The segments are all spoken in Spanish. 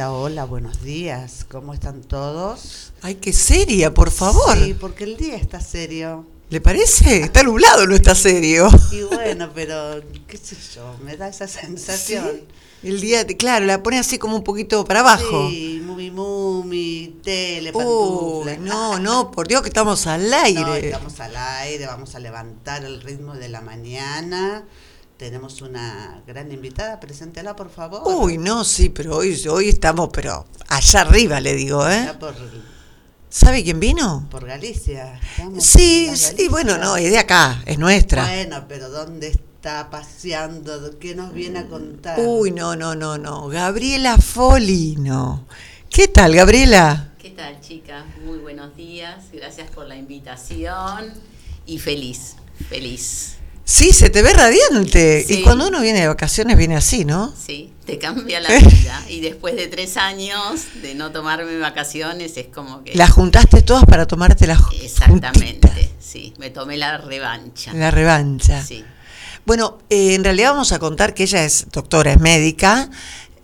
Hola, hola, buenos días. ¿Cómo están todos? Ay, qué seria, por favor. Sí, porque el día está serio. ¿Le parece? Está nublado, no está serio. Y bueno, pero qué sé yo, me da esa sensación. El día, claro, la pone así como un poquito para abajo. Sí, mumi mumi, tele, pantuflas. no, no, por Dios que estamos al aire. No, estamos al aire, vamos a levantar el ritmo de la mañana. Tenemos una gran invitada, preséntela por favor. Uy, no, sí, pero hoy, hoy estamos, pero allá arriba le digo, ¿eh? Por, ¿Sabe quién vino? por Galicia. estamos Sí, en sí, Galicia. bueno, no, es de acá, es nuestra. Bueno, pero ¿dónde está paseando? ¿Qué nos viene a contar? Uy, no, no, no, no. Gabriela Folino. ¿Qué tal, Gabriela? ¿Qué tal, chicas? Muy buenos días. Gracias por la invitación y feliz, feliz. Sí, se te ve radiante. Sí. Y cuando uno viene de vacaciones viene así, ¿no? Sí, te cambia la vida. Y después de tres años de no tomarme vacaciones, es como que. Las juntaste todas para tomarte las Exactamente, sí. Me tomé la revancha. La revancha. Sí. Bueno, eh, en realidad vamos a contar que ella es doctora, es médica,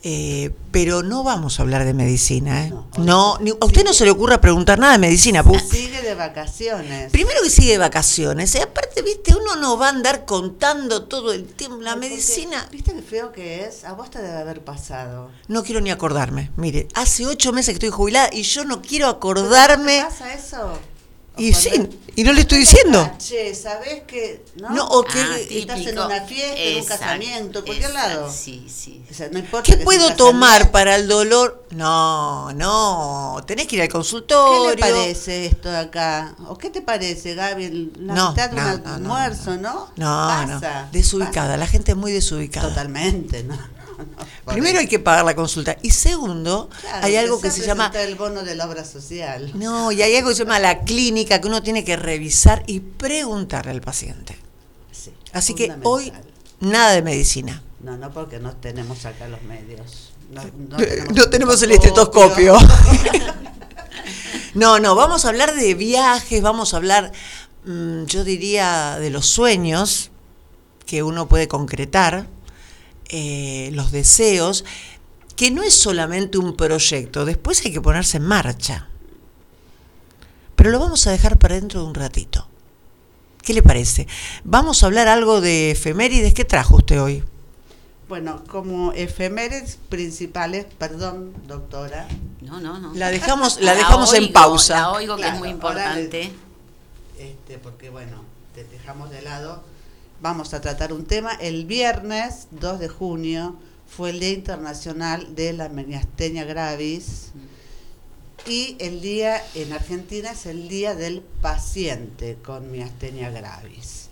eh, pero no vamos a hablar de medicina. ¿eh? No, No, ni- a usted no se le ocurra preguntar nada de medicina. Sigue de vacaciones. Primero que sigue de vacaciones, y aparte, viste, uno no va a andar contando todo el tiempo. La Porque, medicina, ¿Viste qué feo que es? A vos te debe haber pasado. no quiero ni acordarme. Mire, hace ocho meses que estoy jubilada y yo no quiero ¿Pero acordarme. ¿Te pasa eso? Y sí, y no le estoy diciendo. estás, Che, ¿sabés que no? No, o que- Ah, estás en una fiesta, en un casamiento, en cualquier lado. Sí, sí. O sea, no importa ¿Qué que puedo tomar para el dolor? No, no, tenés que ir al ¿Qué consultorio. le parece esto de acá? ¿O qué te parece, Gaby? La No, mitad de un no, almuerzo, ¿no? No, Pasa, no, desubicada, pasa. la gente es muy desubicada. Totalmente, ¿no? Primero hay que pagar la consulta y segundo, Claro, hay algo que se llama el bono de la obra social. No, y hay algo que se llama la clínica que uno tiene que revisar y preguntarle al paciente. Sí, Así que hoy nada de medicina. No, no, porque no tenemos acá los medios. No, no No tenemos el estetoscopio. No, no, vamos a hablar de viajes, vamos a hablar, mm, yo diría, de los sueños que uno puede concretar, eh, los deseos, que no es solamente un proyecto, después hay que ponerse en marcha. Pero lo vamos a dejar para dentro de un ratito. ¿Qué le parece? Vamos a hablar algo de efemérides. ¿Qué trajo usted hoy? Bueno, como efemérides principales, perdón, doctora. No, no, no. La dejamos, la dejamos en pausa. La oigo que Claro, es muy importante. este, porque bueno, te dejamos de lado. Vamos a tratar un tema. El viernes 2 de junio fue el Día Internacional de la Miastenia Gravis y el día en Argentina es el Día del Paciente con Miastenia Gravis.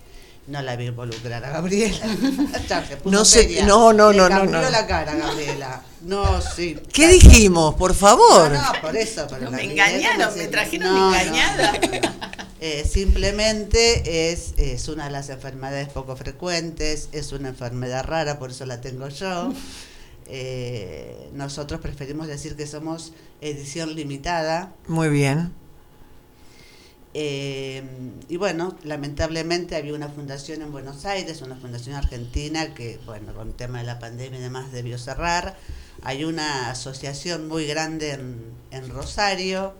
No la vi involucrar a Gabriela. Ya se puso No sé- seria. no, no, Le no, no, cambió no. la cara, Gabriela. No, sí. ¿Qué dijimos, por favor? No, no, por eso. pero No, la me engañaron, me trajeron no, no, engañada. no. Eh, simplemente es, es una de las enfermedades poco frecuentes, es una enfermedad rara, por eso la tengo yo. Eh, nosotros preferimos decir que somos edición limitada. Muy bien. Eh, y bueno, lamentablemente había una fundación en Buenos Aires, una fundación argentina que, bueno, con el tema de la pandemia y demás debió cerrar. Hay una asociación muy grande en, en Rosario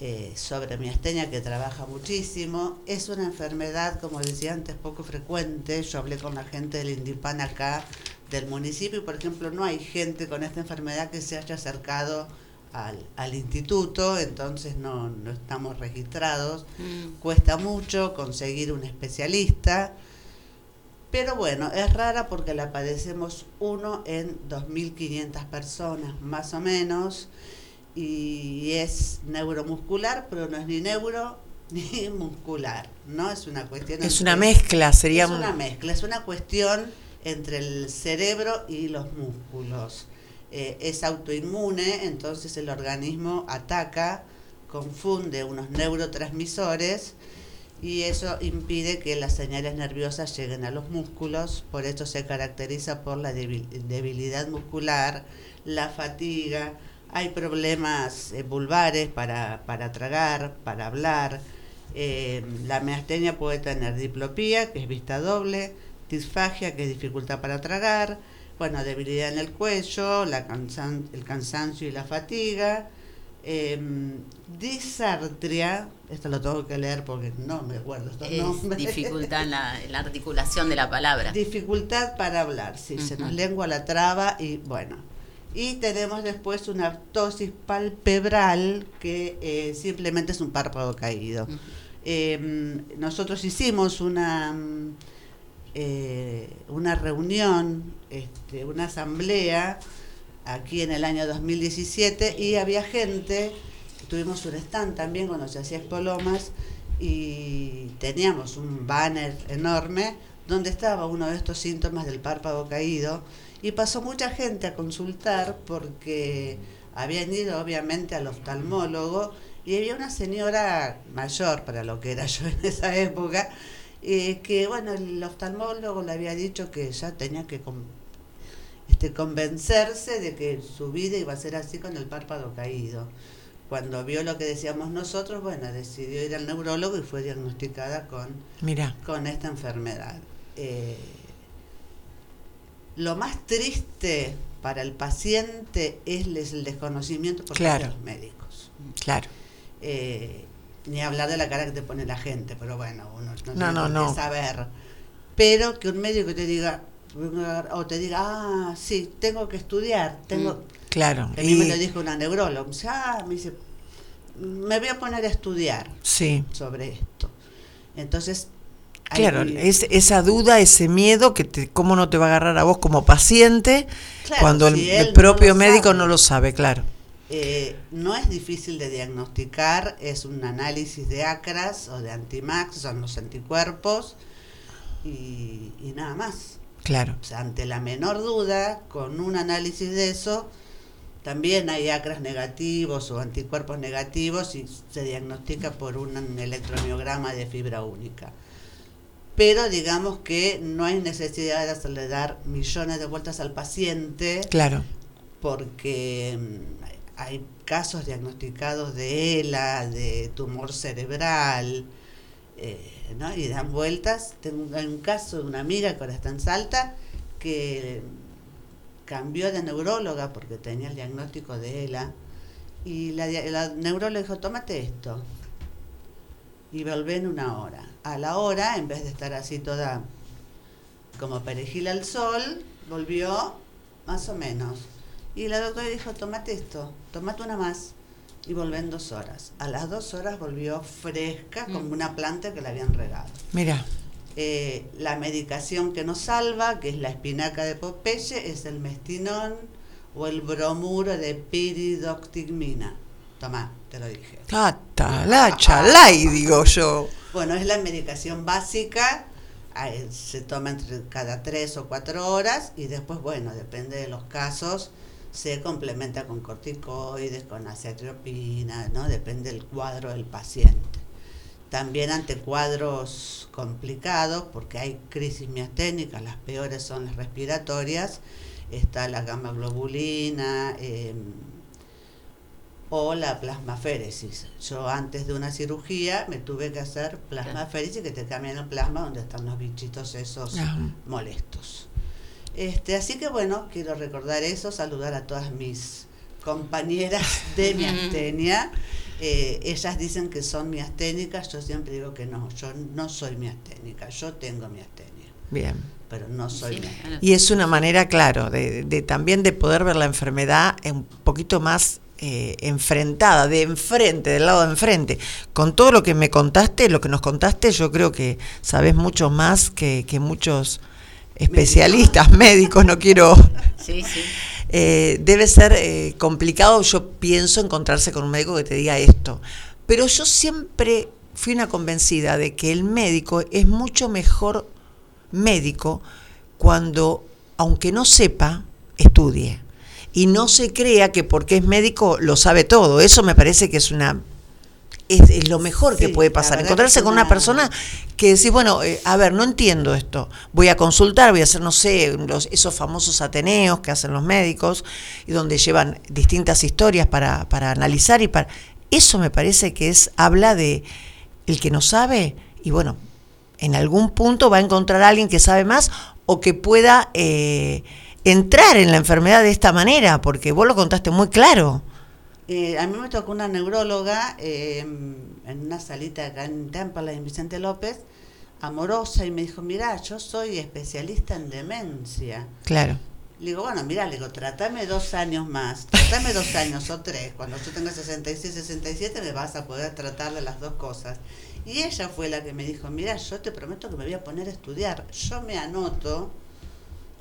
eh, sobre miastenia que trabaja muchísimo. Es una enfermedad, como decía antes, poco frecuente. Yo hablé con la gente del Indipan acá, del municipio, y por ejemplo, no hay gente con esta enfermedad que se haya acercado al, al instituto, entonces no, no estamos registrados. Mm. Cuesta mucho conseguir un especialista, pero bueno, es rara porque la padecemos uno en 2.500 personas, más o menos, y es neuromuscular, pero no es ni neuro ni muscular, ¿no? Es una cuestión... Es una mezcla, sería es una mezcla, es una cuestión entre el cerebro y los músculos. Eh, es autoinmune, entonces el organismo ataca, confunde unos neurotransmisores y eso impide que las señales nerviosas lleguen a los músculos, por eso se caracteriza por la debil- debilidad muscular, la fatiga, hay problemas eh, vulvares para, para tragar, para hablar, eh, la miastenia puede tener diplopía, que es vista doble, disfagia, que es dificultad para tragar, bueno, debilidad en el cuello, la cansan el cansancio y la fatiga, eh, disartria, esto lo tengo que leer porque no me acuerdo estos es nombres. Dificultad en la, en la, articulación de la palabra. Dificultad para hablar, sí, uh -huh. se nos lengua la traba y bueno. Y tenemos después una ptosis palpebral que eh, simplemente es un párpado caído. Uh -huh. eh, nosotros hicimos una, eh, una reunión, este, una asamblea aquí en el año 2017 y había gente, tuvimos un stand también cuando se hacía Espolomas y teníamos un banner enorme donde estaba uno de estos síntomas del párpado caído y pasó mucha gente a consultar porque habían ido obviamente al oftalmólogo y había una señora mayor para lo que era yo en esa época eh, que bueno el oftalmólogo le había dicho que ya tenía que este, convencerse de que su vida iba a ser así con el párpado caído. Cuando vio lo que decíamos nosotros, bueno, decidió ir al neurólogo y fue diagnosticada con, Mira. con esta enfermedad. Eh, lo más triste para el paciente es el desconocimiento por claro. los médicos. Claro. Eh, ni hablar de la cara que te pone la gente, pero bueno, uno no, no tiene no, que no. saber. Pero que un médico te diga, o te diga, ah, sí, tengo que estudiar, tengo... Claro. A mí y... me lo dijo una neuróloga, me dice, ah, me dice, me voy a poner a estudiar sí. sobre esto. Entonces... Claro, hay... es, esa duda, ese miedo, que te, cómo no te va a agarrar a vos como paciente claro, cuando si el, el, propio no médico sabe. no lo sabe, claro. Eh, no es difícil de diagnosticar, es un análisis de ACRAS o de Antimax, son los anticuerpos, y, y nada más. Claro. O sea, ante la menor duda, con un análisis de eso, también hay acras negativos o anticuerpos negativos y se diagnostica por un electromiograma de fibra única. Pero digamos que no hay necesidad de hacerle dar millones de vueltas al paciente. Claro. Porque hay casos diagnosticados de ELA, de tumor cerebral, eh, ¿no? y dan vueltas. Tengo un caso de una amiga que ahora está en Salta que cambió de neuróloga porque tenía el diagnóstico de ELA y la, la neuróloga dijo, tómate esto y volvé en una hora. A la hora, en vez de estar así toda como perejil al sol, volvió más o menos. Y la doctora dijo, tómate esto, tómate una más y volvé en dos horas. A las dos horas volvió fresca como Mm. una planta que le habían regado. Mira, Eh, la medicación que nos salva, que es la espinaca de Popeye, es el mestinón o el bromuro de piridoctigmina. Tomá, te lo dije. tata, la chalay, digo yo. Bueno, es la medicación básica, eh, se toma entre cada tres o cuatro horas y después, bueno, depende de los casos, se complementa con corticoides, con aciatropina, ¿no? Depende del cuadro del paciente. También ante cuadros complicados, porque hay crisis miasténicas, las peores son las respiratorias, está la gamma globulina eh, o la plasmaféresis. Yo antes de una cirugía me tuve que hacer plasmaféresis, que te cambian el plasma donde están los bichitos esos Ajá. molestos. Este, así que bueno, quiero recordar eso, saludar a todas mis compañeras de miastenia. Eh, ellas dicen que son miasténicas, yo siempre digo que no, yo no soy miasténica, yo tengo miastenia, Bien. pero no soy Sí. Y es una manera, claro, de, de también de poder ver la enfermedad un poquito más eh, enfrentada, de enfrente, del lado de enfrente. Con todo lo que me contaste, lo que nos contaste, yo creo que sabes mucho más que, que muchos especialistas, médicos, no quiero... Sí, sí. Eh, debe ser eh, complicado, yo pienso, encontrarse con un médico que te diga esto. Pero yo siempre fui una convencida de que el médico es mucho mejor médico cuando, aunque no sepa, estudie. Y no se crea que porque es médico lo sabe todo. Eso me parece que es una es, es lo mejor que puede pasar. Encontrarse con una una- persona que decís, bueno, eh, a ver, no entiendo esto. Voy a consultar, voy a hacer, no sé, los, esos famosos ateneos que hacen los médicos y donde llevan distintas historias para, para analizar y para. Eso me parece que es, habla de el que no sabe y bueno, en algún punto va a encontrar a alguien que sabe más o que pueda eh, entrar en la enfermedad de esta manera? Porque vos lo contaste muy claro. Eh, a mí me tocó una neuróloga eh, en una salita acá en Temple, en Vicente López, amorosa, y me dijo, mira, yo soy especialista en demencia. Claro. Le digo, bueno, mira, le digo, tratame dos años más, tratame dos años o tres, cuando yo tenga 66, 67 me vas a poder tratar de las dos cosas. Y ella fue la que me dijo, mira, yo te prometo que me voy a poner a estudiar, yo me anoto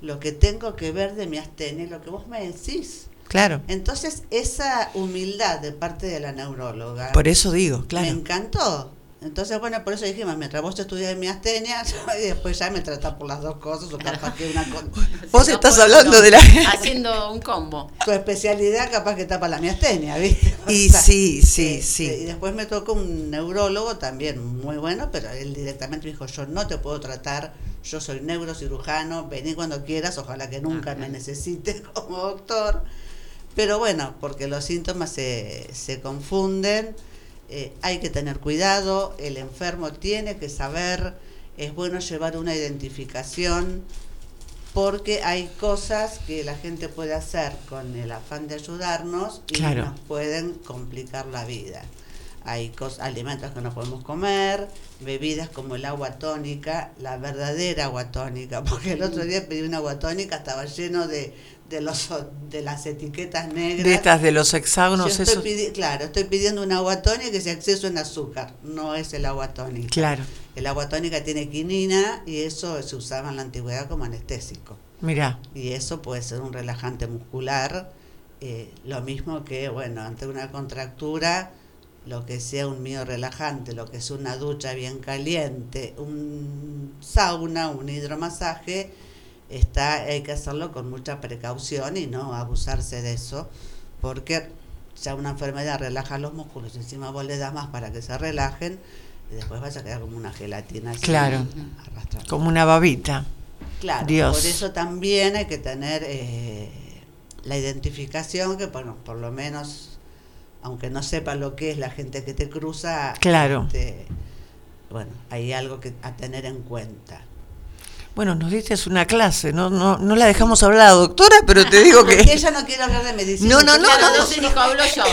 lo que tengo que ver de mi astenia, lo que vos me decís. Claro. Entonces, esa humildad de parte de la neuróloga Por eso digo, claro. me encantó. Entonces, bueno, por eso dijimos, mientras vos estudias mi astenia, y después ya me tratás por las dos cosas, o capaz que una con Vos estás hablando no, de la... Haciendo un combo. tu especialidad, capaz que tapa la miastenia, ¿viste? O Y sea, sí, sí, este, sí. Y después me tocó un neurólogo también muy bueno, pero él directamente me dijo, yo no te puedo tratar, yo soy neurocirujano, vení cuando quieras, ojalá que nunca me necesites como doctor. Pero bueno, porque los síntomas se, se confunden, eh, hay que tener cuidado, el enfermo tiene que saber, es bueno llevar una identificación, porque hay cosas que la gente puede hacer con el afán de ayudarnos y Claro. nos pueden complicar la vida. Hay cos- alimentos que no podemos comer, bebidas como el agua tónica, la verdadera agua tónica, porque el otro día pedí una agua tónica, estaba lleno de, de, los, de las etiquetas negras. De estas de los Yo hexágonos, estoy esos. pidi- claro, estoy pidiendo una agua tónica que sea exceso en azúcar, no es el agua tónica. Claro, El agua tónica tiene quinina y eso se usaba en la antigüedad como anestésico. mirá, Y eso puede ser un relajante muscular, eh, lo mismo que, bueno, ante una contractura, lo que sea un mío relajante, lo que es una ducha bien caliente, un sauna, un hidromasaje, está, hay que hacerlo con mucha precaución y no abusarse de eso, porque ya una enfermedad relaja los músculos, encima vos le das más para que se relajen, y después vas a quedar como una gelatina así, Claro. arrastrando. como una babita. Claro, Dios. por eso también hay que tener eh, la identificación, que bueno, por lo menos, aunque no sepa lo que es la gente que te cruza, Claro. este, bueno, hay algo que a tener en cuenta. Bueno, nos diste una clase, no, no, no la dejamos hablar doctora, pero te digo que... ella no quiere hablar de medicina. No, no, no, Claro, no. entonces dijo, hablo yo.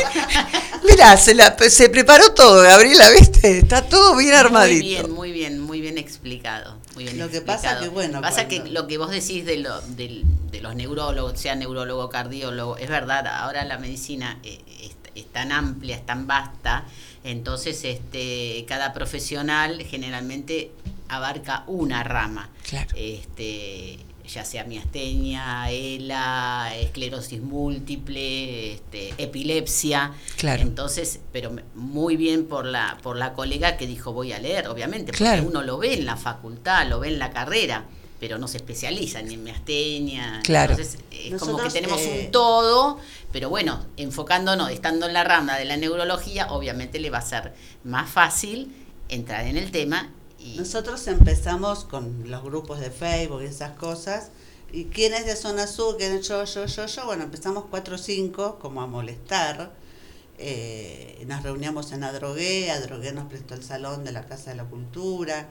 Mirá, se, la, se preparó todo, Gabriela, ¿viste? Está todo bien armadito. Muy bien, muy bien, muy bien explicado. Muy bien Lo que pasa que, bueno, Pasa cuando- que lo que vos decís de, lo, de los neurólogos, sea neurólogo, cardiólogo, es verdad, ahora la medicina eh, es, es tan amplia, es tan vasta, entonces este cada profesional generalmente abarca una rama. Claro. Este, ya sea miastenia, ELA, esclerosis múltiple, este, epilepsia. Claro. Entonces, pero muy bien por la por la colega que dijo voy a leer, obviamente, porque Claro. uno lo ve en la facultad, lo ve en la carrera, pero no se especializa ni en miastenia. Claro. Entonces, es como que tenemos eh, un todo, pero bueno, enfocándonos, estando en la rama de la neurología, obviamente le va a ser más fácil entrar en el tema y Nosotros empezamos con los grupos de Facebook y esas cosas. ¿Y quién es de Zona Sur? ¿Quién es yo, yo, yo, yo? Bueno, empezamos cuatro o cinco como a molestar. Eh, nos reuníamos en Adrogué, Adrogué nos prestó el salón de la Casa de la Cultura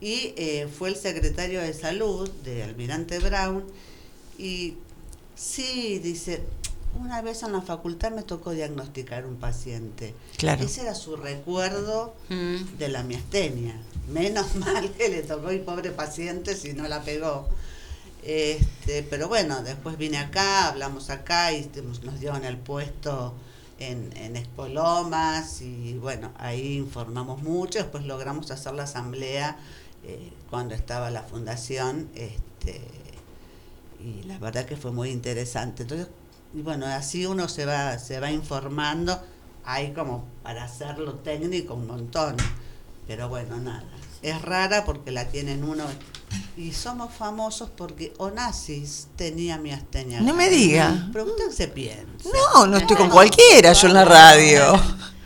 y eh, fue el secretario de Salud de Almirante Brown y sí, dice, una vez en la facultad me tocó diagnosticar un paciente. Claro. Ese era su recuerdo Mm. de la miastenia. Menos mal que le tocó y pobre paciente si no la pegó. Este, pero bueno, después vine acá, hablamos acá y nos dieron el puesto en, en Expo Lomas y bueno, ahí informamos mucho, después logramos hacer la asamblea eh, cuando estaba la fundación este, y la verdad que fue muy interesante. Entonces, y bueno, así uno se va, se va informando, hay como para hacerlo técnico un montón, pero bueno, nada. Es rara porque la tienen uno y somos famosos porque Onassis tenía miastenia. No me diga. Pero usted se piensa. No, no estoy con cualquiera yo en la radio.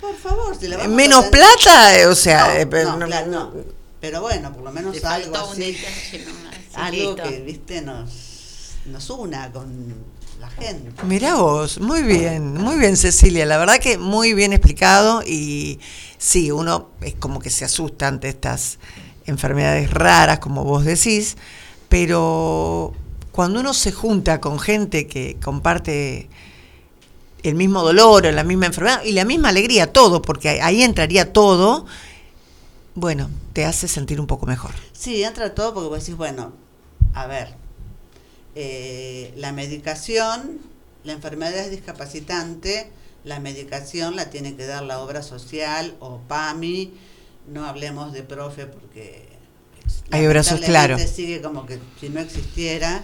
Por favor, si le vamos a Menos plata, eh, o sea... No, eh, pero no, no- claro, no. Pero bueno, por lo menos algo así. detalle Algo que, viste, nos, nos una con la gente. Mirá vos, muy bien, muy bien Cecilia, la verdad que muy bien explicado y sí, uno es como que se asusta ante estas enfermedades raras, como vos decís, pero cuando uno se junta con gente que comparte el mismo dolor o la misma enfermedad y la misma alegría, todo, porque ahí entraría todo, bueno, te hace sentir un poco mejor. Sí, entra todo porque vos decís, bueno, a ver, eh, la medicación, la enfermedad es discapacitante, la medicación la tiene que dar la obra social o PAMI, no hablemos de profe porque hay brazos claros. sigue como que si no existiera,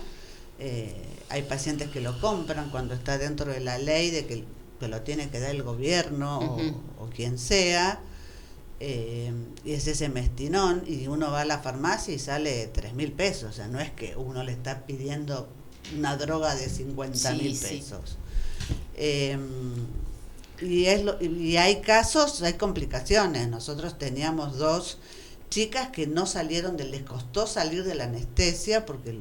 eh, hay pacientes que lo compran cuando está dentro de la ley de que, lo tiene que dar el gobierno o, quien sea. Eh, y es ese mestinón y uno va a la farmacia y sale tres mil pesos, o sea, no es que uno le está pidiendo una droga de 50 mil pesos. Em, y, es y hay casos, hay complicaciones. Nosotros teníamos dos chicas que no salieron, de, les costó salir de la anestesia porque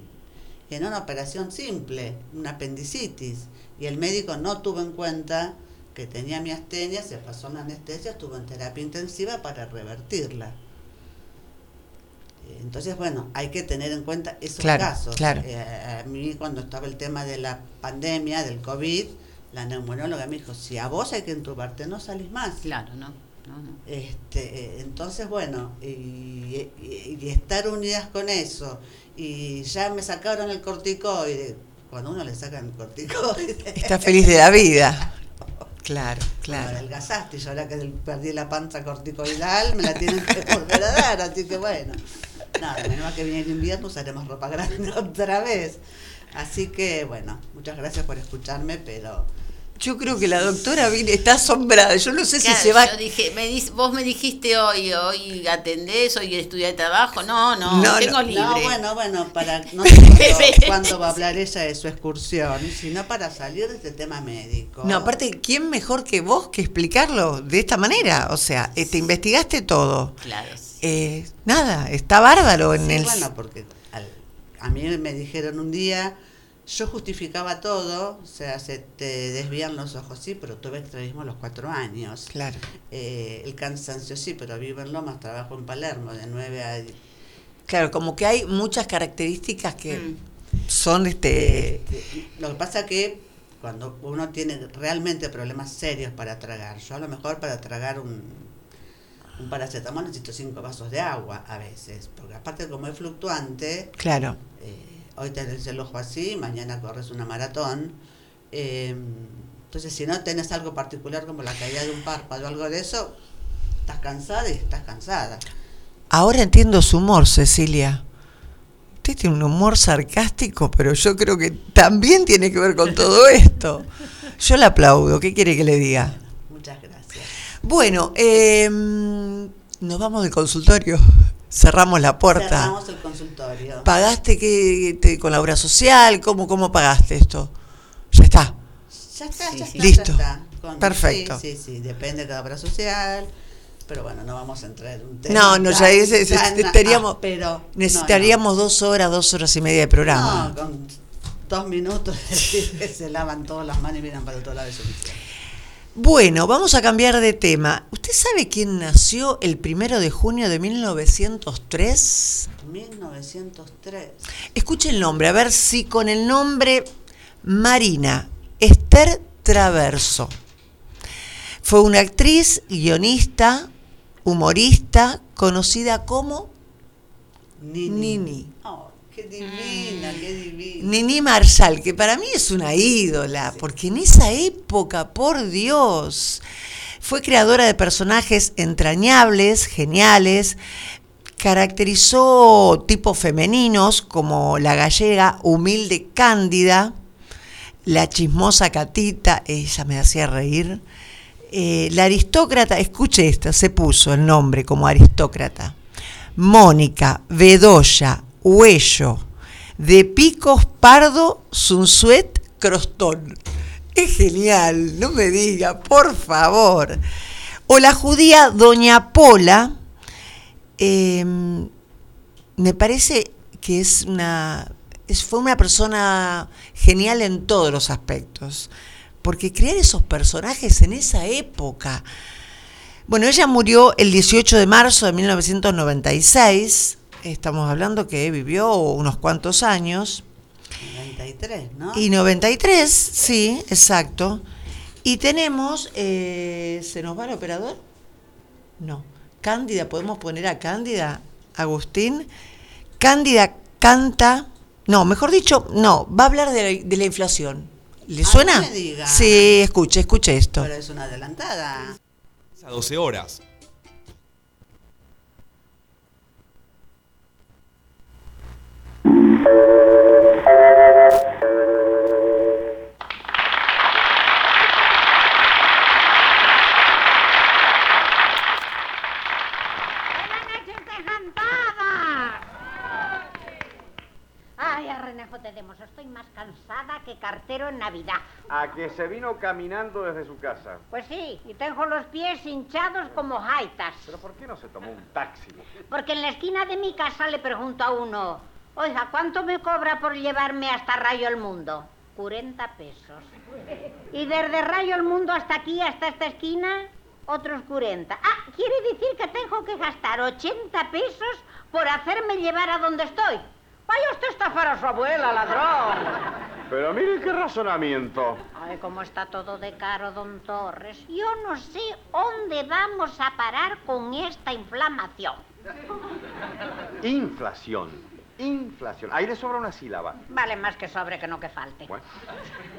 en una operación simple, una apendicitis, y el médico no tuvo en cuenta que tenía miastenia, se pasó la anestesia, estuvo en terapia intensiva para revertirla. Entonces, bueno, hay que tener en cuenta esos casos. Claro. Eh, a mí cuando estaba el tema de la pandemia, del COVID, la neumóloga me dijo, si a vos hay que entubarte, no salís más. Claro, ¿no? Este, entonces, bueno, y, estar unidas con eso, y ya me sacaron el corticoide, cuando uno le sacan el corticoide... Está feliz de la vida. Claro, claro. Adelgazaste y ahora que perdí la panza corticoidal me la tienen que volver a dar, así que bueno. Nada, menos que viene el invierno usaremos ropa grande otra vez. Así que bueno, muchas gracias por escucharme, pero yo creo que la doctora viene, está asombrada. Yo no sé si se va. Yo dije, me vos me dijiste hoy, hoy atendés, hoy estudiar trabajo. No, no, no tengo libre. No, bueno, bueno, para. No sé cuándo va a hablar ella de su excursión, sino para salir de este tema médico. No, aparte, ¿quién mejor que vos que explicarlo de esta manera? O sea, eh, te investigaste todo. Claro. Eh, nada, está bárbaro en el. Bueno, porque a mí me dijeron un día yo justificaba todo, o sea, se te desvían los ojos, sí, pero tuve extravismo a los cuatro años. Claro. Eh, el cansancio, sí, pero vivo en Lomas, trabajo en Palermo, de nueve a... Claro, como que hay muchas características que mm. son este... este... Lo que pasa que cuando uno tiene realmente problemas serios para tragar, yo a lo mejor para tragar un, un paracetamol necesito cinco vasos de agua a veces, porque aparte como es fluctuante... Claro. Eh, hoy tenés el ojo así, mañana corres una maratón. Eh, entonces, si no tenés algo particular como la caída de un párpado o algo de eso, estás cansada y estás cansada. Ahora entiendo su humor, Cecilia. Usted tiene un humor sarcástico, pero yo creo que también tiene que ver con todo esto. Yo le aplaudo. ¿Qué quiere que le diga? Muchas gracias. Bueno, eh, nos vamos del consultorio cerramos la puerta. Cerramos el consultorio. ¿Pagaste que, con la obra social? ¿Cómo, ¿Cómo pagaste esto? Ya está. Ya está, ya está. Listo. Ya está. Perfecto. Sí, sí, sí, depende de la obra social. Pero bueno, no vamos a entrar en un tema. No, no, ya es, ah, pero, necesitaríamos dos horas, dos horas y media de programa. No, con dos minutos se lavan todas las manos y miran para otro lado de su bueno, vamos a cambiar de tema. ¿Usted sabe quién nació el primero de junio de 1903? 1903. Escuche el nombre, a ver si con el nombre Marina Esther Traverso. Fue una actriz, guionista, humorista, conocida como Nini. Qué divina, qué divina. Nini Marshall, que para mí es una ídola, porque en esa época, por Dios, fue creadora de personajes entrañables, geniales, caracterizó tipos femeninos como la gallega humilde cándida, la chismosa catita, ella me hacía reír, eh, la aristócrata, escuche esta, se puso el nombre como aristócrata, Mónica Bedoya Huello, de Picos Pardo Sunsuet Crostón. Es genial, no me diga, por favor. O la judía Doña Pola, em, me parece que es una, fue una persona genial en todos los aspectos, porque crear esos personajes en esa época. Bueno, ella murió el 18 de marzo de 1996 estamos hablando que vivió unos cuantos años. En el 93, ¿no? Y 93, sí, exacto. Y tenemos, eh, ¿se nos va el operador? No. Cándida, podemos poner a Cándida, Agustín. Cándida canta, no, mejor dicho, no, va a hablar de la, de la inflación. ¿Le Ah, suena? me diga. Sí, escuche, escuche esto. Pero es una adelantada. A 12 horas. Que cartero en Navidad. A que se vino caminando desde su casa. Pues sí, y tengo los pies hinchados como jaitas. ¿Pero por qué no se tomó un taxi? Porque en la esquina de mi casa le pregunto a uno, oiga, ¿cuánto me cobra por llevarme hasta Rayo el Mundo? 40 pesos. Y desde Rayo el Mundo hasta aquí, hasta esta esquina, otros 40. Ah, quiere decir que tengo que gastar 80 pesos por hacerme llevar a donde estoy. Vaya usted a estafar a su abuela, ladrón. Pero mire qué razonamiento. Ay, cómo está todo de caro, don Torres. Yo no sé dónde vamos a parar con esta inflamación. Inflación. Inflación. Ahí le sobra una sílaba. Vale más que sobre que no que falte. Bueno.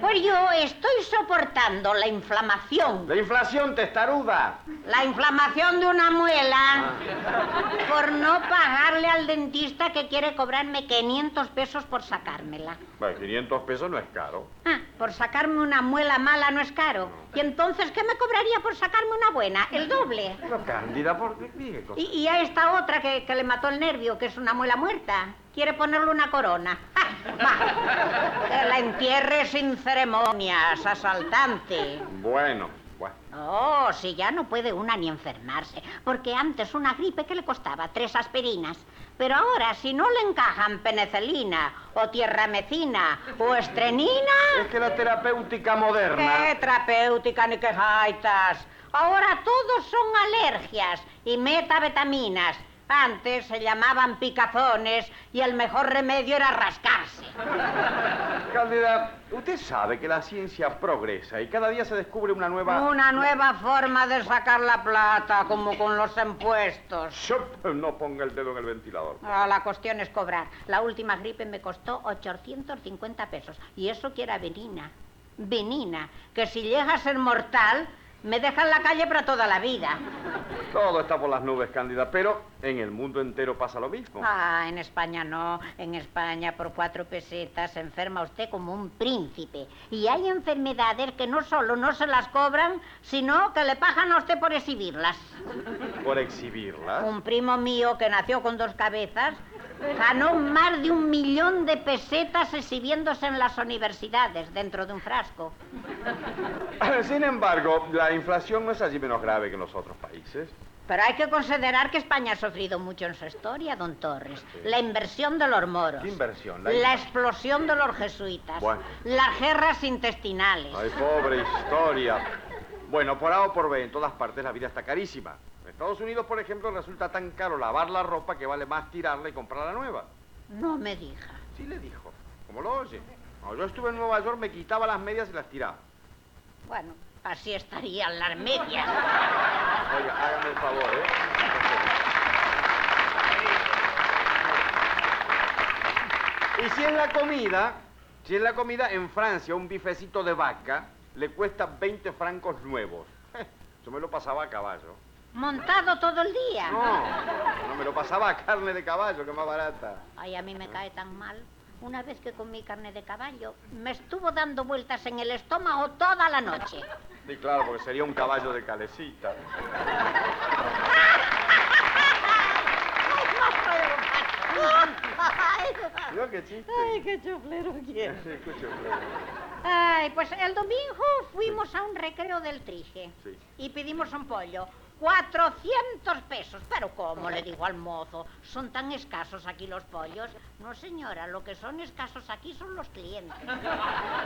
Pues yo estoy soportando la inflamación. La inflación testaruda. La inflamación de una muela Ah. por no pagarle al dentista que quiere cobrarme 500 pesos por sacármela. Bueno, 500 pesos no es caro. Ah, por sacarme una muela mala no es caro. ¿Y entonces qué me cobraría por sacarme una buena? El doble. Pero Cándida, ¿por qué? Y, y a esta otra que, que le mató el nervio, que es una muela muerta, quiere ponerle una corona. Que la entierre sin ceremonias, asaltante. Bueno, bueno. Oh, si ya no puede una ni enfermarse, porque antes una gripe que le costaba tres aspirinas. Pero ahora, si no le encajan penicilina, o tierramecina, o estrenina... Es que la terapéutica moderna. ¡Qué terapéutica ni qué jaitas! Ahora todos son alergias y metabetaminas. Antes se llamaban picazones y el mejor remedio era rascarse. Cándida, usted sabe que la ciencia progresa y cada día se descubre una nueva. Una nueva forma de sacar la plata, como con los impuestos. No ponga el dedo en el ventilador. Ah, la cuestión es cobrar. La última gripe me costó 850 pesos. Y eso que era venina. Venina. Que si llega a ser mortal, me deja en la calle para toda la vida. Todo está por las nubes, Cándida, pero en el mundo entero pasa lo mismo. Ah, en España no. En España por cuatro pesetas se enferma usted como un príncipe. Y hay enfermedades que no solo no se las cobran, sino que le pagan a usted por exhibirlas. Por exhibirla. Un primo mío que nació con dos cabezas ganó más de un millón de pesetas exhibiéndose en las universidades dentro de un frasco. Sin embargo, la inflación no es allí menos grave que en los otros países. Pero hay que considerar que España ha sufrido mucho en su historia, don Torres. La inversión de los moros. ¿Qué inversión? La explosión de los jesuitas. Bueno. Las guerras intestinales. Ay, pobre historia. Bueno, por A o por B, en todas partes la vida está carísima. Estados Unidos, por ejemplo, resulta tan caro lavar la ropa que vale más tirarla y comprarla nueva. No me diga. Sí le dijo. ¿Cómo lo oye? Cuando yo estuve en Nueva York me quitaba las medias y las tiraba. Bueno, así estarían las medias. Oiga, hágame el favor, ¿eh? Y si en la comida, si en la comida en Francia un bifecito de vaca le cuesta 20 francos nuevos. Yo me lo pasaba a caballo. Montado todo el día. No, no me lo pasaba a carne de caballo, que más barata. Ay, a mí me cae tan mal. Una vez que comí carne de caballo, me estuvo dando vueltas en el estómago toda la noche. Sí, claro, porque sería un caballo de calecita. ¿Vio qué chiste? Ay, qué chuflero quiero. Sí, escucho, pero- Ay, pues el domingo fuimos a un recreo del Trige Sí. y pedimos un pollo. 400 pesos. Pero ¿cómo? Le digo al mozo. ¿Son tan escasos aquí los pollos? No, señora, lo que son escasos aquí son los clientes.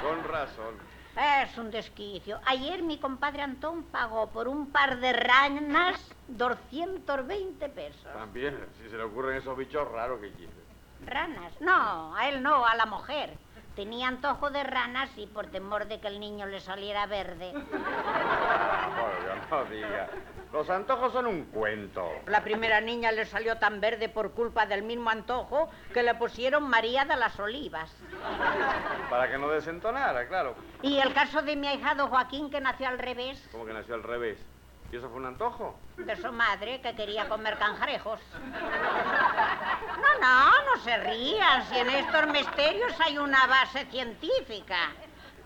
Con razón. Es un desquicio. Ayer mi compadre Antón pagó por un par de ranas 220 pesos. También, si se le ocurren esos bichos raros que quiere. ¿Ranas? No, a él no, a la mujer. Tenía antojo de ranas y por temor de que el niño le saliera verde. No diga. Los antojos son un cuento. La primera niña le salió tan verde por culpa del mismo antojo que le pusieron María de las Olivas. Para que no desentonara, claro. Y el caso de mi ahijado Joaquín, que nació al revés, Como que nació al revés. ¿Y eso fue un antojo? de su madre, que quería comer cangrejos. No, no, no se rían, si en estos misterios hay una base científica.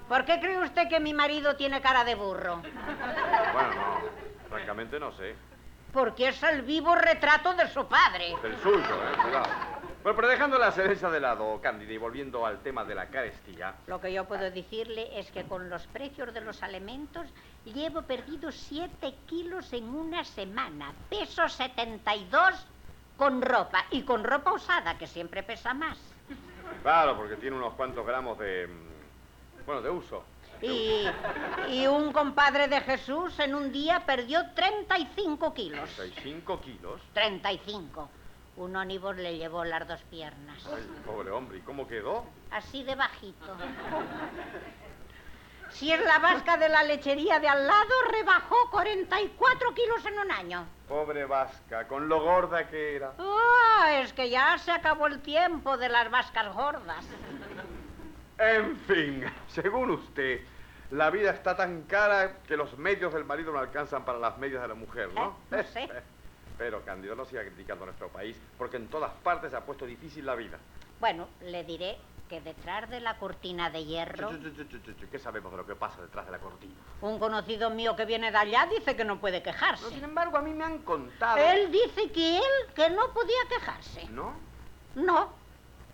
¿Por qué cree usted que mi marido tiene cara de burro? Bueno, no. Francamente no sé. Porque es el vivo retrato de su padre. Del suyo, ¿eh? Cuidado. Bueno, pero dejando la cereza de lado, Cándida, y volviendo al tema de la carestía, Lo que yo puedo decirle es que con los precios de los alimentos llevo perdido 7 kilos en una semana. Peso 72 con ropa y con ropa usada, que siempre pesa más. claro, porque tiene unos cuantos gramos de... mm, Bueno, de uso. Y, y un compadre de Jesús en un día perdió 35 kilos. 35 kilos. 35. Un ónibus le llevó las dos piernas. Ay, pobre hombre, ¿y cómo quedó? Así de bajito. Si es la vasca de la lechería de al lado, rebajó 44 kilos en un año. Pobre Vasca, con lo gorda que era. Ah, es que ya se acabó el tiempo de las vascas gordas. En fin, según usted, la vida está tan cara que los medios del marido no alcanzan para las medias de la mujer, ¿no? Eh, no sé. Pero, Cándido, no siga criticando a nuestro país, porque en todas partes se ha puesto difícil la vida. Bueno, le diré que detrás de la cortina de hierro, ¿Qué sabemos de lo que pasa detrás de la cortina? un conocido mío que viene de allá dice que no puede No, sin quejarse. embargo, a mí me han contado... Él dice que él que no podía quejarse. ¿No? No,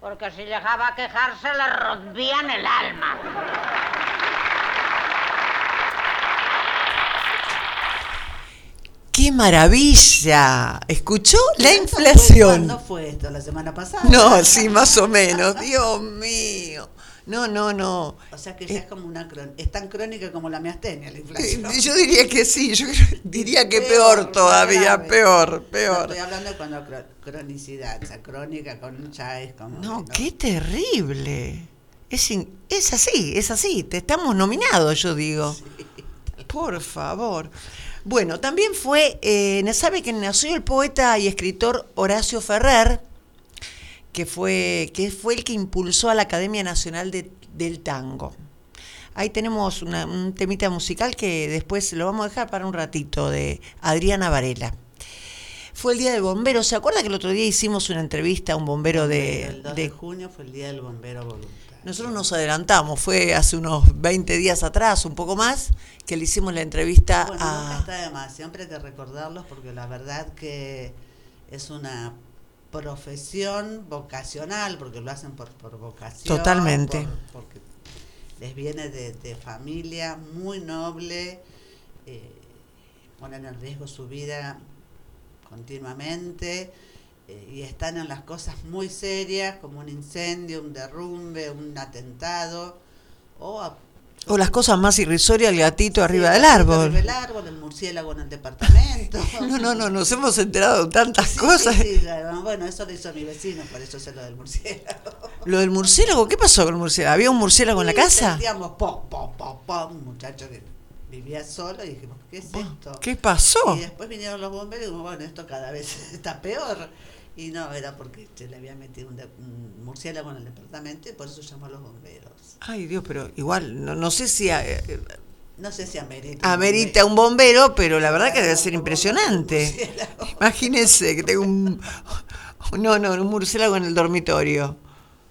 porque si llegaba a quejarse le rompían el alma. ¡Qué maravilla! ¿Escuchó? La ¿Cuándo inflación. fue esto? ¿La semana pasada? No, sí, más o menos. Dios mío. No, no, no. O sea que ya es como una crónica. Es tan crónica como la miastenia, la Eh, inflación. Yo diría que sí, yo diría que peor todavía, grave. peor, No, peor. estoy hablando de cuando cro- cronicidad, o sea, crónica con ya es como. No, qué terrible. Es, in- es así, es así. Te estamos nominados, yo digo. Por favor. Bueno, también fue, eh, ¿sabe que nació el poeta y escritor Horacio Ferrer? Que fue, que fue el que impulsó a la Academia Nacional de- del Tango. Ahí tenemos una- un temita musical que después lo vamos a dejar para un ratito de Adriana Varela. Fue el Día del Bombero. ¿Se acuerda que el otro día hicimos una entrevista a un bombero de... El 2 de, de- junio fue el día del bombero voluntario. Nosotros nos adelantamos, fue hace unos 20 días atrás, un poco más, que le hicimos la entrevista Bueno, nunca a... está de más, siempre hay que recordarlos porque la verdad que es una profesión vocacional, porque lo hacen por, por vocación. Totalmente. por- porque les viene de, de familia muy noble, eh, ponen en riesgo su vida continuamente eh, y están en las cosas muy serias como un incendio, un derrumbe, un atentado o a- O las cosas más irrisorias, el gatito arriba Sí, del el gatito árbol. arriba del árbol, el murciélago en el departamento. No, no, no, nos hemos enterado de tantas Sí, cosas. sí, bueno, eso lo hizo mi vecino, por eso sé lo del murciélago. Lo del murciélago, ¿qué pasó con el murciélago? ¿Había un murciélago en la casa? Sentíamos pom, pom, pom, pom, un muchacho que vivía solo y dijimos, ¿qué es esto? ¿Qué pasó? Y después vinieron los bomberos y dijimos, bueno, esto cada vez está peor. Y no, era porque se le había metido un, de- un murciélago en el departamento y por eso llamó a los bomberos. Ay, Dios, pero igual, no, no sé si eh, No sé si amerita. un amerita un bombero, pero la verdad que debe ser impresionante. Imagínense que tengo un... No, no, un murciélago en el dormitorio.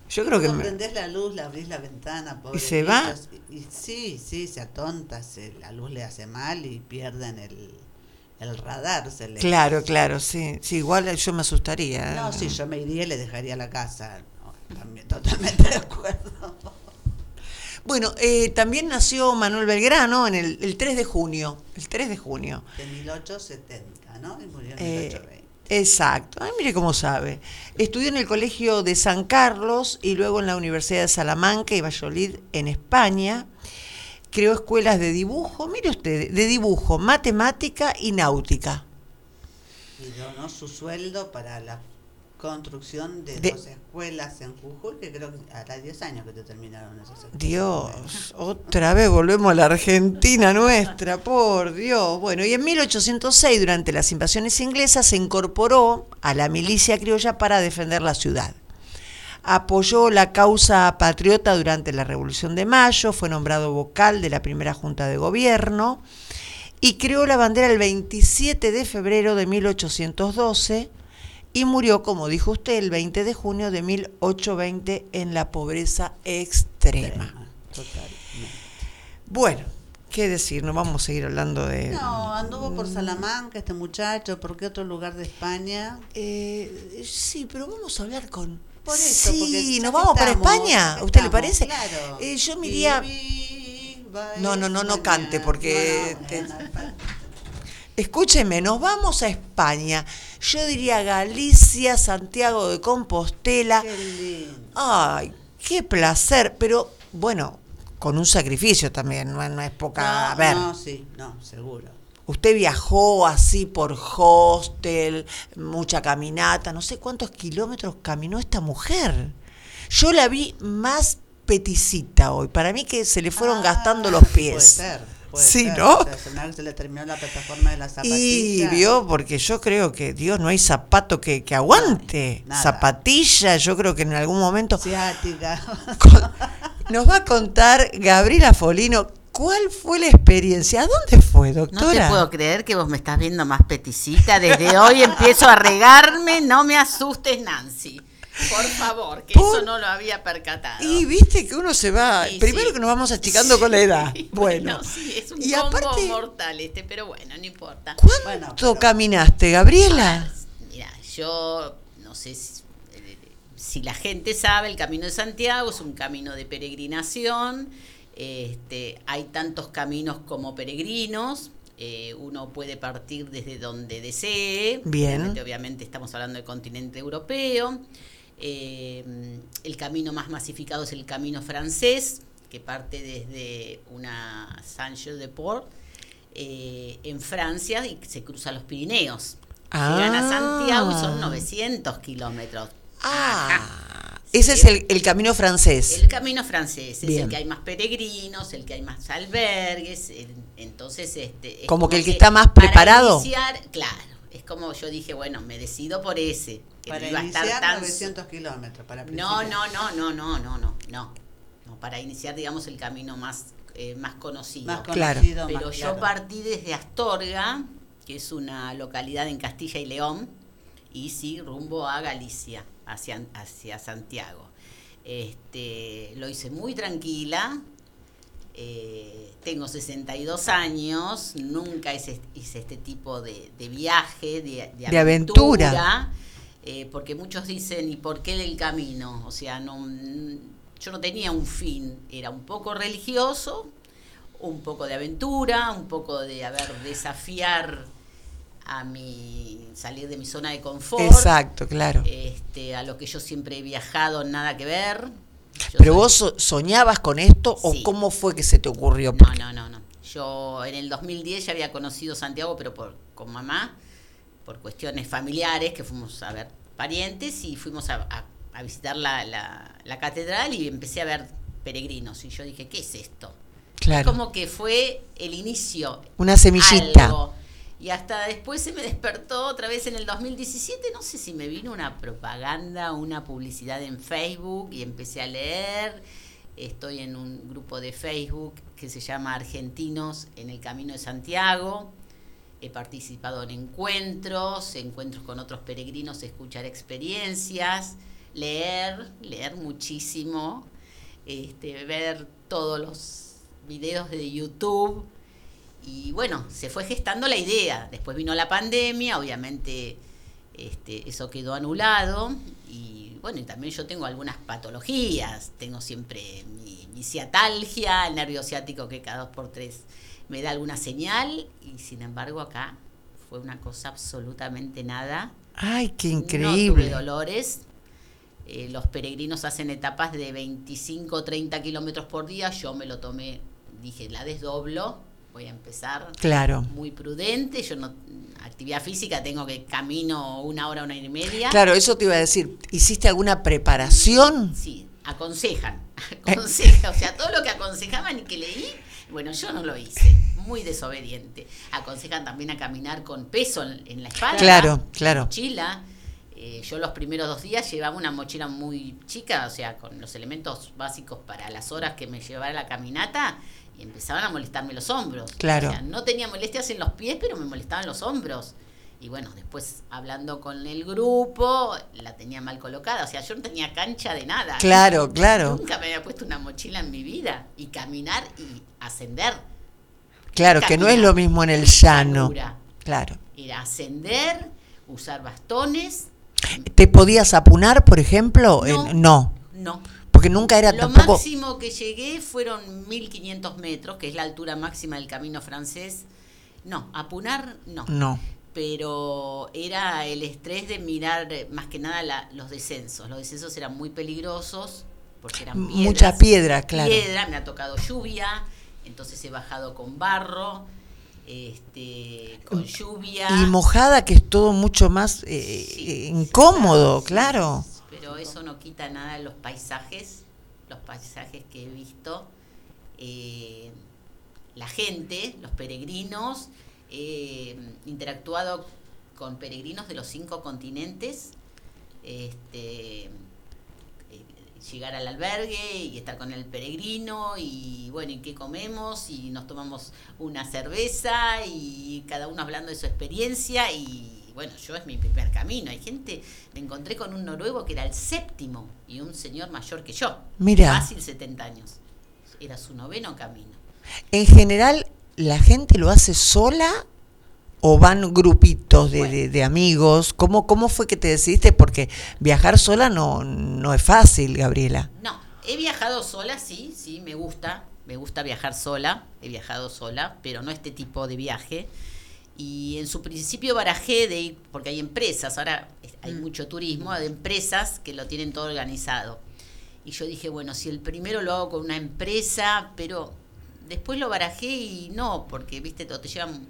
Yo creo que... No prendés la luz, abrís la ventana, pobre se va? Y, y sí, sí, se atonta, se, la luz le hace mal y pierden el, el radar. Se le, Claro, claro, sí. Sí, igual yo me asustaría. ¿eh? No, sí, yo me iría y le dejaría la casa. No, también, totalmente de acuerdo. Bueno, eh, también nació Manuel Belgrano en el, el 3 de junio. El 3 de junio. De 1870, ¿no? Y murió en Eh, 1820. exacto. Ay, mire cómo sabe. Estudió en el Colegio de San Carlos y luego en la Universidad de Salamanca y Valladolid en España. Creó escuelas de dibujo, mire usted, de dibujo, matemática y náutica. Y donó su sueldo para la construcción de, De- dos escuelas en Jujuy, que creo que hará 10 años que te terminaron esas escuelas. Dios, otra vez volvemos a la Argentina nuestra, por Dios. Bueno, y en 1806, durante las invasiones inglesas, se incorporó a la milicia criolla para defender la ciudad. Apoyó la causa patriota durante la Revolución de Mayo, fue nombrado vocal de la primera Junta de Gobierno y creó la bandera el 27 de febrero de 1812 y murió, como dijo usted, el 20 de junio de 1820 en la pobreza extrema. Totalmente. Bueno, qué decir, no vamos a seguir hablando de... No, anduvo por Salamanca este muchacho, ¿por qué otro lugar de España? Eh, sí, pero vamos a hablar con... Por eso, porque sí, nos vamos para España, ¿a usted le parece? Claro. Eh, yo me iría... No, no, no, no cante, porque te-. Escúcheme, nos vamos a España. Yo diría Galicia, Santiago de Compostela. Qué lindo. Ay, qué placer, pero bueno, con un sacrificio también, no, no es poca... No, a ver, no, sí, no, seguro. Usted viajó así por hostel, mucha caminata, no sé cuántos kilómetros caminó esta mujer. Yo la vi más peticita hoy, para mí que se le fueron Ah, gastando los pies. Puede ser. puede Sí, ser. ¿no? Se le terminó la plataforma de la Y zapatilla. vio, porque yo creo que, Dios, no hay zapato que, que aguante. Nada. Zapatilla, yo creo que en algún momento... Ciática. Con- Nos va a contar Gabriela Folino cuál fue la experiencia. ¿A dónde fue, No doctora? te puedo creer que vos me estás viendo más peticita. Desde hoy empiezo a regarme. No me asustes, Nancy. Por favor, que Por- eso no lo había percatado. Y viste que uno se va. Sí, primero sí. que nos vamos achicando con la edad. Bueno. sí, es un y combo aparte, mortal este, pero bueno, no importa. ¿cuánto Bueno, pero- caminaste, Gabriela? Mira, yo no sé si, eh, si la gente sabe, el Camino de Santiago es un camino de peregrinación. Este, hay tantos caminos como peregrinos. eh, uno puede partir desde donde desee. Bien. Obviamente, obviamente estamos hablando del continente europeo. Eh, el camino más masificado es el camino francés, que parte desde una Saint-Jean-de-Port eh, en Francia y se cruza los Pirineos. Llegan a Ah. Santiago y son 900 kilómetros. Ah, ese es el, el camino francés. El camino francés es Bien. el que hay más peregrinos, el que hay más albergues, el- entonces este es Como que el que está más preparado. Para iniciar, claro, es como yo dije, bueno, me decido por ese, que Para no iba a estar iniciar tan 900 kilómetros. Para no, no, no, no, no, no, no, no, no, para iniciar digamos el camino más eh, más conocido. Más Claro. conocido, Pero más yo claro. partí desde Astorga, que es una localidad en Castilla y León, y sí, rumbo a Galicia, hacia, hacia Santiago. Este, lo hice muy tranquila. eh, tengo 62 años, nunca hice, hice este tipo de, de viaje, de, de De aventura. aventura, eh, porque muchos dicen, ¿y por qué el camino? O sea, no, yo no tenía un fin, era un poco religioso, un poco de aventura, un poco de, a ver, desafiar a mi, salir de mi zona de confort. Exacto, claro. Este, a lo que yo siempre he viajado, nada que ver. Yo ¿Pero soy- vos so- soñabas con esto o cómo fue que se te ocurrió? No, Porque- no, no, no. Yo en el 2010 ya había conocido Santiago, pero por, con mamá, por cuestiones familiares, que fuimos a ver parientes y fuimos a, a- a visitar la, la- la catedral y empecé a ver peregrinos. Y yo dije, ¿qué es esto? Claro. Como que fue el inicio. Una semillita. algo. Y hasta después se me despertó otra vez en el 2017, no sé si me vino una propaganda, una publicidad en Facebook y empecé a leer. Estoy en un grupo de Facebook que se llama Argentinos en el Camino de Santiago. He participado en encuentros, encuentros con otros peregrinos, escuchar experiencias, leer, leer muchísimo, este, ver todos los videos de YouTube. Y bueno, se fue gestando la idea. Después vino la pandemia, obviamente este, eso quedó anulado. Y bueno, y también yo tengo algunas patologías. Tengo siempre mi, mi ciatalgia, el nervio ciático que cada dos por tres me da alguna señal. Y sin embargo acá fue una cosa absolutamente nada. Ay, qué No tuve increíble. dolores. Eh, los peregrinos hacen etapas de 25 o 30 kilómetros por día. Yo me lo tomé, dije, la desdoblo. Voy a empezar Claro. muy prudente, yo no actividad física tengo que camino una hora, una hora y media. Claro, eso te iba a decir. ¿Hiciste alguna preparación? Sí, aconsejan, aconsejan, o sea, todo lo que aconsejaban y que leí, bueno, yo no lo hice, muy desobediente. Aconsejan también a caminar con peso en, en la espalda. Claro, claro. Mochila. Eh, yo los primeros dos días llevaba una mochila muy chica, o sea, con los elementos básicos para las horas que me llevara la caminata empezaban a molestarme los hombros. Claro. O sea, no tenía molestias en los pies, pero me molestaban los hombros. Y bueno, después hablando con el grupo, la tenía mal colocada. O sea, yo no tenía cancha de nada. Claro, claro. Nunca me había puesto una mochila en mi vida. Y caminar y ascender. Claro, que no es lo mismo en el llano. Claro. Era ascender, usar bastones. ¿Te podías apunar, por ejemplo? No. No. No. Porque nunca era Lo tampoco. máximo que llegué fueron 1500 metros, que es la altura máxima del camino francés. No, apunar no. No. Pero era el estrés de mirar eh, más que nada la- los descensos. Los descensos eran muy peligrosos porque eran piedras. Mucha piedra, claro. Piedra, me ha tocado lluvia, entonces he bajado con barro, este, con lluvia. Y mojada, que es todo mucho más eh, eh, sí, incómodo, sí, claro. Pero eso no quita nada los paisajes, los paisajes que he visto, eh, la gente, los peregrinos, he interactuado con peregrinos de los cinco continentes, este, eh, llegar al albergue y estar con el peregrino y bueno, ¿y qué comemos? Y nos tomamos una cerveza y cada uno hablando de su experiencia y bueno, yo es mi primer camino. Hay gente, me encontré con un noruego que era el séptimo y un señor mayor que yo. Mira. Fácil 70 años. Era su noveno camino. En general, ¿la gente lo hace sola o van grupitos de, Bueno. de- de amigos? ¿Cómo, ¿Cómo fue que te decidiste? Porque viajar sola no, no es fácil, Gabriela. No, he viajado sola, sí, sí, me gusta. Me gusta viajar sola, he viajado sola, pero no este tipo de viaje. Y en su principio barajé de ir, porque hay empresas, ahora hay mucho turismo, de empresas que lo tienen todo organizado. Y yo dije, bueno, si el primero lo hago con una empresa, pero después lo barajé y no, porque, viste, te te llevan,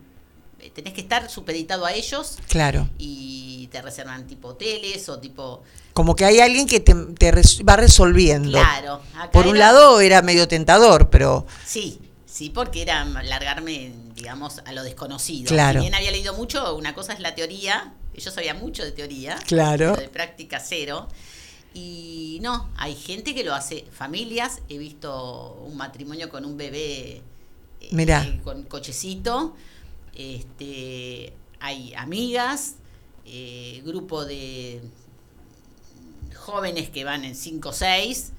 eh, tenés que estar supeditado a ellos Claro. y te reservan tipo hoteles o tipo... Como que hay alguien que te, te res- va resolviendo. Claro. acá Por un lado era medio tentador, pero Sí, sí, porque era largarme, digamos, a lo desconocido. Claro. Si bien había leído mucho, una cosa es la teoría, yo sabía mucho de teoría, Claro. pero de práctica cero. Y no, hay gente que lo hace, familias, he visto un matrimonio con un bebé eh, Mirá. eh, con cochecito, este, hay amigas, eh, grupo de jóvenes que van en 5 o 6,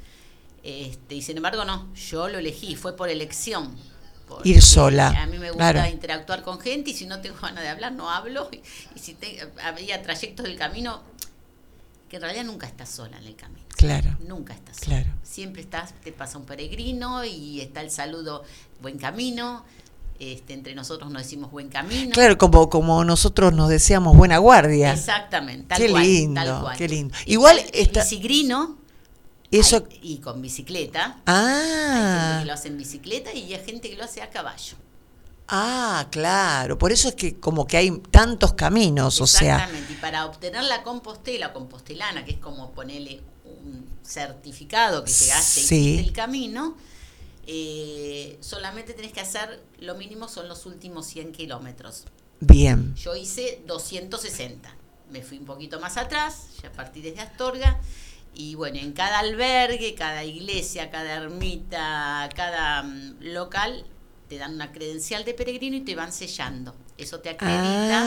este, y sin embargo no, yo lo elegí, fue por elección. Ir sola, A mí me gusta claro. interactuar con gente y si no tengo ganas de hablar no hablo. Y, y si te- había trayectos del camino, que en realidad nunca estás sola en el camino. claro. Nunca estás sola. Claro. Siempre estás, te pasa un peregrino y está el saludo buen camino. Este, entre nosotros nos decimos buen camino. Claro, como, como nosotros nos decíamos buena guardia. Exactamente, tal Qué cual, lindo, tal cual. qué lindo. Y Igual está el está- bicigrino Eso. hay- y con bicicleta. Hay gente Ah, que lo hace en bicicleta y hay gente que lo hace a caballo. ah, claro. Por eso es que como que hay tantos caminos, o sea. Exactamente. Y para obtener la compostela compostelana, que es como ponerle un certificado que llegaste y Sí. el camino, eh, solamente tenés que hacer, lo mínimo son los últimos 100 kilómetros. Bien. Yo hice 260. Me fui un poquito más atrás, ya partí desde Astorga. Y bueno, en cada albergue, cada iglesia, cada ermita, cada mm, local, te dan una credencial de peregrino y te van sellando. Eso te acredita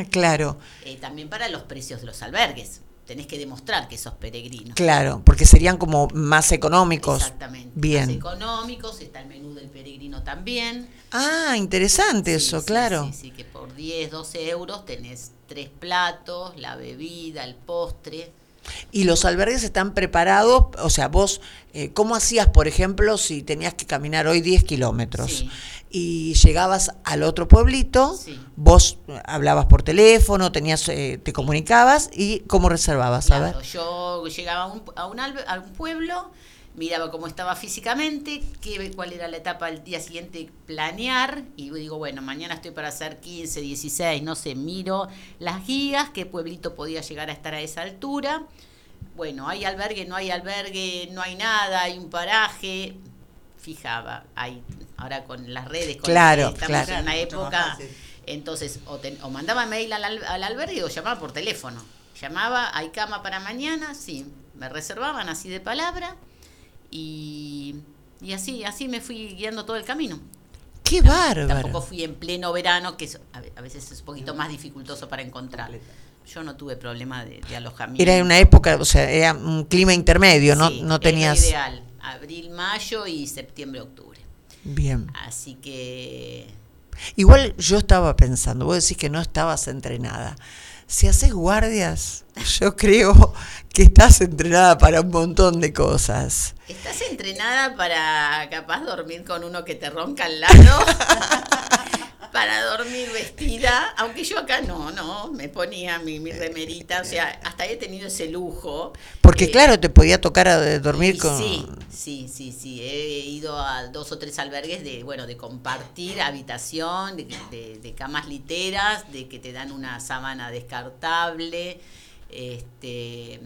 Ah, claro, eh, también para los precios de los albergues. Tenés que demostrar que sos peregrino. claro, porque serían como más económicos. Exactamente. Bien. Más económicos, está el menú del peregrino también. Ah, interesante Sí, eso, sí, claro. Sí, sí, que por 10, 12 euros tenés tres platos, la bebida, el postre. Y los albergues están preparados, o sea, vos, eh, ¿cómo hacías, por ejemplo, si tenías que caminar hoy 10 kilómetros Sí. y llegabas al otro pueblito, Sí. vos eh, hablabas por teléfono, tenías, eh, te comunicabas y cómo reservabas, a Claro, ver? yo llegaba a un, a a un pueblo, miraba cómo estaba físicamente, qué, cuál era la etapa del día siguiente, planear, y digo, bueno, mañana estoy para hacer 15, 16, no sé, miro las guías, qué pueblito podía llegar a estar a esa altura. Bueno, hay albergue, no hay albergue, no hay nada, hay un paraje. Fijaba, hay ahora con las redes, con Claro, estamos claro. en una época, entonces o, te- o mandaba mail al, al- al albergue o llamaba por teléfono. Llamaba, hay cama para mañana, sí, me reservaban así de palabra y, y así, así me fui guiando todo el camino. Qué Tampoco bárbaro. fui en pleno verano, que es- a ve- a veces es un poquito más dificultoso para encontrar. Yo no tuve problema de, de alojamiento. Era una época, o sea, era un clima intermedio, no, Sí, no tenías... ideal, abril, mayo y septiembre, octubre. Bien. Así que Igual yo estaba pensando, vos decís que no estabas entrenada. Si haces guardias, yo creo que estás entrenada para un montón de cosas. ¿Estás entrenada para capaz dormir con uno que te ronca al lado? para dormir vestida, aunque yo acá no, no, me ponía mi, mi remerita, o sea, hasta he tenido ese lujo. Porque Eh, claro, te podía tocar a dormir con... Sí, sí, sí, sí. He ido a dos o tres albergues de, bueno, de compartir habitación, de, de- de camas literas, de que te dan una sábana descartable, este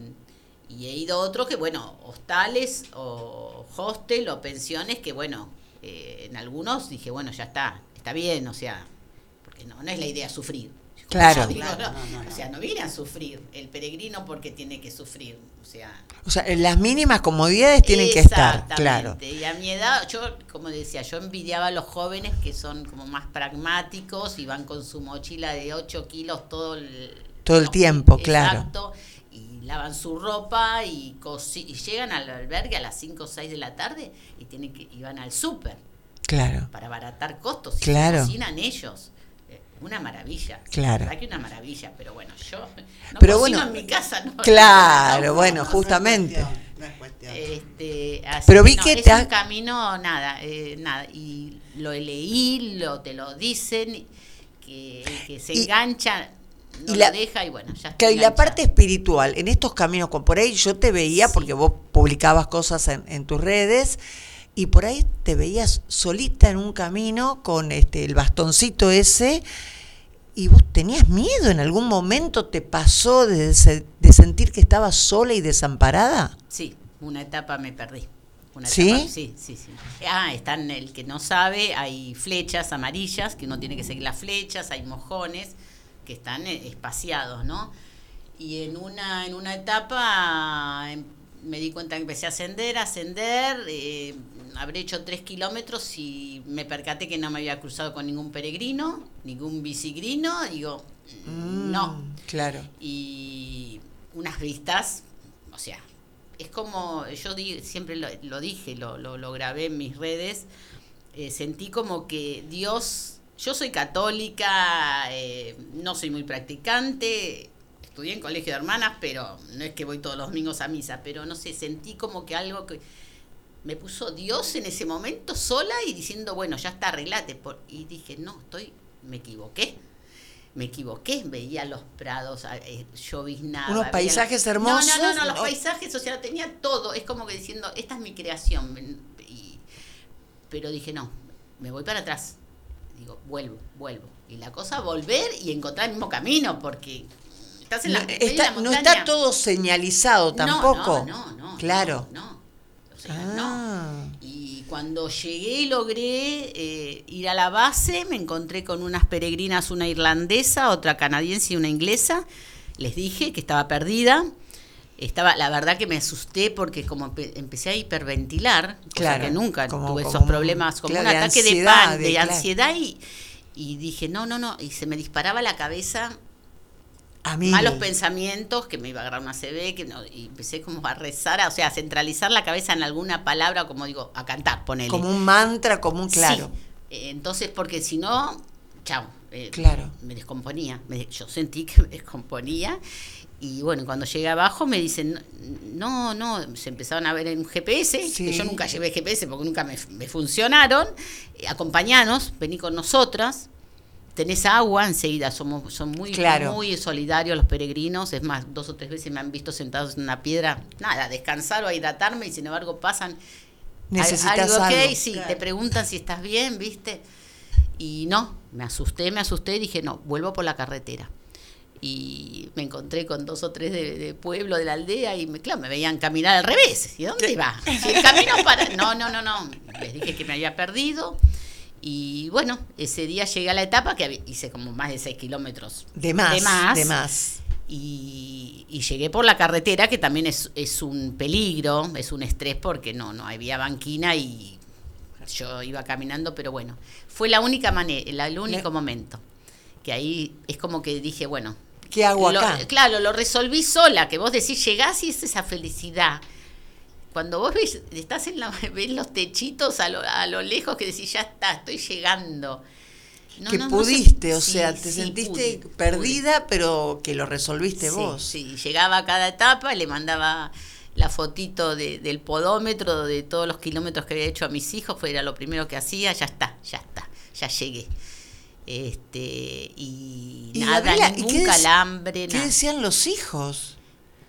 y he ido a otros que, bueno, hostales o hostel o pensiones que, bueno, eh, en algunos dije, bueno, ya está, está bien, o sea, porque no, no es la idea sufrir. Claro. Digo, Claro, no, no, no, no. O sea, no viene a sufrir el peregrino porque tiene que sufrir, o sea, O sea, las mínimas comodidades tienen que estar, claro. Exactamente. Y a mi edad, yo, como decía, yo envidiaba a los jóvenes que son como más pragmáticos y van con su mochila de 8 kilos todo el, Todo el tiempo, claro. Exacto. Y lavan su ropa y, y llegan al albergue a las 5 o 6 de la tarde y tienen que y van al súper Claro. para abaratar costos. y Claro. cocinan ellos. Eh, Una maravilla. Claro. La verdad que una maravilla, pero bueno, yo no Pero cocino bueno, en mi casa. No, Claro, no, bueno, no, justamente. No es cuestión, no es cuestión. este, así Pero vi no, que es un camino, nada, eh, nada. Y lo leí, lo te lo dicen, que, que se Y- engancha, no y la- lo deja y bueno, ya está. Claro, y la parte espiritual, en estos caminos, como por ahí yo te veía, Sí. porque vos publicabas cosas en, en tus redes, y por ahí te veías solita en un camino con este el bastoncito ese, y vos tenías miedo, en algún momento te pasó de, se- de sentir que estabas sola y desamparada. Sí, una etapa me perdí. Una ¿Sí? etapa- sí, sí, sí. Ah, están el que no sabe, hay flechas amarillas, que uno tiene que seguir las flechas, hay mojones que están eh, espaciados, ¿no? Y en una, en una etapa em, me di cuenta que empecé a ascender, a ascender, eh, habré hecho tres kilómetros y me percaté que no me había cruzado con ningún peregrino, ningún bicigrino, digo, no Mm, Claro. y unas vistas, o sea, es como, yo di- siempre lo, lo dije, lo, lo, lo grabé en mis redes, eh, sentí como que Dios, yo soy católica, eh, no soy muy practicante, estudié en colegio de hermanas, pero no es que voy todos los domingos a misa, pero no sé, sentí como que algo que me puso Dios en ese momento sola y diciendo, bueno, ya está, arreglate. Por- y dije, no, estoy, me equivoqué. Me equivoqué, veía los prados, eh, lloviznaba. Unos paisajes la- hermosos, No, no, no, no, los paisajes, o sea, tenía todo. Es como que diciendo, esta es mi creación. Y- pero dije, no, me voy para atrás. Digo, vuelvo, vuelvo. Y la cosa, volver y encontrar el mismo camino, porque estás en la, No, está, no todo señalizado No, tampoco. No, no, no. Claro. No. no. O sea, no. Ah. Y cuando llegué y logré eh, ir a la base, me encontré con unas peregrinas, una irlandesa, otra canadiense y una inglesa. Les dije que estaba perdida. Estaba, la verdad que me asusté porque como empe- empecé a hiperventilar, cosa Claro, que nunca como- tuve como esos problemas, como claro, un de ataque de ansiedad, pan, de- de, claro. ansiedad y, y dije, no, no, no, y se me disparaba la cabeza Malos pensamientos, que me iba a agarrar una CB, que no, y empecé como a rezar, a- o sea, a centralizar la cabeza en alguna palabra, como digo, a cantar, ponele. como un mantra, como un claro. Sí. Eh, entonces, porque si no, chao. eh, Claro. Me descomponía. me- yo sentí que me descomponía. Y bueno, cuando llegué abajo me dicen, no, no, se empezaron a ver en un GPS, Sí. que yo nunca llevé GPS porque nunca me, me funcionaron. Eh, acompañanos, vení con nosotras. Tenés agua enseguida, somos, son muy, Claro. muy solidarios los peregrinos, es más, dos o tres veces me han visto sentados en una piedra, nada, a descansar o a hidratarme y sin embargo pasan Necesitas algo, algo. ok, sí, Claro. te preguntan si estás bien, ¿viste? Y no, me asusté, me asusté y dije, no, vuelvo por la carretera. Y me encontré con dos o tres de, de pueblo, de la aldea, y me, claro, me veían caminar al revés. ¿Y dónde va? Si el camino para. No, no, no, no. Les dije que me había perdido. Y bueno, ese día llegué a la etapa que hice como más de 6 kilómetros. De más, De más. de más. Y, y llegué por la carretera, que también es, es un peligro, es un estrés porque no, no había banquina y yo iba caminando, pero bueno, fue la única manera, el único Ne- momento. Que ahí es como que dije, bueno, ¿Qué hago lo- acá? claro, lo resolví sola, que vos decís, llegás y es esa felicidad. Cuando vos ves, estás en la, ves los techitos a lo, a lo lejos que decís, ya está, estoy llegando. No, que no, no sé- pudiste, o sí, sea, te sí, sentiste pude, perdida, pero que lo resolviste Sí, vos. Sí, llegaba a cada etapa, le mandaba la fotito de- del podómetro de todos los kilómetros que había hecho a mis hijos, fue era lo primero que hacía, ya está, ya está, ya llegué. Este, y, Y nada, Gabriela, ¿y ningún qué dec- calambre, ¿Qué nada. decían los hijos?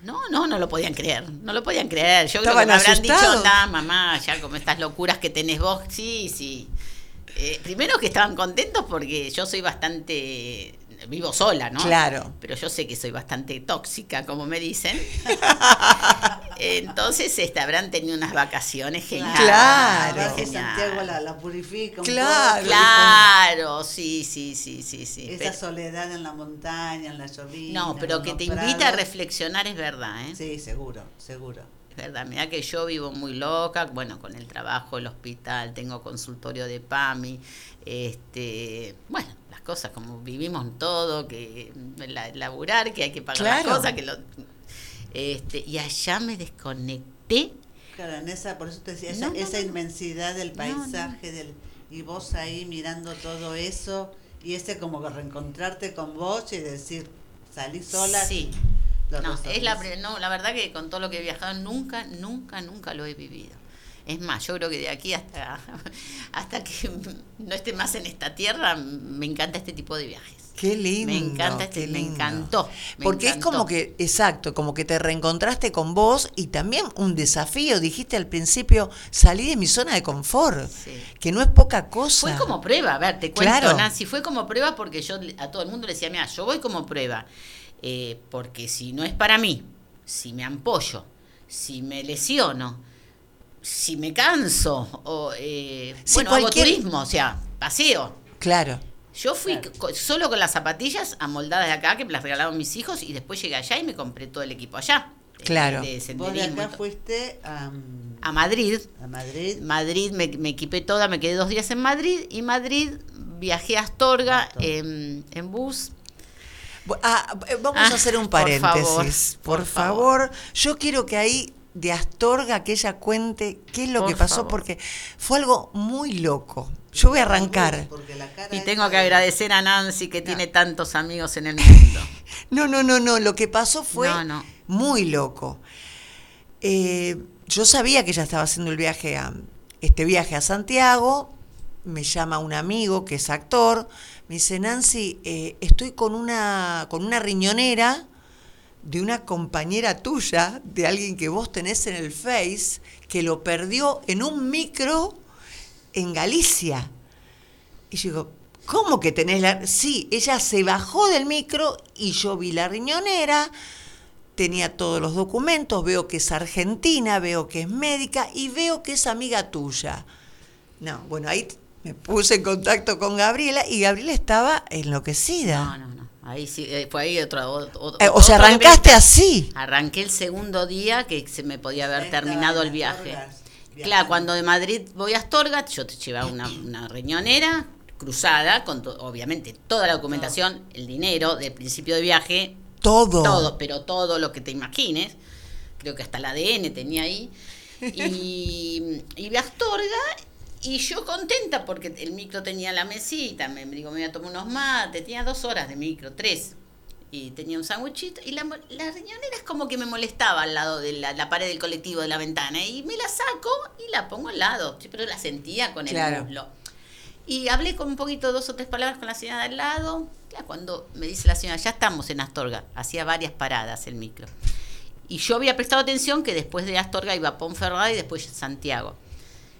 No, no, no lo podían creer, no lo podían creer. Yo creo que me habrán dicho, anda, mamá, ya como estas locuras que tenés vos, sí, sí. Eh, primero que estaban contentos porque yo soy bastante, vivo sola, ¿no? Claro. Pero yo sé que soy bastante tóxica, como me dicen. Entonces, este, habrán tenido unas vacaciones geniales. Claro. Que Genial. Santiago la, la purifica un Claro. poco. Claro, sí, sí, sí, sí, sí. Esa Pero- soledad en la montaña, en la llovina. no, pero que te invita a reflexionar es verdad, ¿eh? Sí, seguro, seguro. Es verdad, mira que yo vivo muy loca, bueno, con el trabajo, el hospital, tengo consultorio de PAMI, este, bueno, las cosas como vivimos todo, que la- laburar, que hay que pagar Claro. las cosas, que lo, este, y allá me desconecté. Claro, en esa, por eso te decía, esa, No, no, esa no. inmensidad del No, paisaje, del y vos ahí mirando todo eso, y ese como que reencontrarte con vos y decir, salí sola. Sí. No, es la, no, la verdad que con todo lo que he viajado nunca, nunca, nunca lo he vivido. Es más, yo creo que de aquí hasta, hasta que no esté más en esta tierra, me encanta este tipo de viajes. Qué lindo. Me encanta este- me encantó, me Porque es como que, exacto, como que te reencontraste con vos y también un desafío. Dijiste al principio, salí de mi zona de confort, Sí. que no es poca cosa. Fue como prueba, a ver, te cuento, Claro. Nancy, fue como prueba porque yo a todo el mundo le decía, mira, yo voy como prueba, eh, porque si no es para mí, si me ampollo, si me lesiono, si me canso, o eh, Sí, bueno, cualquier- hago turismo, o sea, paseo. Claro. Yo fui Claro. solo con las zapatillas amoldadas de acá, que me las regalaron mis hijos, y después llegué allá y me compré todo el equipo allá. de- Claro. De, Vos de senderismo y acá fuiste a, a Madrid, a Madrid. Madrid me, me equipé toda, me quedé dos días en Madrid y Madrid viajé a Astorga Astorga. en, en bus. Bu- ah, eh, vamos Ah, a hacer un por paréntesis. favor, Por, por favor. Yo quiero que ahí de Astorga que ella cuente qué es lo Por que pasó, favor. porque fue algo muy loco. Yo voy a arrancar. Y tengo que de- agradecer a Nancy que tiene tantos amigos en el mundo. No, no, no, no. Lo que pasó fue No, no. muy loco. Eh, yo sabía que ella estaba haciendo el viaje a este viaje a Santiago. Me llama un amigo que es actor. Me dice Nancy, eh, estoy con una con una riñonera de una compañera tuya, de alguien que vos tenés en el Face, que lo perdió en un micro en Galicia. Y yo digo, ¿cómo que tenés la...? Sí, ella se bajó del micro y yo vi la riñonera, tenía todos los documentos, veo que es argentina, veo que es médica y veo que es amiga tuya. No, bueno, ahí me puse en contacto con Gabriela y Gabriela estaba enloquecida. No, no, no. Ahí sí, eh, fue ahí otro. otro- Eh, o sea, arrancaste evento. así. Arranqué el segundo día que se me podía haber terminado el viaje. Claro, cuando de Madrid voy a Astorga, yo te llevaba una, una riñonera cruzada, con to- obviamente toda la documentación, el dinero de principio de viaje, Todo. todo, pero todo lo que te imagines. Creo que hasta el ADN tenía ahí. Y, y Astorga y yo contenta porque el micro tenía la mesita, me digo, me voy a tomar unos mates, tenía dos horas de micro, tres. Y tenía un sándwichito y la, la riñonera es como que me molestaba al lado de la, la pared del colectivo de la ventana y me la saco y la pongo al lado, Sí, pero la sentía con el Claro. muslo. Y hablé con un poquito, dos o tres palabras con la señora de al lado. Ya cuando me dice la señora, ya estamos en Astorga, hacía varias paradas el micro. Y yo había prestado atención que después de Astorga iba a Ponferrada y después Santiago.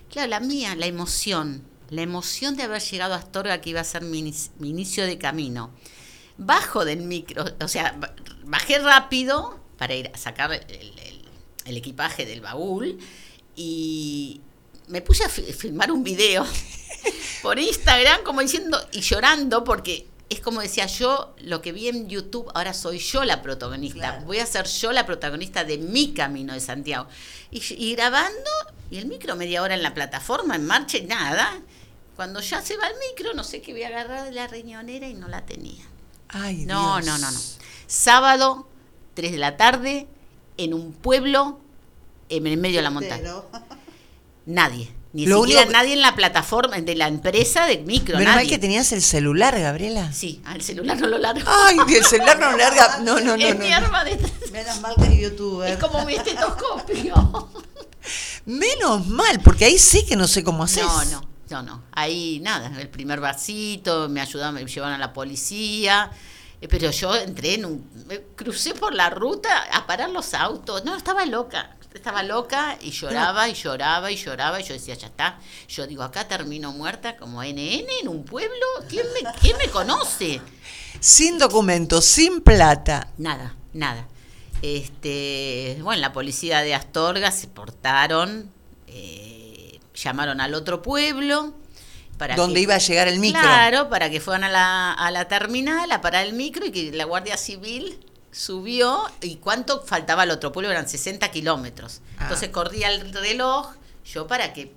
Claro, la mía, la emoción, la emoción de haber llegado a Astorga, que iba a ser mi, inici- mi inicio de camino. Bajo del micro, o sea, ba- bajé rápido para ir a sacar el, el- el equipaje del baúl y me puse a fi- filmar un video por Instagram como diciendo y llorando porque es como decía yo, lo que vi en YouTube, ahora soy yo la protagonista. Claro. Voy a ser yo la protagonista de mi camino de Santiago. Y, y grabando, y el micro media hora en la plataforma, en marcha y nada. Cuando ya se va el micro, no sé qué voy a agarrar de la riñonera y no la tenía. Ay, No, Dios. no, no, no. Sábado, 3 de la tarde, en un pueblo, en el medio de la montaña. Pero- Nadie. Ni Lo siquiera único- nadie en la plataforma de la empresa de micro. Menos mal nadie. que tenías el celular, Gabriela. Sí, al celular no lo largo. Ay, el celular no larga. No, no, no. es no, mi no. arma de... Menos mal que es youtuber. Es como mi estetoscopio. Menos mal, porque ahí sí que no sé cómo haces. No, no, no, no. Ahí nada, el primer vasito, me ayudaron, me llevaron a la policía. eh, Pero yo entré en un. crucé por la ruta a parar los autos. No, estaba loca. Estaba loca y lloraba y lloraba y lloraba. Y yo decía, ya está. Yo digo, acá termino muerta como NN en un pueblo. ¿Quién me, quién me conoce? Sin documentos, sin plata. Nada, nada. Este, bueno, la policía de Astorga se portaron, eh, llamaron al otro pueblo. Para Donde que- iba a llegar el micro. Claro, para que fueran a la, a la terminal a parar el micro y que la Guardia Civil subió. ¿Y cuánto faltaba al otro pueblo? Eran 60 kilómetros. Ah. Entonces corría el reloj, yo para que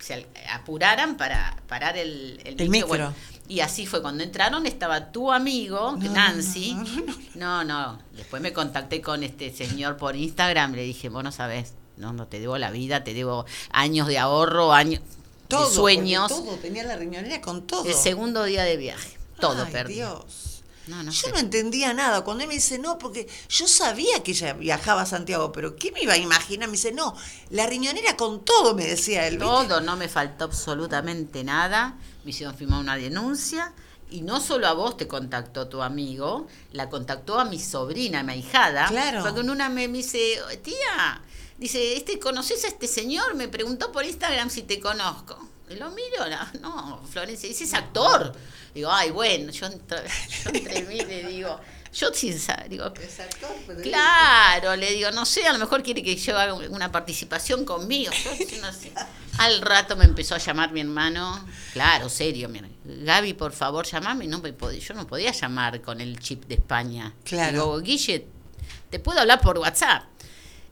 se apuraran para parar el, El micro. Bueno, y así fue, cuando entraron estaba tu amigo, No, Nancy. no, no, No, no, después me contacté con este señor por Instagram, le dije, vos no sabés, no, no te debo la vida, te debo años de ahorro, años Todo, de sueños. Todo, tenía la riñonera con todo. El segundo día de viaje, todo Ay, perdí. Dios. No, no yo sé. no entendía nada. Cuando él me dice no, porque yo sabía que ella viajaba a Santiago, pero ¿qué me iba a imaginar? Me dice, no, la riñonera con todo, me decía él. ¿viste? Todo, no me faltó absolutamente nada. Me hicieron firmar una denuncia. Y no solo a vos te contactó tu amigo, la contactó a mi sobrina, a mi ahijada. Claro. Porque una me, me dice, tía, dice, este, ¿conoces a este señor? Me preguntó por Instagram si te conozco. Y lo miro, no, Florencia, dice, es actor. Digo, ay, bueno, yo entre, yo entre mí le digo, yo sin saber, digo, Es actor, pero Claro, le digo, no sé, a lo mejor quiere que yo haga una participación conmigo. Yo no sé. Al rato me empezó a llamar mi hermano, claro, serio, mira, Gaby, por favor, llamame. No me podía, yo no podía llamar con el chip de España. Claro. Digo, Guille, te puedo hablar por WhatsApp.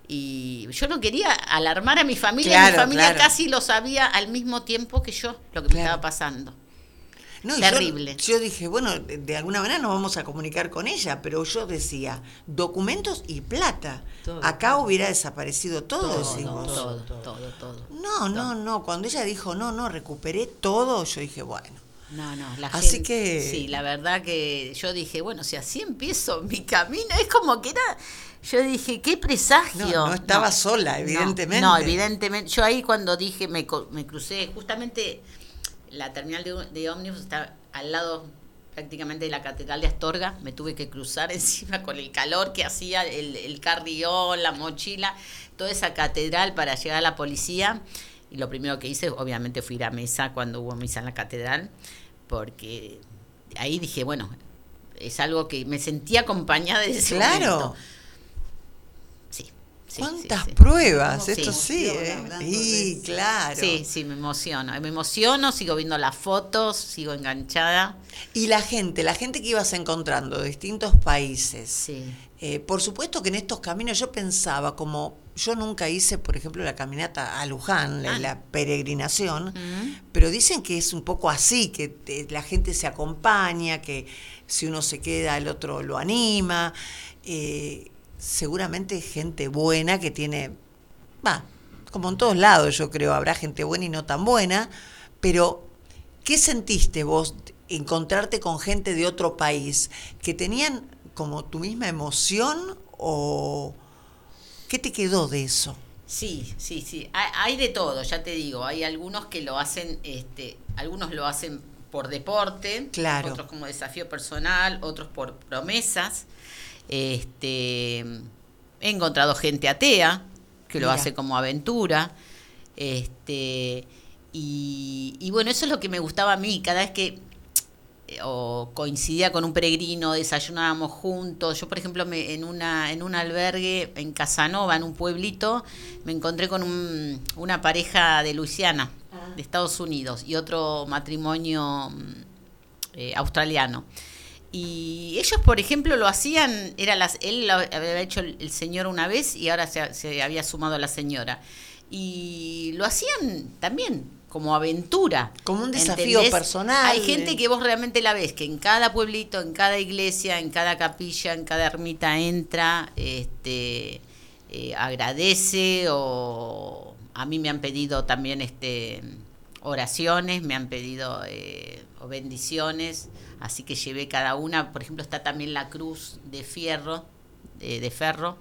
Y yo no quería alarmar a mi familia, mi Claro, familia claro. casi lo sabía al mismo tiempo que yo, lo que me estaba pasando. No, yo- Terrible. Yo, dije, bueno, de, de alguna manera nos vamos a comunicar con ella, pero yo decía, documentos y plata. Todo. Acá hubiera desaparecido todo, no, vos. Todo, todo. todo. No, no, no. Cuando ella dijo, no, no, recuperé todo, yo dije, bueno. No, no, la Así gente- que- Sí, la verdad que yo dije, bueno, si así empiezo mi camino, es como que era. Yo dije, qué presagio. No, no estaba sola, no, evidentemente. No, evidentemente. Yo ahí cuando dije, me, me crucé, justamente la terminal de, de ómnibus está al lado prácticamente de la Catedral de Astorga, me tuve que cruzar encima con el calor que hacía, el, el carrión, la mochila, toda esa catedral para llegar a la policía. Y lo primero que hice, obviamente, fue ir a misa cuando hubo misa en la catedral, porque ahí dije, bueno, es algo que me sentía acompañada de ese Claro. momento. Sí, sí, ¿Cuántas sí, sí. pruebas? Sí. Esto sí, ¿eh? de- claro. Sí, sí, me emociono. Me emociono, sigo viendo las fotos, sigo enganchada. Y la gente, la gente que ibas encontrando de distintos países. Sí. Eh, por supuesto que en estos caminos yo pensaba, como yo nunca hice, por ejemplo, la caminata a Luján, la, Ah. la peregrinación, pero dicen que es un poco así, que te- la gente se acompaña, que si uno se queda, el otro lo anima. Eh, seguramente gente buena que tiene, va, como en todos lados yo creo, habrá gente buena y no tan buena, pero ¿qué sentiste vos encontrarte con gente de otro país que tenían como tu misma emoción o qué te quedó de eso? Sí, sí, sí. Hay, de todo, ya te digo. Hay algunos que lo hacen, este, algunos lo hacen por deporte, Claro. otros como desafío personal, otros por promesas. Este, he encontrado gente atea que lo hace como aventura. Este, y, y bueno, eso es lo que me gustaba a mí. Cada vez que eh, o coincidía con un peregrino, desayunábamos juntos. Yo, por ejemplo, me, en, una, en un albergue en Casanova, en un pueblito, me encontré con un- una pareja de Luisiana, de Estados Unidos, y otro matrimonio mm, eh, australiano. Y ellos, por ejemplo, lo hacían, era las, él lo había hecho el, señor una vez y ahora se, se había sumado la señora. Y lo hacían también como aventura. Como un desafío personal. Hay gente que vos realmente la ves, que en cada pueblito, en cada iglesia, en cada capilla, en cada ermita entra, este, eh, agradece o a mí me han pedido también este oraciones, me han pedido eh, o bendiciones, así que llevé cada una. Por ejemplo, está también la cruz de fierro, de, de ferro,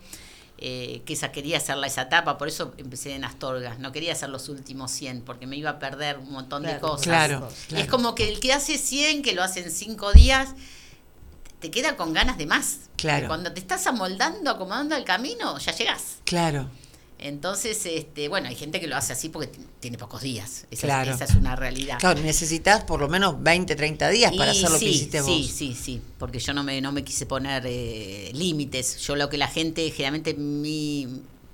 eh, que esa quería hacerla esa etapa, por eso empecé en Astorga. No quería hacer los últimos 100, porque me iba a perder un montón de Claro, cosas. Claro, Es como que el que hace 100, que lo hace en 5 días, te queda con ganas de más. Claro. Cuando te estás amoldando, acomodando el camino, ya llegás. Claro. Entonces, este, bueno, hay gente que lo hace así porque tiene pocos días. Esa, Claro. es, esa es una realidad. Claro, necesitas por lo menos 20, 30 días para hacer lo sí, que hiciste sí, vos. Sí, sí, porque yo no me, no me quise poner eh, límites. Yo lo que la gente, generalmente mi,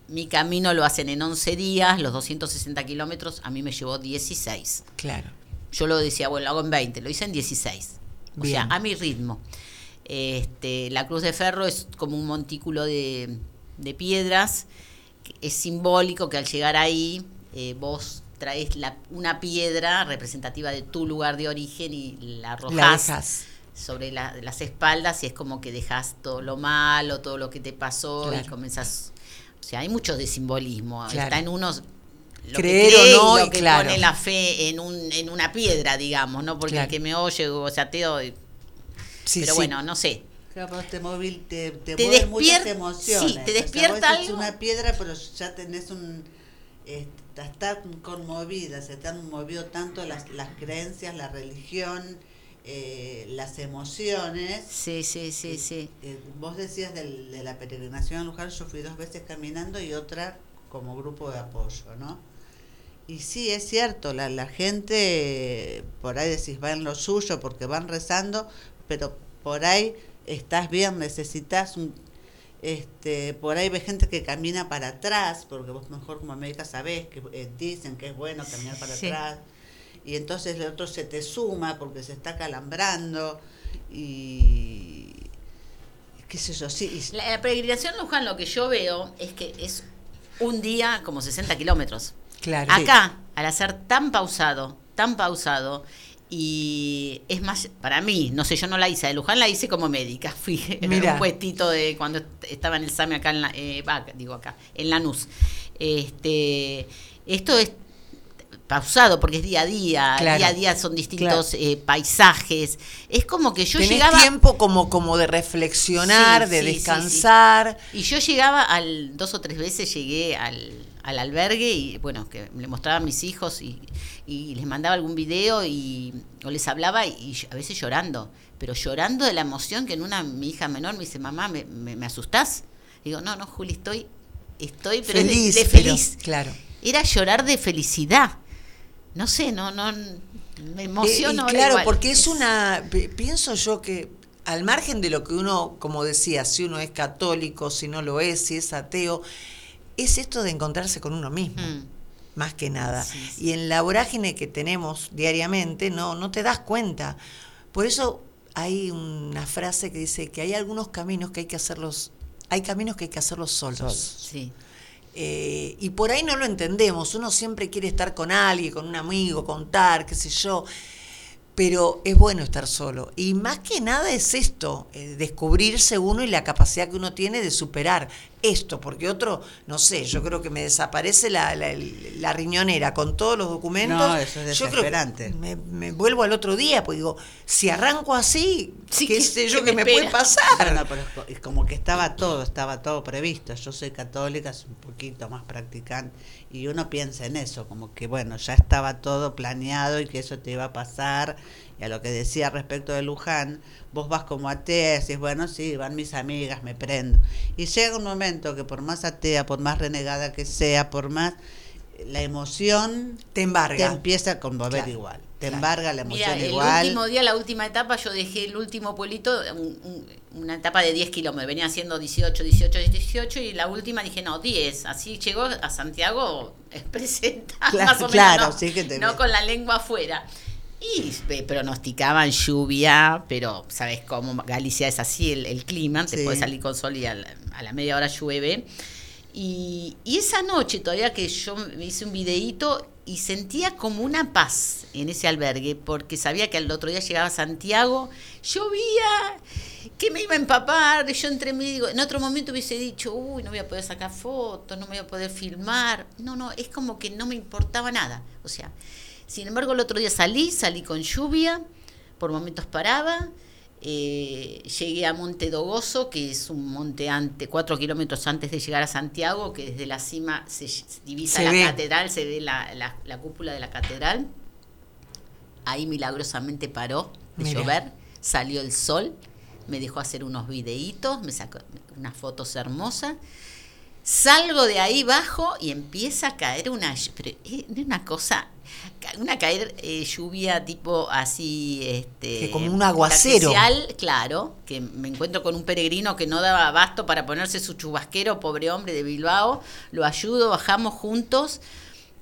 mi camino lo hacen en 11 días, los 260 kilómetros, a mí me llevó 16. Claro. Yo lo decía, bueno, lo hago en 20, lo hice en 16. O sea, a mi ritmo. Este, la Cruz de Ferro es como un montículo de, de piedras. Es simbólico que al llegar ahí eh, vos traes la, una piedra representativa de tu lugar de origen y la dejas. sobre la- las espaldas y es como que dejas todo lo malo, todo lo que te pasó y Claro. comenzás... O sea, hay mucho de simbolismo. Claro. Está en unos... Lo Creer que o y no, lo y que claro. pone la fe en, un, en una piedra, digamos, ¿no? Porque el que me oye o sea ateo... Sí, pero sí. bueno, no sé. Claro, pero te, movi- te, te, Te mueven muchas emociones. sí, te O sea, despierta vos decís algo. una piedra, pero ya tenés un... eh, está conmovida, se te han movido tanto las, las creencias, la religión, eh, las emociones. Sí, sí, sí, sí. Eh, vos decías del- de la peregrinación a Luján, yo fui dos veces caminando y otra como grupo de apoyo, ¿no? Y sí, es cierto, la, la gente, por ahí decís, va en lo suyo porque van rezando, pero por ahí estás bien, necesitas un... Este, por ahí ves gente que camina para atrás, porque vos mejor como médica sabés que eh, dicen que es bueno caminar para Sí. atrás, y entonces el otro se te suma porque se está calambrando, y qué sé yo, sí, y- La, la peregrinación Luján lo que yo veo es que es un día como 60 kilómetros. Claro. Acá, al hacer tan pausado, tan pausado, y es más, para mí, no sé, yo no la hice de Luján, la hice como médica. Fui en Mira. un puestito de cuando est- estaba en el SAME acá, en la, eh, digo acá, en Lanús. Este, esto es pausado porque es día a día, Claro. día a día son distintos eh, paisajes. Es como que yo Tenés llegaba... tiempo como, como de reflexionar, Sí, de sí, sí, descansar. Y yo llegaba al, dos o tres veces llegué al, al albergue y bueno, que le mostraba a mis hijos y, y les mandaba algún video y o les hablaba y, a veces llorando, pero llorando de la emoción que en una mi hija menor me dice, mamá, ¿me, me, me asustás? Digo, no, no, Juli, estoy, estoy pero feliz, de, feliz. claro. Era llorar de felicidad. No sé, no, no, me Eh, emociono. y ahora claro, igual. porque es una, pi- pienso yo que al margen de lo que uno, como decía, si uno es católico, si no lo es, si es ateo, es esto de encontrarse con uno mismo, Mm. más que nada. Sí, sí. Y en la vorágine que tenemos diariamente, no, no te das cuenta. Por eso hay una frase que dice que hay algunos caminos que hay que hacerlos, hay caminos que hay que hacerlos solos. Sí. Eh, y por ahí no lo entendemos, uno siempre quiere estar con alguien, con un amigo, contar, qué sé yo. Pero es bueno estar solo. Y más que nada es esto, eh, descubrirse uno y la capacidad que uno tiene de superar esto, porque otro, no sé, yo creo que me desaparece la, la, la riñonera con todos los documentos. No, eso es yo creo que desesperante. me, me vuelvo al otro día, pues digo, si arranco así, Sí, qué ¿qué- sé yo que me espera? puede pasar. Bueno, pero es como que estaba todo, estaba todo previsto. Yo soy católica, soy un poquito más practicante y uno piensa en eso, como que bueno, ya estaba todo planeado y que eso te iba a pasar. Y a lo que decía respecto de Luján, vos vas como atea y decís, bueno, sí, van mis amigas, me prendo. Y llega un momento que por más atea, por más renegada que sea, por más la emoción Te embarga. te empieza a conmover Claro, igual. Te embarga la emoción Mira, el igual. último día, la última etapa, yo dejé el último pueblito, un- un- una etapa de 10 kilómetros. Venía haciendo 18, 18, 18 y la última dije, no, 10. Así llegó a Santiago presentada, Claro, más o menos. claro, no, sí que te no con la lengua afuera. Y eh, pronosticaban lluvia, pero sabes cómo Galicia es así el, el clima, te Sí. puede salir con sol y a la, a la media hora llueve. Y, esa noche todavía que yo me hice un videíto y sentía como una paz en ese albergue, porque sabía que al otro día llegaba Santiago, llovía, que me iba a empapar, yo entre mí digo, en otro momento hubiese dicho, uy, no voy a poder sacar fotos, no me voy a poder filmar. No, no, es como que no me importaba nada. O sea, sin embargo, el otro día salí, salí con lluvia, por momentos paraba, eh, llegué a Monte Dogoso, que es un monte ante, cuatro kilómetros antes de llegar a Santiago, que desde la cima se, se divisa Se la ve. catedral, se ve la, la- la cúpula de la catedral. Ahí milagrosamente paró de Mira. llover, salió el sol, me dejó hacer unos videitos, me sacó unas fotos hermosas. Salgo de ahí bajo y empieza a caer una, eh, una cosa, una caer eh, lluvia tipo así, este, Que como un aguacero. claro, que me encuentro con un peregrino que no daba abasto para ponerse su chubasquero, pobre hombre de Bilbao, lo ayudo, bajamos juntos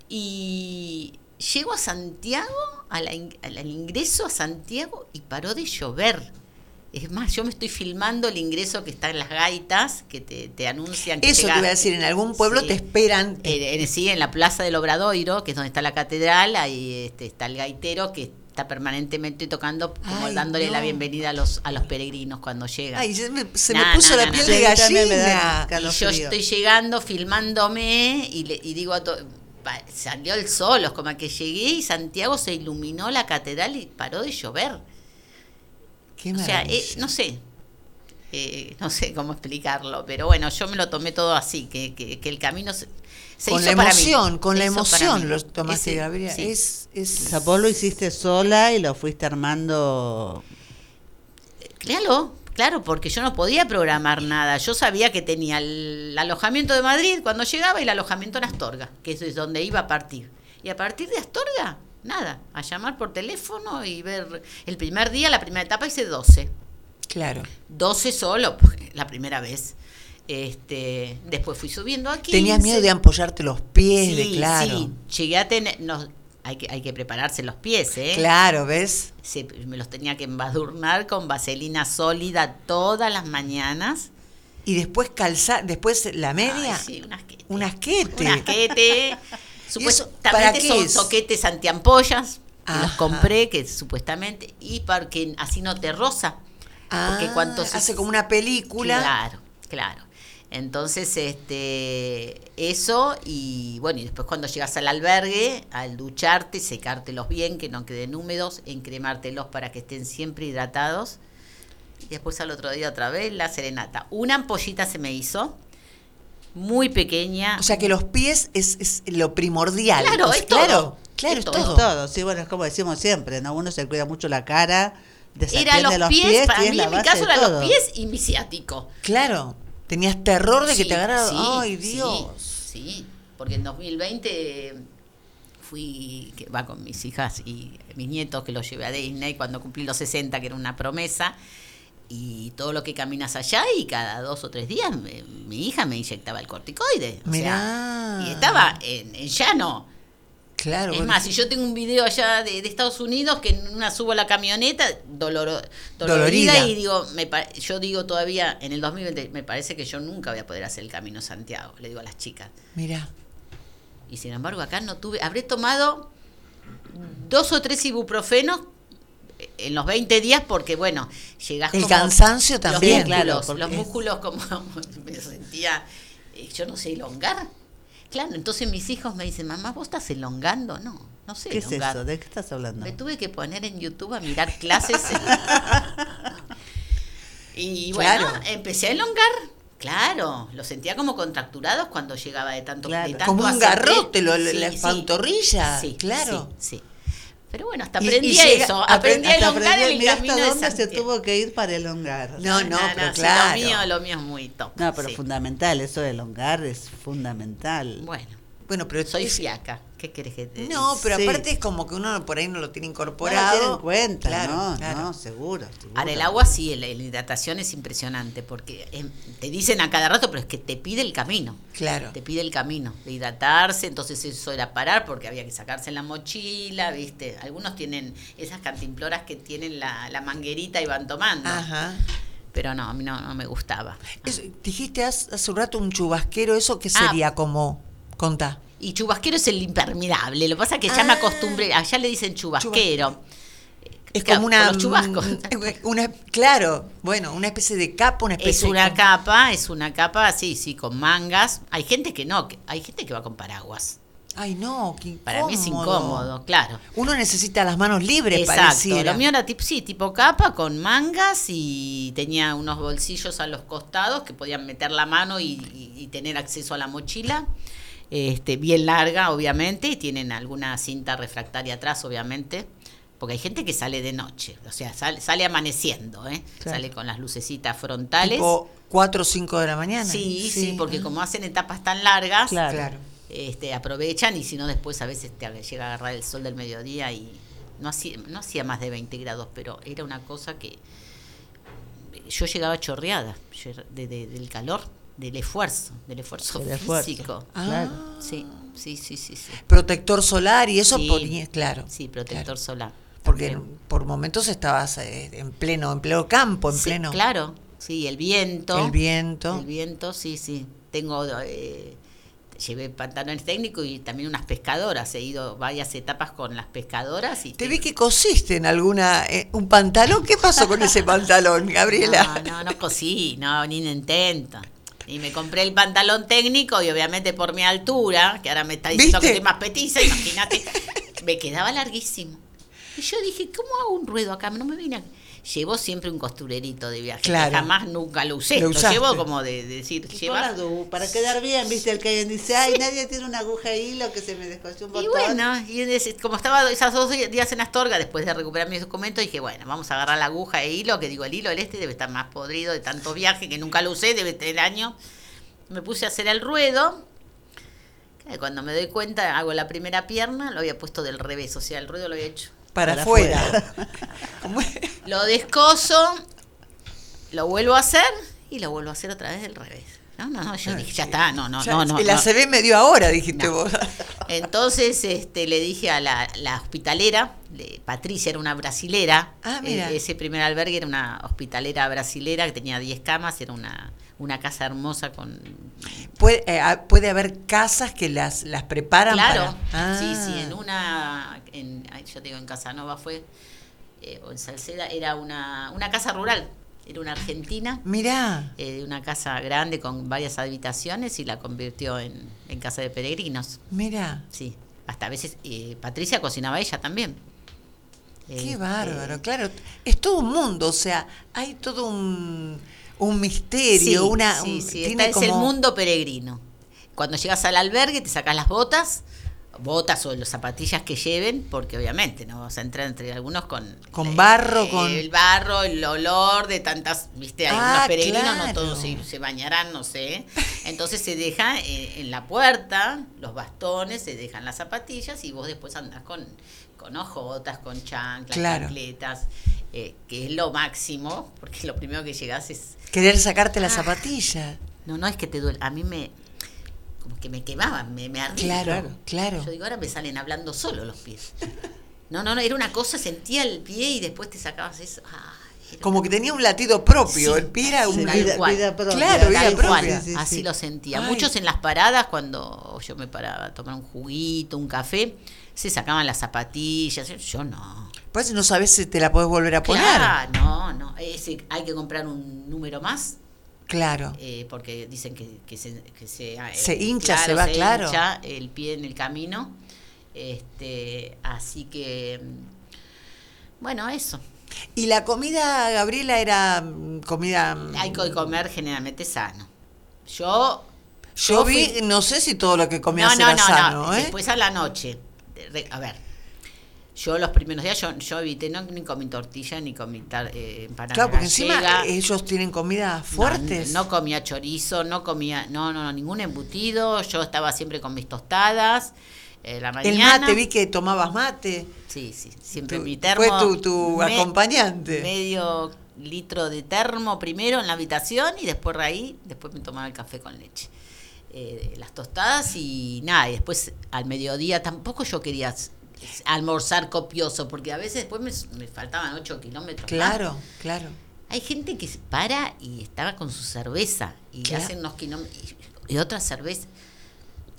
y llego a Santiago, al ingreso a Santiago y paró de llover. Es más, yo me estoy filmando el ingreso que está en las gaitas, que te, te anuncian que Eso te llega- iba a decir, en algún pueblo Sí. te esperan. Eh, en- sí, en la Plaza del Obradoiro, que es donde está la catedral, ahí este, está el gaitero que está permanentemente tocando, como Ay, dándole la bienvenida a los, a los peregrinos cuando llegan. Ay, se me, se me puso la piel de me da gallina. calor. y yo frío. estoy llegando, filmándome, y, le, y digo a to- pa- salió el sol, es como que llegué y Santiago se iluminó la catedral y paró de llover. Qué O sea, eh, no sé. eh, no sé cómo explicarlo, pero bueno, yo me lo tomé todo así, que, que, que el camino se, se con hizo la para mí. emoción, con Se la emoción lo tomaste, Ese- Gabriela. sí. Es, es, O sea, vos lo hiciste sola y lo fuiste armando. Claro, claro, porque yo no podía programar nada. Yo sabía que tenía el alojamiento de Madrid cuando llegaba y el alojamiento en Astorga, que es donde iba a partir. Y a partir de Astorga, nada, a llamar por teléfono y ver. El primer día, la primera etapa hice 12. Claro. 12 solo, la primera vez. Este, después fui subiendo aquí. Tenías miedo de ampollarte los pies, de Sí, claro. sí, llegué a tener. no, hay, que, hay que prepararse los pies, ¿eh? Claro, ¿ves? Se- me los tenía que embadurnar con vaselina sólida todas las mañanas. Y después calzar, después la media, Ay, sí, un asquete. un asquete. Un asquete. ¿Y Supuestamente son es? soquetes antiampollas. Que los compré, que supuestamente. Y para que así no te roza. porque Ah, cuanto se- hace como una película. Claro, claro. Entonces, este, eso y bueno, y después cuando llegas al albergue, al ducharte, secártelos bien, que no queden húmedos, encremártelos para que estén siempre hidratados. Y después al otro día otra vez la serenata. Una ampollita se me hizo, muy pequeña. O sea que los pies es, es lo primordial. Claro, es todo. Claro, claro, Es es todo. Sí, bueno, es como decimos siempre, ¿no? Uno se cuida mucho la cara, era desatiende los pies, para y es mí en mi caso eran los pies y mi ciático. Claro. Tenías terror de que Sí, te agarrara. sí, Ay, sí, Dios. Sí, porque en 2020 fui, que va con mis hijas y mis nietos, que los llevé a Disney cuando cumplí los 60, que era una promesa, y todo lo que caminas allá, y cada dos o tres días me- mi hija me inyectaba el corticoide. O Mirá. sea, y estaba en, en llano. Claro. Es porque- más, si yo tengo un video allá de, de Estados Unidos que en una subo a la camioneta doloro- Dolorida. dolorida y digo, me yo digo todavía en el 2020, me parece que yo nunca voy a poder hacer el camino Santiago, le digo a las chicas. Mirá. Y sin embargo acá no tuve, habré tomado dos o tres ibuprofenos en los 20 días porque, bueno, llegás El como- cansancio los también. músculos, Claro, porque los es- músculos como me sentía, eh, yo no sé, elongar. Claro, entonces mis hijos me dicen, mamá, ¿vos estás elongando? No, no sé ¿Qué es elongar. eso? ¿De qué estás hablando? Me tuve que poner en YouTube a mirar clases. y bueno, Claro. empecé a elongar. Claro, lo sentía como contracturados cuando llegaba de tanto, Claro. de tanto Como un garrote, lo- la pantorrilla, claro. Sí, sí. Pero bueno, hasta Y- y aprendí llega- eso. apre- Aprendí a elongar aprendí- el camino hasta de dónde se tuvo que ir para elongar. No, no, pero sí, claro. Lo mío, lo mío es muy top. No, pero sí. fundamental, eso de elongar es fundamental. Bueno, Bueno, pero soy es- fiaca. ¿Qué querés que te No, pero Sí. aparte es como que uno por ahí no lo tiene No incorporado. lo tiene en cuenta, Claro, no, claro. no, seguro, seguro. Ahora, el agua sí, la, hidratación es impresionante porque em, te dicen a cada rato, pero es que te pide el camino. Claro. Te pide el camino de hidratarse, entonces eso era parar porque había que sacarse la mochila, ¿viste? Algunos tienen esas cantimploras que tienen la, la manguerita y van tomando. Ajá. Pero no, a mí no, no me gustaba. Eso- dijiste hace, hace un rato un chubasquero, ¿eso qué Ah. sería como? Contá. Y chubasquero es el impermeable. Lo que pasa es que ya me Ah. acostumbré, allá le dicen chubasquero. Es Claro, como una. los chubascos. mm, Una, claro, bueno, una especie de capa, una especie Es una de. capa, es una capa, sí, sí, con mangas. Hay gente que no, que- hay gente que va con paraguas. Ay, no, qué Para mí es incómodo, claro. Uno necesita las manos libres, Exacto, pareciera. lo mío era tipo, sí, tipo capa con mangas y tenía unos bolsillos a los costados que podían meter la mano y, y- y tener acceso a la mochila. Este, bien larga, obviamente, y tienen alguna cinta refractaria atrás, obviamente, porque hay gente que sale de noche, o sea, sale, sale amaneciendo, ¿eh? Claro. sale con las lucecitas frontales. Tipo 4 o 5 de la mañana. sí, sí, porque como hacen etapas tan largas, Claro. Claro. este, aprovechan y si no después a veces te llega a agarrar el sol del mediodía y no hacía, no hacía más de 20 grados, pero era una cosa que yo llegaba chorreada de- del calor, del esfuerzo, del esfuerzo físico. Ah, Claro. Sí, sí, sí, sí, sí. Protector solar y eso Sí. ponía, claro. Sí, protector claro. solar. Porque por momentos estabas eh, en pleno, en pleno campo, en Sí, pleno. Claro, sí, el viento. El viento. El viento, sí, sí. Tengo, eh, llevé pantalones técnicos y también unas pescadoras. He ido varias etapas con las pescadoras. Y Te vi que cosiste en alguna. eh, un pantalón. ¿Qué pasó con ese pantalón, Gabriela? No, no, no cosí, no, ni intento. Y me compré el pantalón técnico y obviamente por mi altura, que ahora me está diciendo ¿Viste? que estoy más petiza, imagínate, me quedaba larguísimo. Y yo dije, ¿cómo hago un ruedo acá? No me vine a... Llevo siempre un costurerito de viaje, que Claro. jamás nunca lo usé. Lo Lo, llevo como de, de decir, llevar... para quedar bien, viste, el que alguien dice, ay, nadie tiene una aguja de hilo que se me descosió un botón. Y bueno, y como estaba esos dos días en Astorga, después de recuperar mis documentos, dije, bueno, vamos a agarrar la aguja e hilo, que digo, el hilo del este debe estar más podrido de tanto viaje que nunca lo usé, debe tener años. Me puse a hacer el ruedo. Cuando me doy cuenta, hago la primera pierna, lo había puesto del revés, o sea, el ruedo lo había hecho. Para, Para afuera. Lo descoso, lo vuelvo a hacer y lo vuelvo a hacer otra vez del revés. No, no, no, yo dije, sí. ya está, no, no, Ya, no, no. El no. ACB me dio ahora, dijiste No. vos. Entonces este, le dije a la, la hospitalera, le- Patricia era una brasilera, Ah, mira. e- ese primer albergue era una hospitalera brasilera que tenía 10 camas, era una, una casa hermosa con... Puede, eh, ah, puede haber casas que las, las preparan Claro, para. sí, Ah. sí, en una, en, yo te digo, en Casanova fue, eh, o en Salceda, era una, una casa rural, era una argentina. Mirá. eh, una casa grande con varias habitaciones y la convirtió en, en casa de peregrinos. Mirá. Sí, hasta a veces eh, Patricia cocinaba ella también. Qué Este, bárbaro, claro. Es todo un mundo, o sea, hay todo un, un misterio, sí, una. sí, un- sí, tiene esta es el mundo peregrino. Cuando llegas al albergue te sacas las botas, botas o las zapatillas que lleven, porque obviamente no vas a entrar entre algunos con Con barro, con- el barro, el olor de tantas, viste, hay Ah, unos peregrinos, no todos se, se bañarán, no sé. Entonces se deja eh, en la puerta los bastones, se dejan las zapatillas y vos después andás con, con ojotas, con chanclas, Claro. chancletas, eh, que es lo máximo, porque lo primero que llegás es Querer sacarte las Ah. zapatillas. no, no es que te duele. A mí me. Como que me quemaban, me, me ardía. Claro, claro. Yo digo, ahora me salen hablando solo los pies. No, no, no, era una cosa, sentía el pie y después te sacabas eso. Como una- que tenía un latido propio. Sí, el pie era sí, un. tal vida, vida propia. Claro, vida cual, propia. Sí, sí, así sí. lo sentía. Ay. Muchos en las paradas, cuando yo me paraba a tomar un juguito, un café, se sacaban las zapatillas. Yo no. Pues no sabes si te la podés volver a poner. Claro, no, no. Ese, hay que comprar un número más. Claro. eh, porque dicen que, que se, que se, eh, Se hincha, se va, claro. hincha el pie en el camino. Este, así que, bueno, eso. Y la comida, Gabriela, era mm, comida. mm, Hay que comer generalmente sano. Yo. Yo vi, no sé si todo lo que comías no, no, era no, sano, no. ¿eh? Después a la noche. A ver. Yo los primeros días yo, yo evité, no, ni comí tortilla, ni comí tar- eh, empanada claro, porque encima gallega. ellos tienen comidas fuertes. No, comía chorizo, no comía, no, no, no, ningún embutido. Yo estaba siempre con mis tostadas. eh, la el mañana. mate, vi que tomabas mate. Sí, sí, siempre Tu- mi termo. fue tu- tu me- acompañante. Medio litro de termo primero en la habitación y después de ahí, después me tomaba el café con leche. Eh, las tostadas y nada, y después al mediodía tampoco yo quería almorzar copioso, porque a veces después me, me faltaban 8 kilómetros. más. Claro, claro. Hay gente que se para y estaba con su cerveza y Claro. hacen unos kilómetros y, y otra cerveza.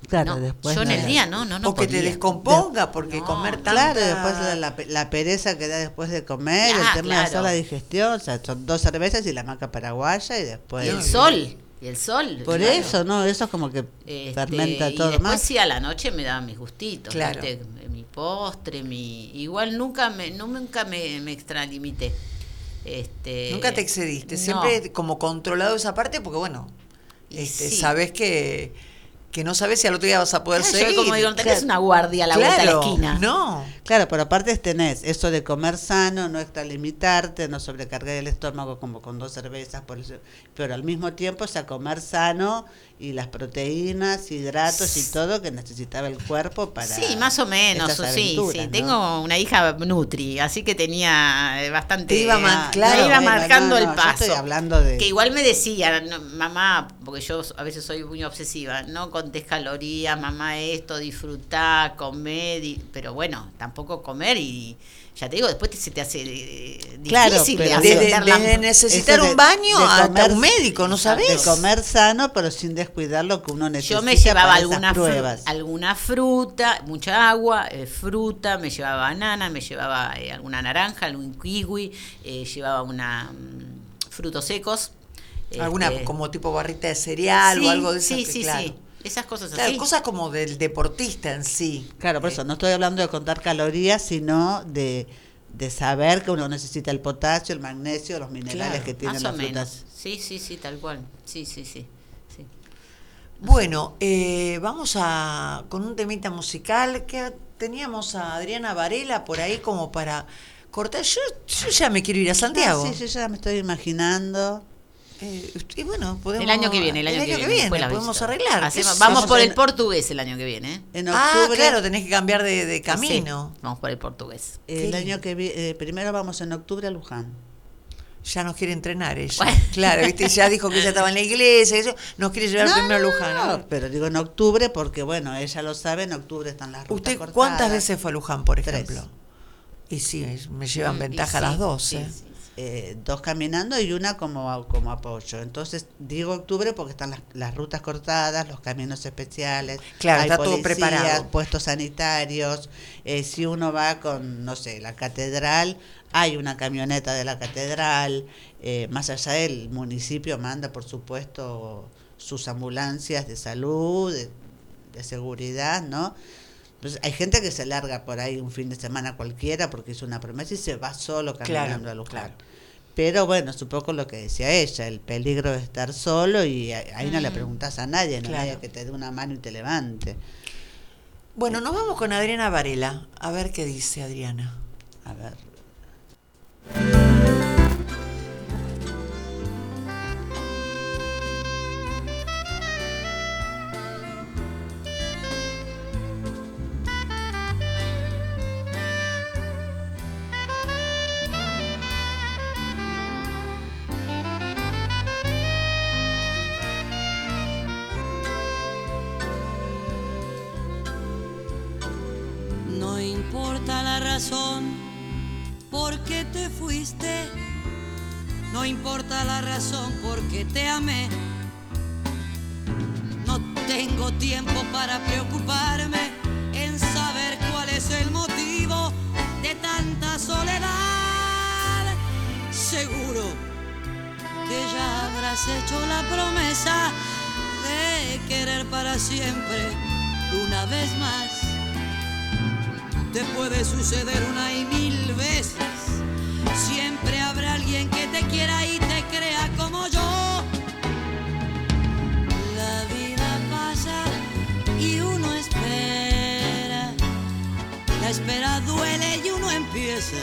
Claro, No, después yo en el día no, no, no o que te descomponga, porque No, comer tanto. Claro, después la, la pe- la pereza que da después de comer, Ah, el tema de hacer claro. la digestión, o sea, son dos cervezas y la maca paraguaya y después... Y el sol, y el sol. Por claro. eso, ¿no? Eso es como que Este, fermenta y todo después más. sí a la noche me daban mis gustitos, Claro. ¿viste? mi postre, mi igual nunca me nunca me, me extralimité. Este Nunca te excediste, no. siempre como controlado esa parte, porque bueno, Y este, sí. sabes que, que no sabes si al otro día vas a poder Claro, seguir. yo como digo, no tenés Claro. una guardia a la vuelta de la Claro, esquina. No, Claro, pero aparte tenés eso de comer sano, no extralimitarte, no sobrecargar el estómago como con dos cervezas, por eso, pero al mismo tiempo, o sea, comer sano y las proteínas, hidratos y todo que necesitaba el cuerpo para Sí, más o menos, sí, sí. ¿no? Tengo una hija nutri, así que tenía eh, bastante... Te iba claro. me iba bueno, marcando no, el no, paso. estoy hablando de Que igual me decía, mamá, porque yo a veces soy muy obsesiva, no contés calorías, mamá esto, disfrutá, comer, y- pero bueno, tampoco comer y ya te digo, después te- se te hace eh, Claro, difícil de pero desde, aceptar la- desde necesitar de- un baño de hasta comer- un médico, ¿no sabes? de comer sano, pero sin descuidar lo que uno necesita Yo me llevaba para alguna, esas fru- alguna fruta, mucha agua, eh, fruta, me llevaba banana, me llevaba eh, alguna naranja, algún kiwi, eh, llevaba una mm, frutos secos. Alguna este, como tipo barrita de cereal sí, o algo de eso. Sí, que, sí, claro. sí. Esas cosas Claro, así. cosas como del deportista en sí. Claro, por eso no estoy hablando de contar calorías, sino de, de saber que uno necesita el potasio, el magnesio, los minerales Claro, que tienen Más o las menos. frutas. Sí, sí, sí, tal cual. Sí, sí, sí. sí. Bueno, eh, vamos a con un temita musical que teníamos a Adriana Varela por ahí como para cortar. Yo, yo ya me quiero ir a Santiago. Ah, sí, yo ya me estoy imaginando. Eh, y bueno, podemos, El año que viene, el año, que, viene. podemos visita. arreglar. Hacemos- ¿Qué vamos por el portugués el año que viene. ¿eh? En Ah, octubre, claro, tenés que cambiar de, de camino. Sí, vamos por el portugués. el año que viene, primero vamos en octubre a Luján. Ya nos quiere entrenar ella. Bueno. Claro, viste, ya dijo que ella estaba en la iglesia, eso, nos quiere llevar No, primero a Luján. pero digo en octubre porque, bueno, ella lo sabe, en octubre están las rutas ¿Usted cortadas. cuántas veces fue a Luján, por Tres. ejemplo? Y sí, me llevan y ventaja sí, las dos. sí, ¿eh? sí, sí. Eh, dos caminando y una como, como apoyo. Entonces digo octubre porque están las, las rutas cortadas, los caminos especiales, Claro, hay está todo preparado. puestos sanitarios. eh, si uno va con, no sé, la catedral, hay una camioneta de la catedral. eh, más allá del municipio manda, por supuesto, sus ambulancias de salud, de, de seguridad, ¿no? Hay gente que se larga por ahí un fin de semana cualquiera porque hizo una promesa y se va solo caminando Claro, a Luján. claro. Pero bueno, es un poco lo que decía ella, el peligro de estar solo y ahí no le preguntas a nadie, no hay Claro. nadie que te dé una mano y te levante. Bueno, nos vamos con Adriana Varela. A ver qué dice Adriana. A ver. que te amé. No tengo tiempo para preocuparme en saber cuál es el motivo de tanta soledad. Seguro que ya habrás hecho la promesa de querer para siempre una vez más. Te puede suceder una y mil veces. Siempre habrá alguien que te quiera y te crea como yo. La espera duele y uno empieza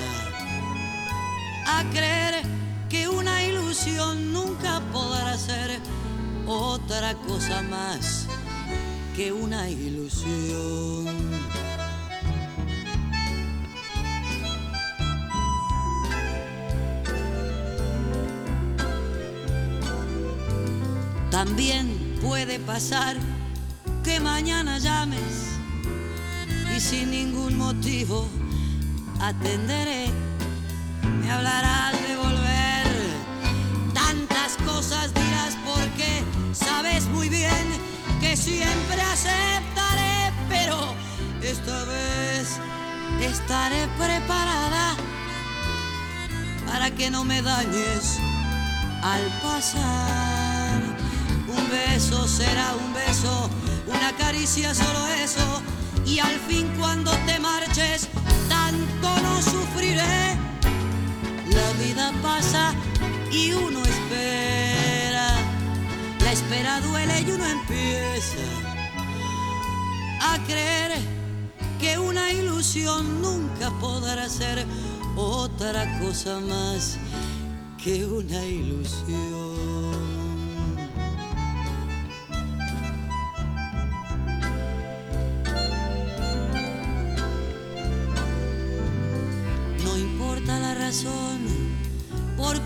a creer que una ilusión nunca podrá ser otra cosa más que una ilusión. También puede pasar que mañana llames sin ningún motivo atenderé. Me hablarás de volver, tantas cosas dirás porque sabes muy bien que siempre aceptaré, pero esta vez estaré preparada para que no me dañes al pasar. Un beso será un beso, una caricia solo eso, y al fin cuando te marches, tanto no sufriré. La vida pasa y uno espera, la espera duele y uno empieza a creer que una ilusión nunca podrá ser otra cosa más que una ilusión.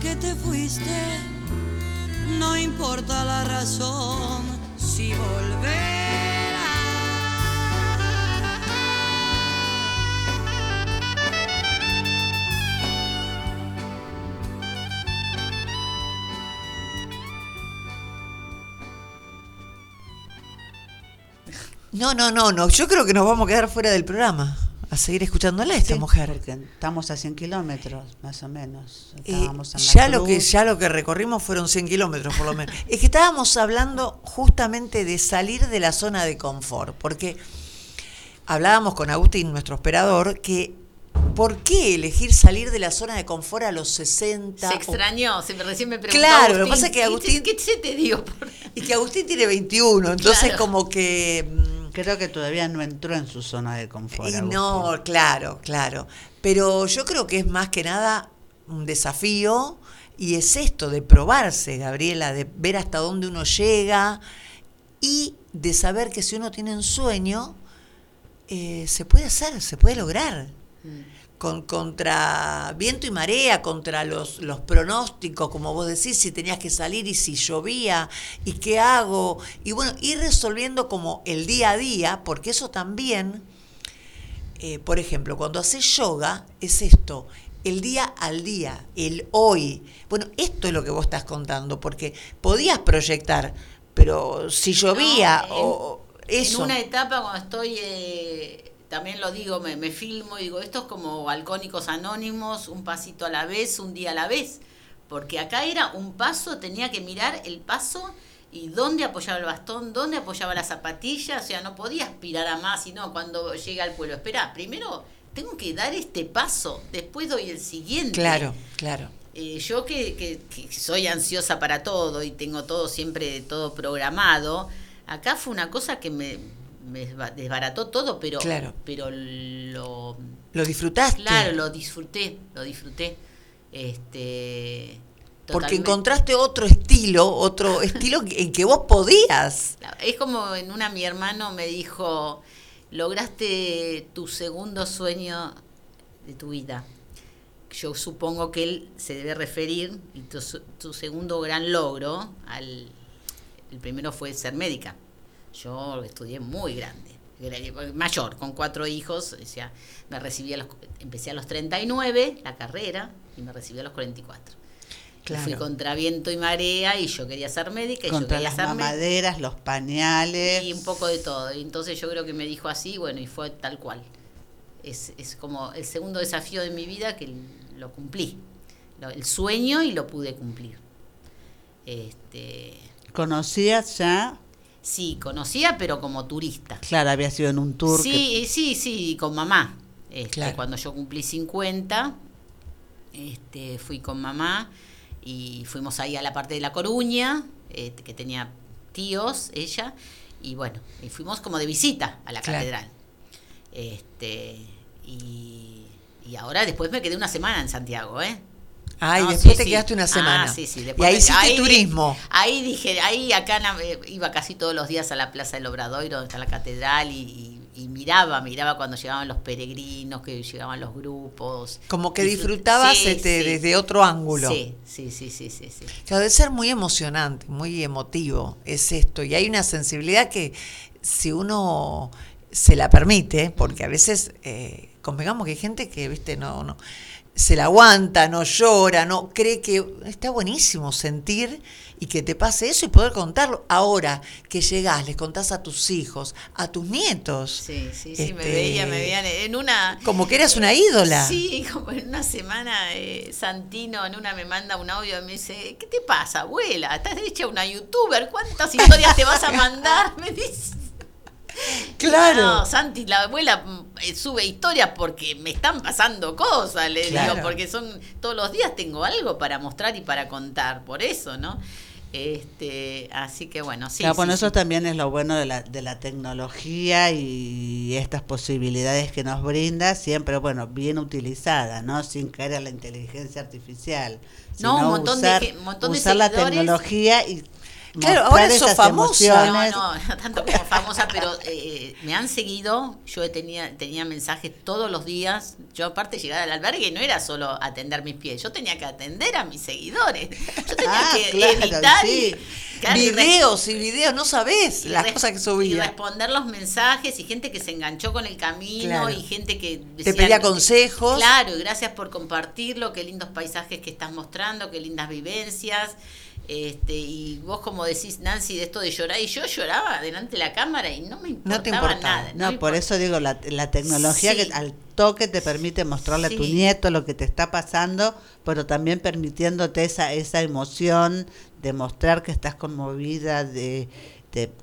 Qué te fuiste, no importa la razón si volverás. No, no, no, no. Yo creo que nos vamos a quedar fuera del programa. A seguir escuchándola a esta Sí, mujer. Porque estamos a 100 kilómetros, más o menos. Eh, Estábamos en la ya lo que ya lo que recorrimos fueron 100 kilómetros por lo menos. es que estábamos hablando justamente de salir de la zona de confort, porque hablábamos con Agustín, nuestro operador, que ¿por qué elegir salir de la zona de confort a los 60? Se o- extrañó, se me, recién me preguntó Claro, Agustín, lo que pasa es que ¿qué- Agustín- ¿Qué, se te dio? por- y que Agustín tiene 21, entonces Claro. como que... mm, Creo que todavía no entró en su zona de confort. Y no, claro, claro. Pero yo creo que es más que nada un desafío y es esto de probarse, Gabriela, de ver hasta dónde uno llega y de saber que si uno tiene un sueño, eh, se puede hacer, se puede lograr. Con, contra viento y marea, contra los, los pronósticos, como vos decís, si tenías que salir y si llovía, y qué hago. Y bueno, ir resolviendo como el día a día, porque eso también eh, por ejemplo, cuando haces yoga, es esto, el día al día, el hoy. Bueno, esto es lo que vos estás contando, porque podías proyectar, pero si llovía No, en- o eso. En una etapa cuando estoy, eh, también lo digo, me, me filmo y digo, esto es como alcohólicos anónimos, un pasito a la vez, un día a la vez. Porque acá era un paso, tenía que mirar el paso y dónde apoyaba el bastón, dónde apoyaba la zapatilla, o sea, no podía aspirar a más, sino cuando llega al pueblo. Espera, primero tengo que dar este paso, después doy el siguiente. Claro, claro. Eh, yo que, que- que soy ansiosa para todo y tengo todo siempre todo programado, acá fue una cosa que me, me desba- desbarató todo, pero, Claro. pero lo, Lo disfrutaste. claro, lo disfruté, lo disfruté. Este, porque encontraste otro estilo, otro estilo en que vos podías. Es como en una mi hermano me dijo, lograste tu segundo sueño de tu vida. Yo supongo que él se debe referir, y tu, tu segundo gran logro, al, el primero fue ser médica. Yo estudié muy grande, gra- mayor, con cuatro hijos, o sea, me recibí a los, empecé a los 39 la carrera y me recibí a los 44. Y Fui contra viento y marea y yo quería ser médica y yo quería las ser mamaderas, los pañales. Y un poco de todo. Y entonces yo creo que me dijo así, bueno, y fue tal cual. Es, es como el segundo desafío de mi vida que lo cumplí. Lo- el sueño y lo pude cumplir. Este, ¿Conocías ya? Sí, conocía, pero como turista. Claro, había sido en un tour. que- Sí, sí, sí, con mamá. Este, Claro. Cuando yo cumplí 50, este, fui con mamá y fuimos ahí a la parte de La Coruña, este, que tenía tíos, ella, y bueno, y fuimos como de visita a la Claro. catedral. Este, y, y ahora después me quedé una semana en Santiago, ¿eh? Ay, No, después sí, te sí. quedaste una semana. Ah, sí, sí. y después ahí me- hiciste turismo. Ahí dije, ahí acá eh, iba casi todos los días a la Plaza del Obradoiro, donde está la catedral, y, y- y miraba, miraba cuando llegaban los peregrinos, que llegaban los grupos. Como que Disfrut- disfrutabas Sí, este, desde otro ángulo. Sí, sí, sí, sí, sí, sí. Claro, debe ser muy emocionante, muy emotivo, es esto. Y hay una sensibilidad que si uno se la permite, porque a veces eh, convengamos que hay gente que, viste, no, no, se la aguanta, no llora, no cree que está buenísimo sentir y que te pase eso y poder contarlo. Ahora que llegás, les contás a tus hijos, a tus nietos. Sí, sí, sí, me Este, veía, me veían en una... Como que eras una ídola. Sí, como en una semana eh, Santino en una me manda un audio y me dice, ¿qué te pasa, abuela? Estás hecha una youtuber, ¿cuántas historias te vas a mandar? Me dice. Claro. No, Santi, la abuela mm, eh, sube historias porque me están pasando cosas, le Claro. digo, porque son todos los días tengo algo para mostrar y para contar, por eso, ¿no? Este, así que bueno, sí. Claro, sí, bueno, eso sí. también es lo bueno de la, de la tecnología y estas posibilidades que nos brinda, siempre, bueno, bien utilizada, ¿no? Sin caer en la inteligencia artificial. No, un montón de usar, ge- montón de usar la tecnología y Claro, ahora sos esas famosa. emociones. No, no, no tanto como famosa, pero eh, me han seguido. Yo tenía, tenía mensajes todos los días. Yo, aparte, llegar al albergue no era solo atender mis pies, yo tenía que atender a mis seguidores. Yo tenía Ah, que claro, editar sí. y, y videos y videos, no sabés y las cosas que Y subía. responder los mensajes y gente que se enganchó con el camino Claro. y gente que Te pedía consejos. Claro, y gracias por compartirlo, qué lindos paisajes que estás mostrando, qué lindas vivencias. Este, y vos como decís, Nancy, de esto de llorar, y yo lloraba delante de la cámara y no me importaba, No te importaba. nada. No, por eso digo, la, la tecnología Sí. que al toque te permite mostrarle a tu nieto lo que te está pasando, pero también permitiéndote esa, esa emoción de mostrar que estás conmovida, de,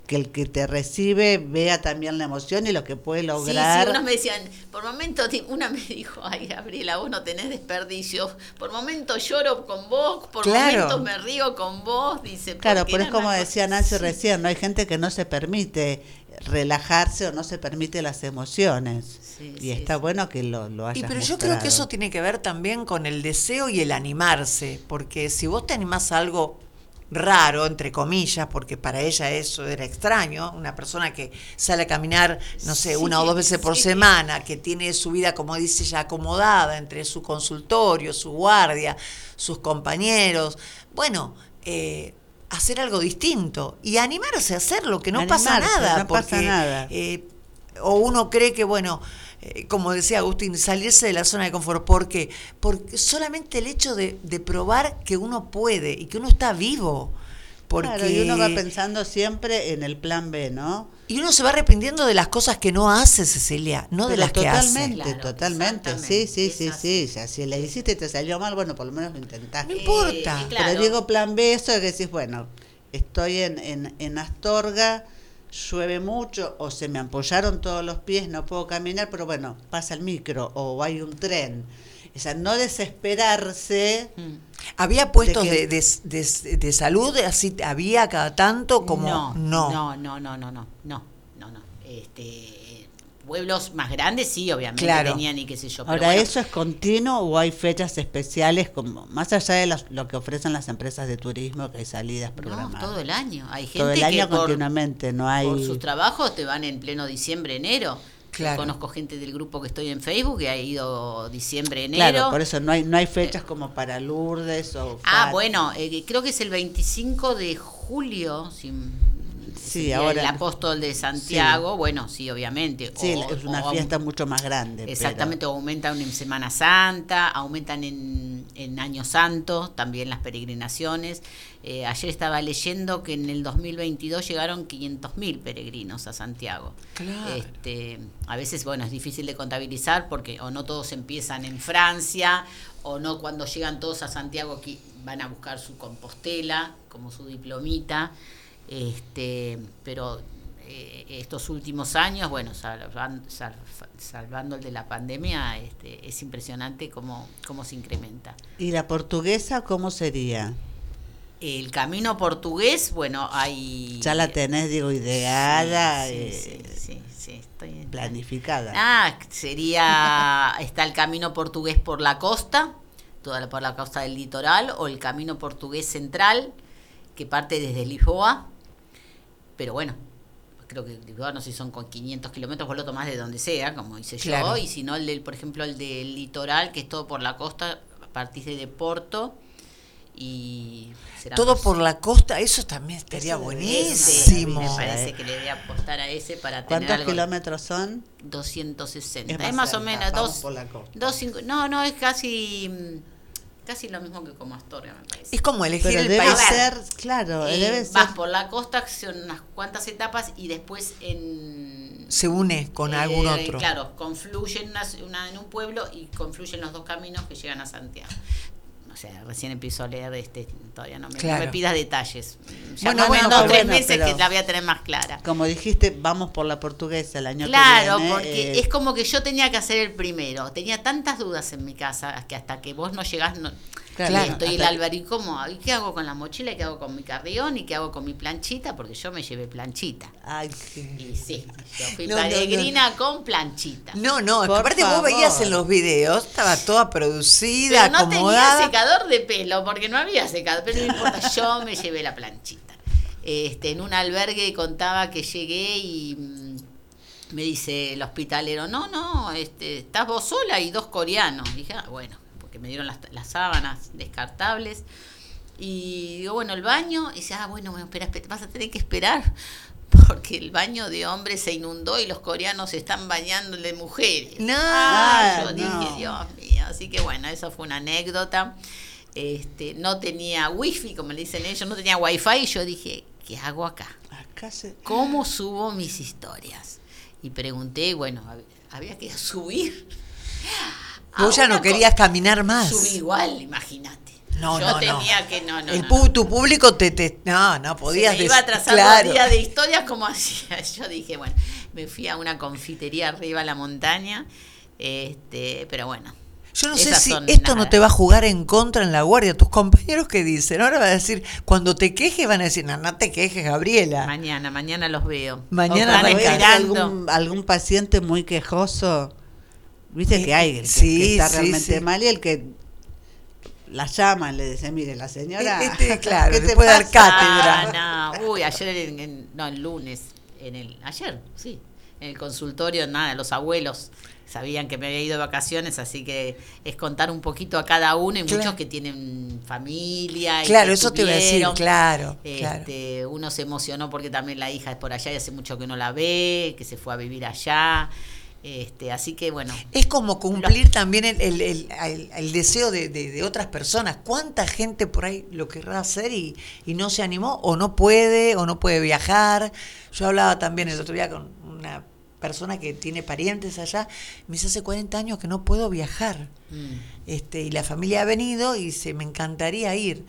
que el que te recibe vea también la emoción y lo que puede Sí, lograr. sí, unos me decían, por momento, di- una me dijo, ay, Gabriela, vos no tenés desperdicio. Por momento lloro con vos, por Claro. momentos me río con vos, dice. Claro, pero es como una decía Nancy sí. recién, ¿no? Hay gente que no se permite relajarse o no se permite las emociones. Sí, y sí, está sí. bueno que lo, lo hayas Y pero yo creo que eso tiene que ver también con el deseo y el animarse, porque si vos te animás a algo raro, entre comillas, porque para ella eso era extraño, una persona que sale a caminar, no sé, Sí, una o dos veces por sí. semana, que tiene su vida, como dice ella, acomodada entre su consultorio, su guardia, sus compañeros, bueno, eh, hacer algo distinto y animarse a hacerlo, que no pasa nada, no pasa porque nada. eh, o uno cree que, bueno, eh, como decía Agustín, salirse de la zona de confort. ¿Por qué? Porque solamente el hecho de, de probar que uno puede y que uno está vivo. Porque, Claro, y uno va pensando siempre en el plan B, ¿no? y uno se va arrepintiendo de las cosas que no hace, Cecilia, no de las que hace. totalmente, Claro, totalmente. Sí, sí, es sí, sí. Si le hiciste y te salió mal, bueno, por lo menos lo No intentaste. importa. Eh, claro. Pero digo plan B, eso de que decís, bueno, estoy en, en, en Astorga, llueve mucho, o se me ampollaron todos los pies, no puedo caminar, pero bueno, pasa el micro, o hay un tren. O sea, no desesperarse. Mm. Había puestos De de, que- de, de- de salud, así había cada tanto como no. no, no, no, no, no, no, no, no. Este, pueblos más grandes sí, obviamente Claro. tenían y qué sé yo. pero Ahora, bueno, ¿eso es continuo o hay fechas especiales, como más allá de las- lo que ofrecen las empresas de turismo, que hay salidas no, programadas? todo el año. Hay gente Todo el año que por, continuamente, no hay... por sus trabajos te van en pleno diciembre, enero. Claro. conozco gente del grupo que estoy en Facebook que ha ido diciembre, enero. Claro, por eso no hay, no hay fechas como para Lourdes o... Ah, bueno, eh, creo que es el 25 de julio, si, Sí, sería ahora- el apóstol de Santiago, bueno, sí, obviamente. Sí, o- es una o- fiesta mucho más grande. Exactamente, aumentan en Semana Santa, aumentan en, en Año Santo, también las peregrinaciones. Eh, ayer estaba leyendo que en el 2022 llegaron 500.000 peregrinos a Santiago. Claro. Este, a veces, bueno, es difícil de contabilizar porque o no todos empiezan en Francia, o no cuando llegan todos a Santiago van a buscar su compostela, como su diplomita. Este, pero eh, estos últimos años, bueno, salvan- sal- salvando el de la pandemia, este, es impresionante cómo, cómo se incrementa. ¿Y la portuguesa cómo sería? El camino portugués, bueno, hay... Ya la tenés, digo, ideada, Sí, eh, sí, sí, sí, estoy- planificada. Ah, sería, está el camino portugués por la costa, toda la, por la costa del litoral, o el camino portugués central, que parte desde Lisboa, pero bueno, creo que no sé si son con 500 kilómetros, vos lo tomás de donde sea, como hice Claro. yo, y si no, el del, por ejemplo, el del litoral, que es todo por la costa, partís de Porto, y serán Todo por la costa, eso también estaría Eso ese, buenísimo. me parece que le voy a apostar a ese para tener ¿Cuántos algo. kilómetros son? 260. Es Es más más, o menos dos, por la costa. dos no, no es casi mm, casi lo mismo que como Astoria me parece. Es como elegir Pero el debe país. ser, claro, Eh, debe ser. vas por la costa, son unas cuantas etapas y después en Se une con eh, algún otro. Claro, confluyen una, una- en un pueblo y confluyen los dos caminos que llegan a Santiago. O sea, recién empiezo a leer este, todavía no me, no Claro. me pidas detalles. Ya Bueno, bueno, dos tres bueno, meses que la voy a tener más clara. Como dijiste, vamos por la portuguesa el año Claro, que viene. porque eh, es como que yo tenía que hacer el primero. Tenía tantas dudas en mi casa que hasta que vos no llegás, no, Claro, y estoy el hasta- Álvaro, ¿y cómo? ¿Y qué hago con la mochila? ¿Y qué hago con mi carrión? ¿Y qué hago con mi planchita? Porque yo me llevé planchita. Ay, sí. Y sí, yo fui No, no, no. peregrina con planchita. No, no, aparte vos favor. veías en los videos, estaba toda producida, Pero no tenía secador de pelo, porque no había secador, pero no importa, yo me llevé la planchita. Este, en un albergue contaba que llegué y mm, me dice el hospitalero, no, no, este, estás vos sola y dos coreanos. Dije, ah, bueno, porque me dieron las, las sábanas descartables. Y digo, bueno, el baño, y dice, ah, bueno, bueno, espera, espera, vas a tener que esperar porque el baño de hombres se inundó y los coreanos se están bañando de mujeres. No. Ah, yo dije. Dios mío. Así que bueno, eso fue una anécdota. Este, no tenía wifi, como le dicen ellos, no tenía wifi y yo dije, ¿qué hago acá? Acá se. ¿Cómo subo mis historias? Y pregunté, bueno, hab- había que subir. A Vos ya no querías caminar más. Subí igual, imagínate. No, yo no, no. tenía que, no, no, El no, pu- no. tu público te, te no, no podías Se me iba des- atrasando claro. día de historias como hacía. Yo dije, bueno, me fui a una confitería arriba a la montaña, este, pero bueno. Yo no sé si esto no te va a jugar en contra en la guardia. Tus compañeros que dicen, ahora va a decir, cuando te quejes van a decir, no, no te quejes, Gabriela. Mañana, mañana los veo. Mañana esperando. algún, algún paciente muy quejoso, viste que hay el que, sí, que está sí, realmente sí. mal y el que la llama y le dice, mire, la señora. Este, claro, ¿qué te puede dar pasa?". cátedra. Ah, no. Uy, ayer, en, en- no, el lunes, en el, ayer, sí, en el consultorio, nada, los abuelos sabían que me había ido de vacaciones, así que es contar un poquito a cada uno y Claro. muchos que tienen familia. y Claro, eso te iba a decir, claro. Este, Uno se emocionó porque también la hija es por allá y hace mucho que no la ve, que se fue a vivir allá. Este, así que bueno, Es como cumplir también el, el- el- el- deseo de, de- de otras personas. ¿Cuánta gente por ahí lo querrá hacer y, y no se animó? O no puede, o no puede viajar. Yo hablaba también el otro día con una persona que tiene parientes allá. Me dice, hace 40 años que no puedo viajar. mm, Este, y la familia ha venido y dice, me encantaría ir.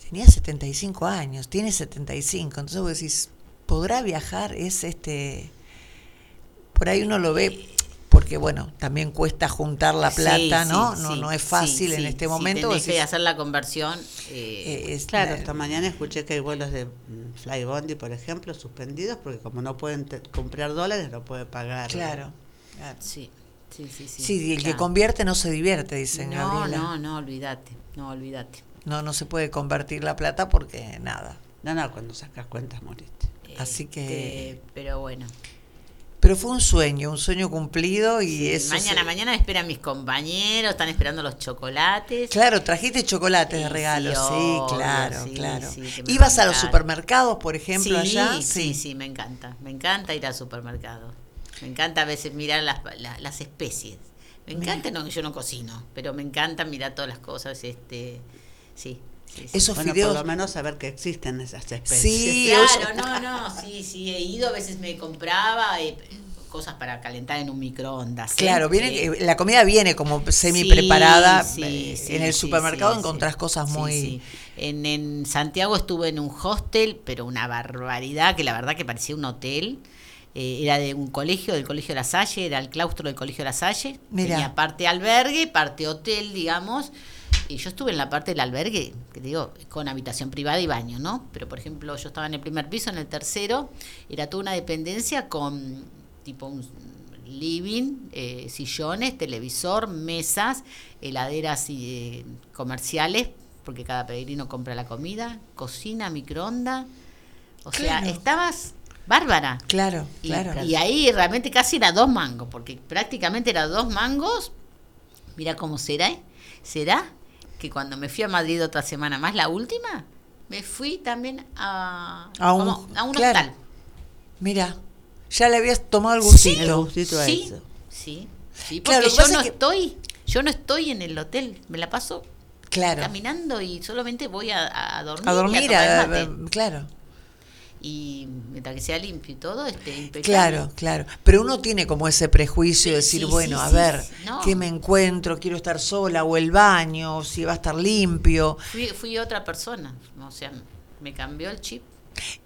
Y tenía 75 años, tiene 75. Entonces vos decís, ¿podrá viajar? Es este... Por ahí uno lo ve porque, bueno, también cuesta juntar la plata, sí, ¿no? sí, no, sí, no es sí, fácil en este sí, momento. tenés que hacer la conversión. eh, eh, es Claro, la- esta mañana escuché que hay vuelos de mm, Flybondi, por ejemplo, suspendidos porque como no pueden comprar dólares, no puede pagar. Claro. claro. sí, sí, sí. Sí, Sí, y el que convierte no se divierte, dicen No, Gabriela. no, no, olvídate, no, olvídate. no, no se puede convertir la plata porque nada. No, no, cuando sacas cuentas moriste. Así que- Este, Pero bueno. Pero fue un sueño, un sueño cumplido y Sí, eso. mañana, se- mañana esperan mis compañeros, están esperando los chocolates. Claro, trajiste chocolates de Sí, regalo, sí, obvio, claro, sí, claro. ¿Ibas a los supermercados, por ejemplo, allá? Sí, sí, me encanta. Me encanta ir al supermercado. Me encanta a veces mirar las, la- las especies. Me encanta, no, yo no cocino, pero me encanta mirar todas las cosas. este Sí, sí, sí. Esos Bueno, fideos. por lo menos saber que existen esas especies. Sí, Claro, no, no, sí, sí, he ido, a veces me compraba eh, cosas para calentar en un microondas. ¿eh? Claro, viene, Que- eh, la comida viene como semi preparada. Sí, eh, sí, en el sí, supermercado sí, encontrás sí. cosas muy. sí. En, en Santiago estuve en un hostel, pero una barbaridad, que la verdad que parecía un hotel. Eh, era de un colegio, del Colegio La Salle, era el claustro del Colegio La Salle. Mirá. Tenía parte albergue, parte hotel, digamos. Y yo estuve en la parte del albergue, que te digo, con habitación privada y baño, ¿no? Pero, por ejemplo, yo estaba en el primer piso, en el tercero, era toda una dependencia con tipo un living, eh, sillones, televisor, mesas, heladeras y, eh, comerciales, porque cada peregrino compra la comida, cocina, microondas. O sea, estabas bárbara. Claro, Y, claro. y ahí realmente casi era dos mangos, porque prácticamente era dos mangos. Mira cómo será. ¿eh? ¿Será que cuando me fui a Madrid otra semana más, la última, me fui también a, A un- como a un claro. hostal? Mira, ya le habías tomado el Sí, gustito. El gustito a sí, eso. sí, sí, Claro, porque que yo no es que- estoy, yo no estoy en el hotel, me la paso Claro. caminando y solamente voy a, a dormir. A y dormir, tomar a- mate. a- claro. Y mientras que sea limpio y todo, este, impecable. Claro, claro. Pero uno tiene como ese prejuicio de decir, sí, bueno, sí, a ver, no. ¿qué me encuentro? Quiero estar sola o el baño, si va a estar limpio. Fui, fui otra persona, o sea, me cambió el chip.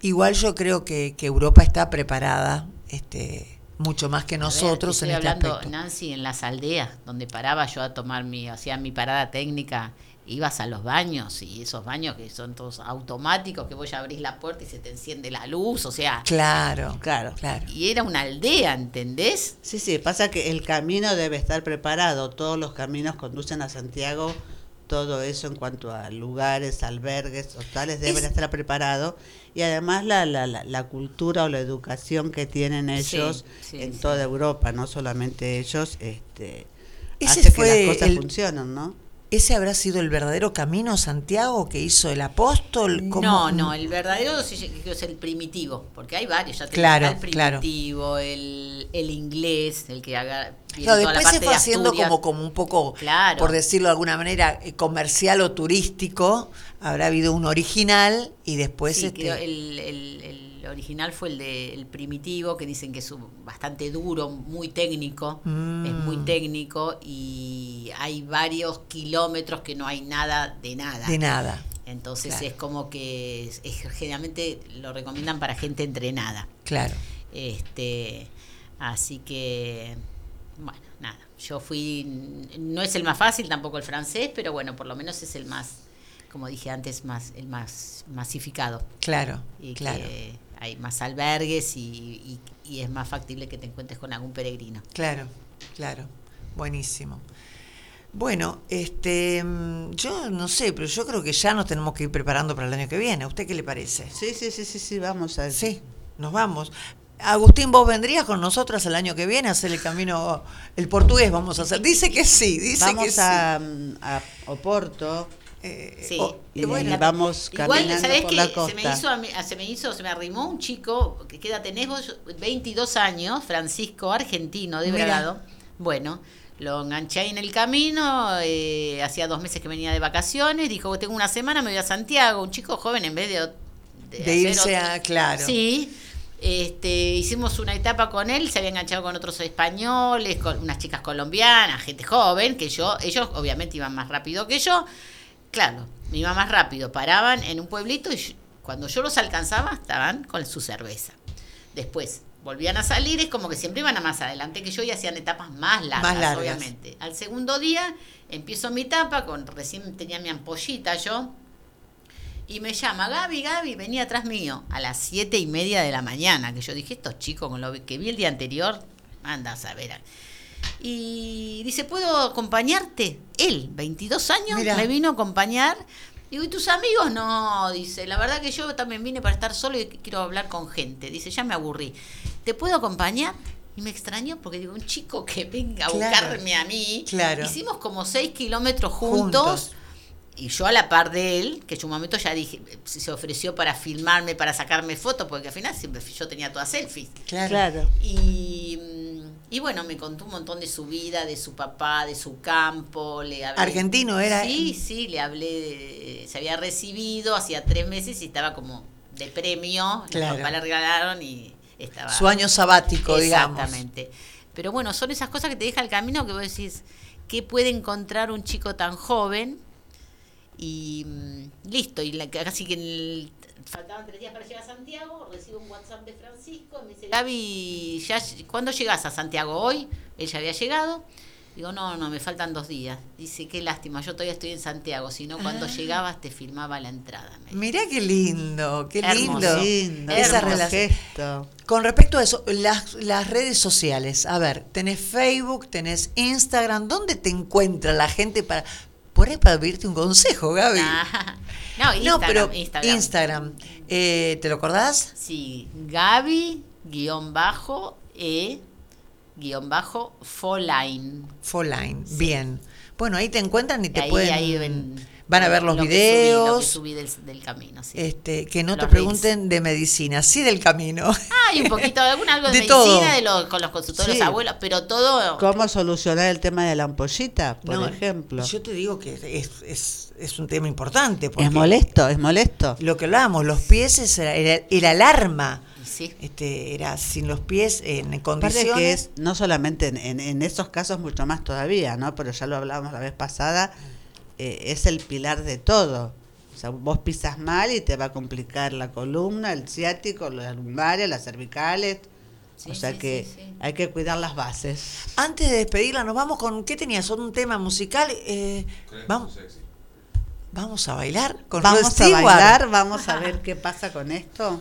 Igual yo creo que, que Europa está preparada, este, mucho más que ver, nosotros en este hablando, aspecto. Nancy, en las aldeas, donde paraba yo a tomar mi, hacía mi parada técnica, ibas a los baños y esos baños que son todos automáticos, que vos ya abrís la puerta y se te enciende la luz, o sea, Claro, Claro. claro. y era una aldea, ¿entendés? Sí, sí, pasa que el camino debe estar preparado. Todos los caminos conducen a Santiago. Todo eso en cuanto a lugares, albergues, hostales, deben Es- estar preparados. Y además la, la, la, la cultura o la educación que tienen ellos sí, en sí. toda Europa, no solamente ellos, este, Ese hace fue que las cosas el- funcionen, ¿no? ¿Ese habrá sido el verdadero camino Santiago que hizo el apóstol? ¿Cómo? No, no, el verdadero es el primitivo, porque hay varios, ya te Claro, el claro. primitivo, el, el inglés, el que haga Claro, toda la después se fue de haciendo como, como un poco, Claro. por decirlo de alguna manera, eh, comercial o turístico. Habrá habido un original y después Sí, este, el, el- el original fue el de el primitivo, que dicen que es bastante duro, muy técnico, Mm. es muy técnico y hay varios kilómetros que no hay nada de nada. de nada. Entonces Claro. es como que es- es- generalmente lo recomiendan para gente entrenada. Claro. Este, así que, bueno, nada. Yo fui, no es el más fácil, tampoco el francés, pero bueno, por lo menos es el más, como dije antes, más, el más masificado. Claro, Y claro, que hay más albergues y, y- y es más factible que te encuentres con algún peregrino. claro, claro. Buenísimo. Bueno, este, mm, yo no sé, pero yo creo que ya nos tenemos que ir preparando para el año que viene. ¿A usted qué le parece? Sí, sí, sí, sí, sí, vamos a Sí, nos vamos. Agustín, ¿vos vendrías con nosotras el año que viene a hacer el camino, el portugués vamos a hacer? Dice que sí, dice Vamos que sí. a, mm, a Oporto Eh, Sí. oh, y, bueno, vamos Igual, caminando ¿sabés por Se me, hizo, se me hizo, se me arrimó un chico, que queda tenés vos, 22 años, Francisco, argentino, de. Bragado. Bueno, lo enganché ahí en el camino, eh, hacía dos meses que venía de vacaciones, dijo, tengo una semana, me voy a Santiago, un chico joven en vez de... de hacer irse otro- a, claro. Sí, este, hicimos una etapa con él, se había enganchado con otros españoles, con unas chicas colombianas, gente joven, que yo, ellos obviamente iban más rápido que yo. Claro, me iba más rápido, paraban en un pueblito y yo- cuando yo los alcanzaba estaban con su cerveza. Después volvían a salir, es como que siempre iban a más adelante que yo y hacían etapas más largas, Más largas. obviamente. Al segundo día empiezo mi etapa, con, recién tenía mi ampollita yo, y me llama, Gaby, Gaby, venía atrás mío a las siete y media de la mañana, que yo dije, estos chicos con lo que vi el día anterior, anda a saber. Y dice, ¿puedo acompañarte? Él, 22 años, Mirá. me vino a acompañar. Digo, ¿y tus amigos? No, dice, la verdad que yo también vine para estar solo y quiero hablar con gente. Dice, ya me aburrí. ¿Te puedo acompañar? Y me extrañó porque digo, un chico que venga a Claro. buscarme a mí. Claro. Hicimos como seis kilómetros juntos. Juntos. Y yo a la par de él, que en un momento ya dije, se ofreció para filmarme, para sacarme fotos, porque al final siempre yo tenía todas selfies. Claro. Claro. Y, y bueno, me contó un montón de su vida, de su papá, de su campo. Le hablé- Argentino era. Sí, sí, le hablé, de- se había recibido hacía tres meses y estaba como de premio. Claro. Los papás le regalaron y estaba... Su año sabático, digamos. Exactamente. Pero bueno, son esas cosas que te deja el camino que vos decís, ¿qué puede encontrar un chico tan joven? Y mm, listo, y la, casi que en el- faltaban tres días para llegar a Santiago, recibo un WhatsApp de Francisco, me dice, Gaby, ya, ¿cuándo llegas a Santiago hoy? Él ya había llegado. Digo, no, no, me faltan dos días. Dice, qué lástima, yo todavía estoy en Santiago, si no, cuando Ah. llegabas te filmaba la entrada. Mirá qué lindo, qué Hermoso. lindo. Lindo, Esa relación. gesto. Con respecto a eso, las, las redes sociales, a ver, tenés Facebook, tenés Instagram, ¿dónde te encuentra la gente para por ahí para pedirte un consejo, Gaby? Ah, no, no, Instagram, pero Instagram. Instagram. Eh, ¿Te lo acordás? Sí, Gaby, guion bajo, E, guion bajo, Foline. Foline, bien. Bueno, ahí te encuentran y te Ahí- pueden ahí ven van a ver los lo que videos. subí, lo que subí del, del camino, sí. Este, que no te pregunten de medicina, sí del camino. Ah, y un poquito de algún algo de, De medicina todo. de los, con los consultores Sí. abuelos, pero todo ¿Cómo solucionar el tema de la ampollita, por No, ejemplo? Yo te digo que es, es, es un tema importante. Porque Es molesto, es molesto. Lo que hablábamos, los pies es- era, era el alarma. sí. Este, era sin los pies en condiciones. que es, no solamente en, en- en esos casos, mucho más todavía, ¿no? Pero ya lo hablábamos la vez pasada, eh, es el pilar de todo. O sea, vos pisas mal y te va a complicar la columna, el ciático, las lumbares, las cervicales. Sí, o sea sí, que sí, sí. hay que cuidar las bases. Antes de despedirla, nos vamos con. ¿Qué tenías? ¿Un tema musical? Eh, vamos, vamos a bailar con Rod Vamos a Stewart. bailar, vamos a ver qué pasa con esto.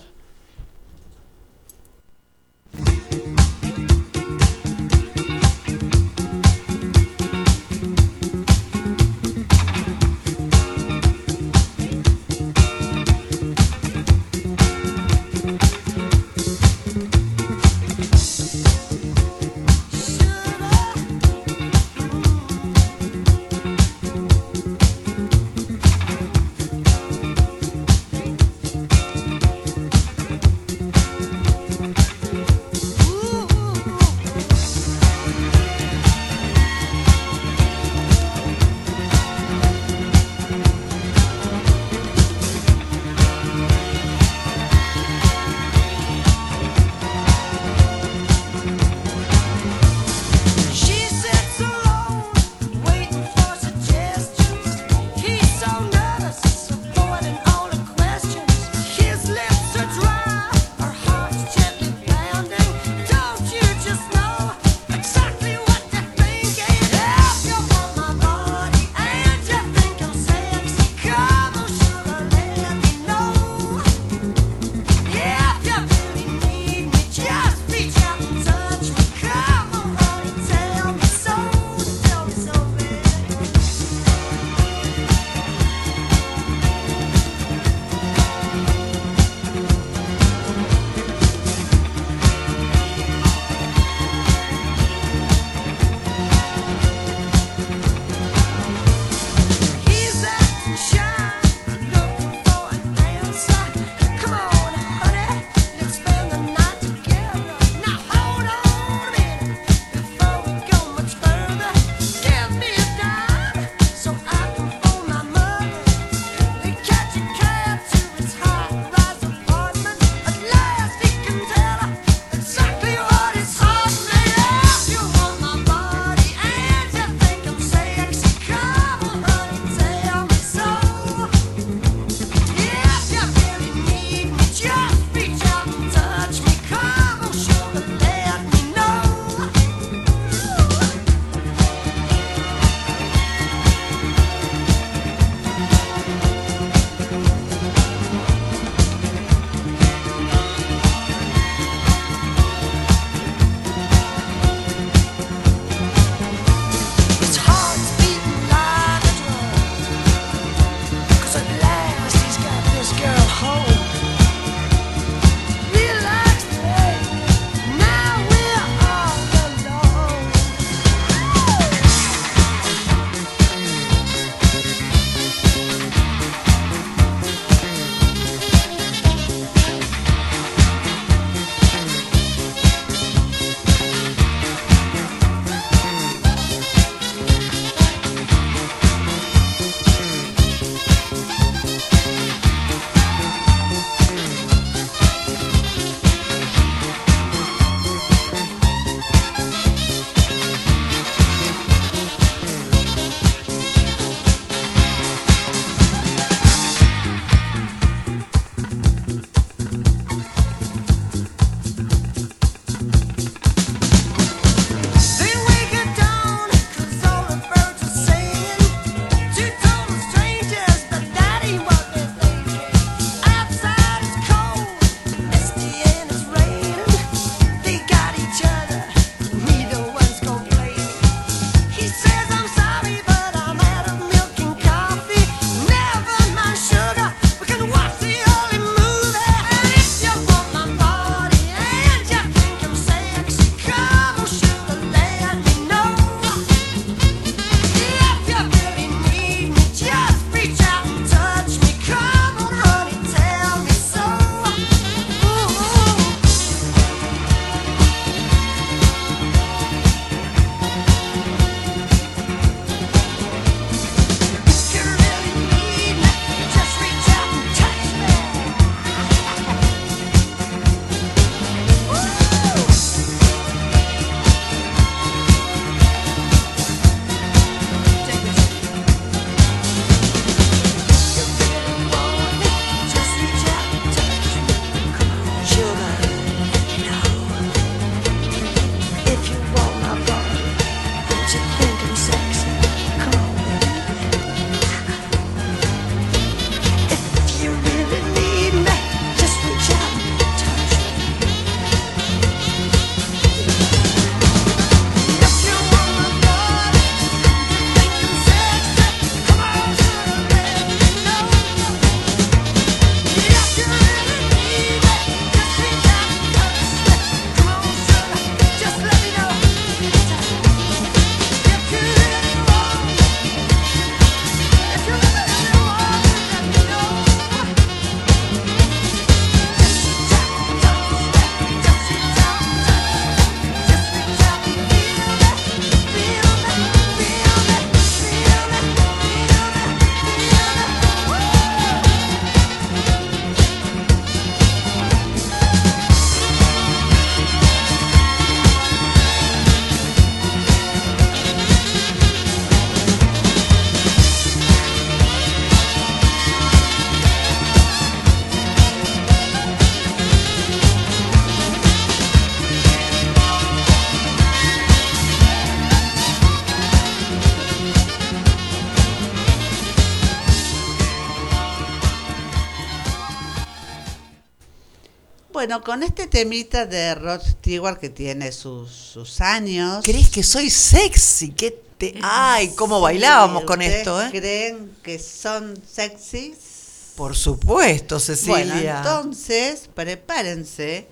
Bueno, con este temita de Rod Stewart que tiene sus, sus años. ¿Crees que soy sexy? ¿Qué te... Ay, cómo bailábamos con ¿Ustedes esto, ¿eh? ¿Creen que son sexys? Por supuesto, Cecilia. Bueno, entonces prepárense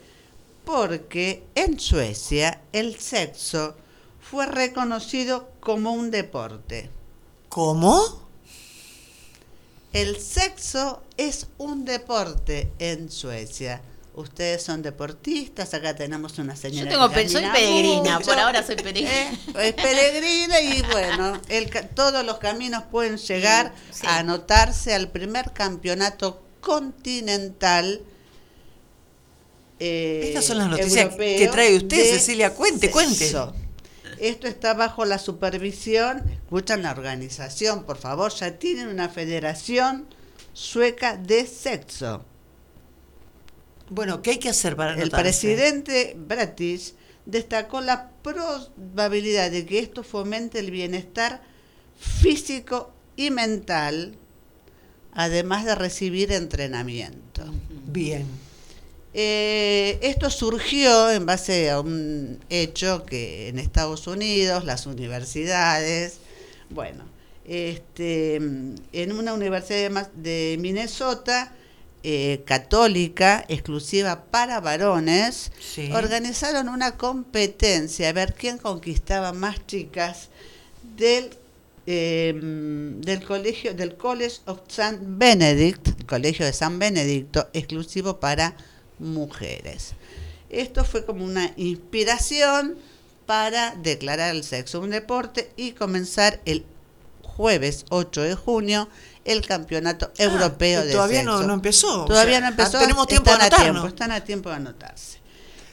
porque en Suecia el sexo fue reconocido como un deporte. ¿Cómo? El sexo es un deporte en Suecia. Ustedes son deportistas, acá tenemos una señora. Yo tengo soy peregrina, mucho. por ahora soy peregrina. Eh, es peregrina y bueno, el ca- todos los caminos pueden llegar Sí. a anotarse al primer campeonato continental. eh, Estas son las noticias que trae usted, Cecilia. Cuente, cuente. Esto está bajo la supervisión, escuchan la organización, por favor, ya tienen una federación sueca de sexo. Bueno, ¿qué hay que hacer para El presidente Bratish destacó la probabilidad de que esto fomente el bienestar físico y mental, además de recibir entrenamiento. Bien. Eh, esto surgió en base a un hecho que en Estados Unidos las universidades, bueno, este, en una universidad de, de Minnesota, eh, católica, exclusiva para varones, Sí. organizaron una competencia a ver quién conquistaba más chicas del eh, del colegio del College of St. Benedict, el colegio de San Benedicto, exclusivo para mujeres. Esto fue como una inspiración para declarar el sexo un deporte y comenzar el jueves 8 de junio el campeonato europeo Ah, y de todavía no- no empezó, o Todavía sea, no empezó. tenemos tiempo de están a tiempo, están a tiempo de anotarse.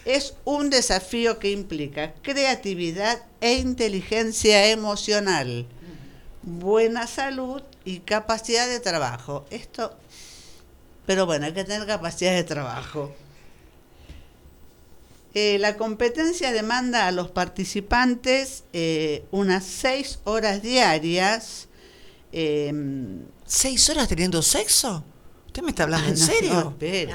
Es un desafío que implica creatividad e inteligencia emocional, buena salud y capacidad de trabajo. Esto, pero bueno, hay que tener capacidad de trabajo. Eh, la competencia demanda a los participantes eh, unas seis horas diarias. em, ¿Seis horas teniendo sexo? ¿Usted me está hablando en no, serio? No, espere,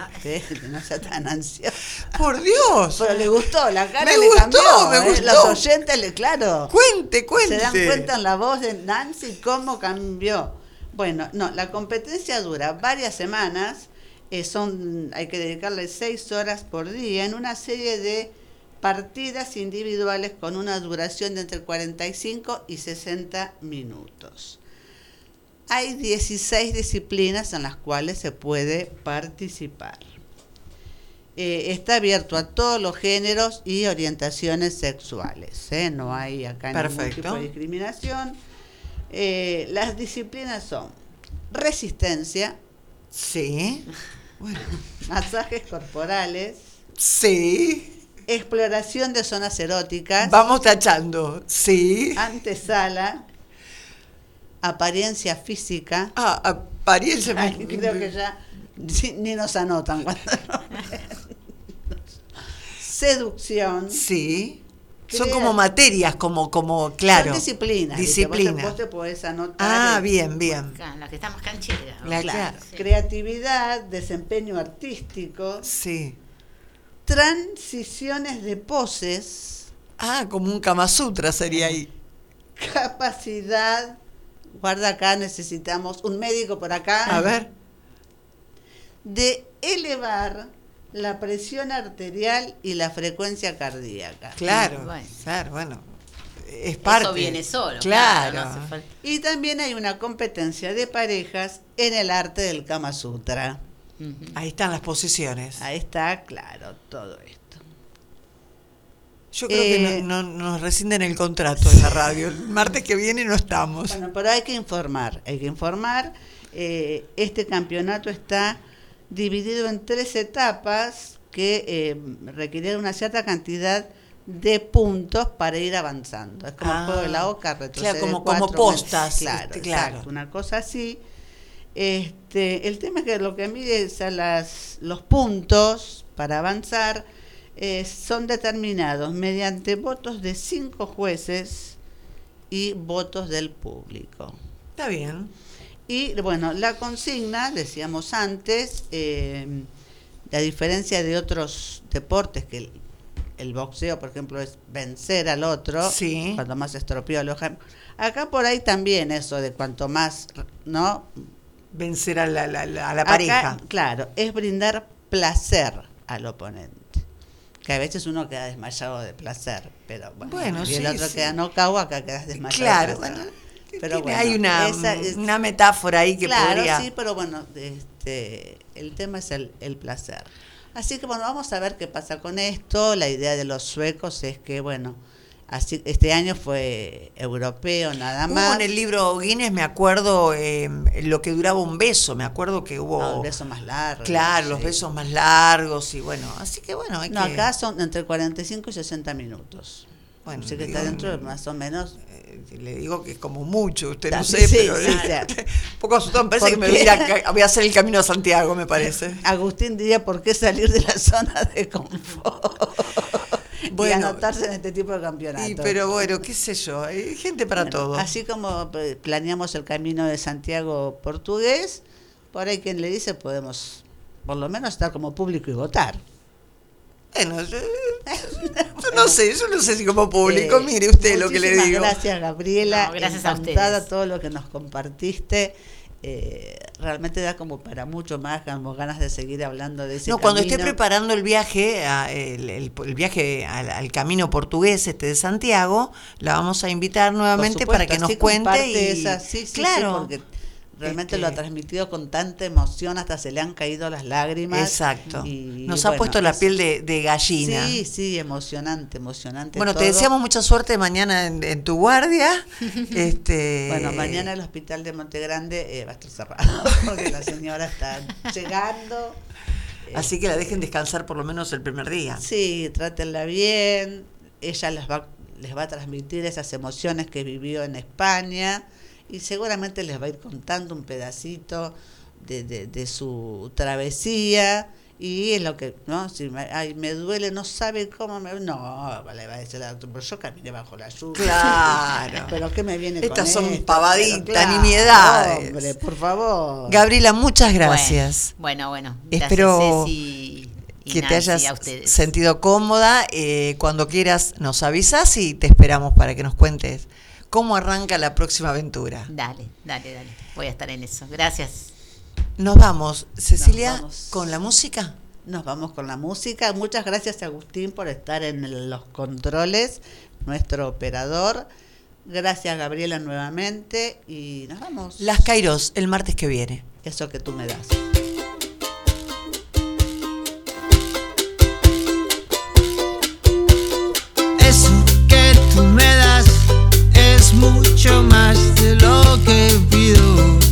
no sea tan ansioso. Por Dios. Pero le gustó, la cara Me le gustó, cambió. me ¿eh? gustó. Los oyentes, le, claro. Cuente, cuente. Se dan cuenta en la voz de Nancy cómo cambió. Bueno, no, la competencia dura varias semanas. eh, son, hay que dedicarle seis horas por día en una serie de partidas individuales con una duración de entre 45 y 60 minutos. Hay 16 disciplinas en las cuales se puede participar. Eh, está abierto a todos los géneros y orientaciones sexuales. ¿eh? No hay acá ningún tipo de discriminación. Eh, las disciplinas son resistencia, Sí. Bueno. masajes corporales, Sí. exploración de zonas eróticas, Vamos tachando. Sí. antesala, apariencia física. Ah, apariencia. Ay, creo que ya ni nos anotan cuando. Seducción. Sí. Son como materias, como, como, claro. Son disciplinas. ¿viste? Vos te- Disciplina. Vos te podés anotar. Ah, el- bien, bien. La que está más canchera. La- Claro. claro. Creatividad, desempeño artístico, Sí. transiciones de poses, Ah, como un Kama Sutra sería ahí. capacidad. Guarda acá, necesitamos un médico por acá. A ver. De elevar la presión arterial y la frecuencia cardíaca. Claro, Bueno. claro, bueno. Es parte. Eso viene solo. Claro. no hace falta. Y también hay una competencia de parejas en el arte del Kama Sutra. Ahí están las posiciones. Ahí está claro todo esto. Yo creo Eh, que no, no- nos rescinden el contrato en la radio. El martes que viene no estamos. Bueno, pero hay que informar, hay que informar. Eh, este campeonato está dividido en tres etapas que eh, requieren una cierta cantidad de puntos para ir avanzando. Es como Ah, el juego de la oca, retrocede claro, como- cuatro, como postas, Claro, este, claro. exacto, una cosa así. Este, el tema es que lo que mide es a las, los puntos para avanzar eh, son determinados mediante votos de cinco jueces y votos del público. Está bien. Y bueno, la consigna, decíamos antes, eh, a diferencia de otros deportes que el, el boxeo, por ejemplo, es vencer al otro, Sí. cuanto más estropeo lo Acá por ahí también eso de cuanto más, ¿no? Vencer a la, la- la- a la Acá, pareja. Claro, es brindar placer al oponente. Que a veces uno queda desmayado de placer, pero bueno, Bueno, y el sí, otro sí. queda nocao, acá quedas desmayado. Claro, de placer. bueno, Pero bueno, hay una, esa es- una metáfora ahí que claro, podría... sí, pero bueno, este, el tema es el, el placer. Así que bueno, vamos a ver qué pasa con esto. La idea de los suecos es que, bueno, así este año fue europeo nada Hubo más. en el libro Guinness, me acuerdo, eh, lo que duraba un beso, me acuerdo que hubo... No, el beso más largo. Claro, los besos más largos y bueno, así que bueno, hay No, que... acá son entre 45 y 60 minutos. Bueno, Así que digo, está dentro de más o menos. eh, le digo que es como mucho, usted no sé, sí, pero sí, sí. un poco asustado, me parece ¿Por que me voy a, voy a hacer el camino a Santiago, me parece. Agustín diría por qué salir de la zona de confort y Bueno, anotarse en este tipo de campeonatos. Y, pero bueno, qué sé yo, hay gente para Bueno, todo. Así como eh, planeamos el camino de Santiago portugués, por ahí quien le dice podemos por lo menos estar como público y votar. Bueno, yo, yo no sé, yo no sé si como público, Eh, mire usted lo que le digo. Gracias Gabriela, No, gracias a encantada ustedes. todo lo que nos compartiste. Eh, realmente da como para mucho más, como ganas de seguir hablando de ese No, cuando esté preparando el viaje, a- el, el- el viaje al, al camino portugués este de Santiago, la vamos a invitar nuevamente supuesto, para que nos cuente y esa- sí, sí, sí, claro, porque realmente Este- lo ha transmitido con tanta emoción, hasta se le han caído las lágrimas. exacto. y, Nos ha puesto la es- piel de, de gallina. Sí, sí, emocionante, emocionante. Bueno, te deseamos mucha suerte mañana en, en tu guardia. este, Bueno, mañana el hospital de Montegrande eh, va a estar cerrado porque la señora está llegando. Así que la dejen descansar por lo menos el primer día. Sí, trátenla bien. Ella les va, les va a transmitir esas emociones que vivió en España y seguramente les va a ir contando un pedacito de, de, de su travesía. Y es lo que, ¿no? Si me, ay, me duele, no sabe cómo me. No, le va a decir al doctor, pero yo caminé bajo la lluvia. Claro. pero ¿qué me viene Estas con son esto? pavaditas, claro, nimiedades. Hombre, por favor. Gabriela, muchas gracias. Bueno, bueno. bueno. Espero Ceci y que te hayas sentido cómoda. Eh, cuando quieras nos avisas y te esperamos para que nos cuentes cómo arranca la próxima aventura. Dale, dale, dale. Voy a estar en eso. Gracias. Nos vamos, Cecilia, Nos vamos. con la música. Nos vamos con la música. Muchas gracias, Agustín, por estar en los controles, nuestro operador. Gracias, Gabriela, nuevamente. Y nos vamos. Las Kairos, el martes que viene. Eso que tú me das. Eso mucho más de lo que pido.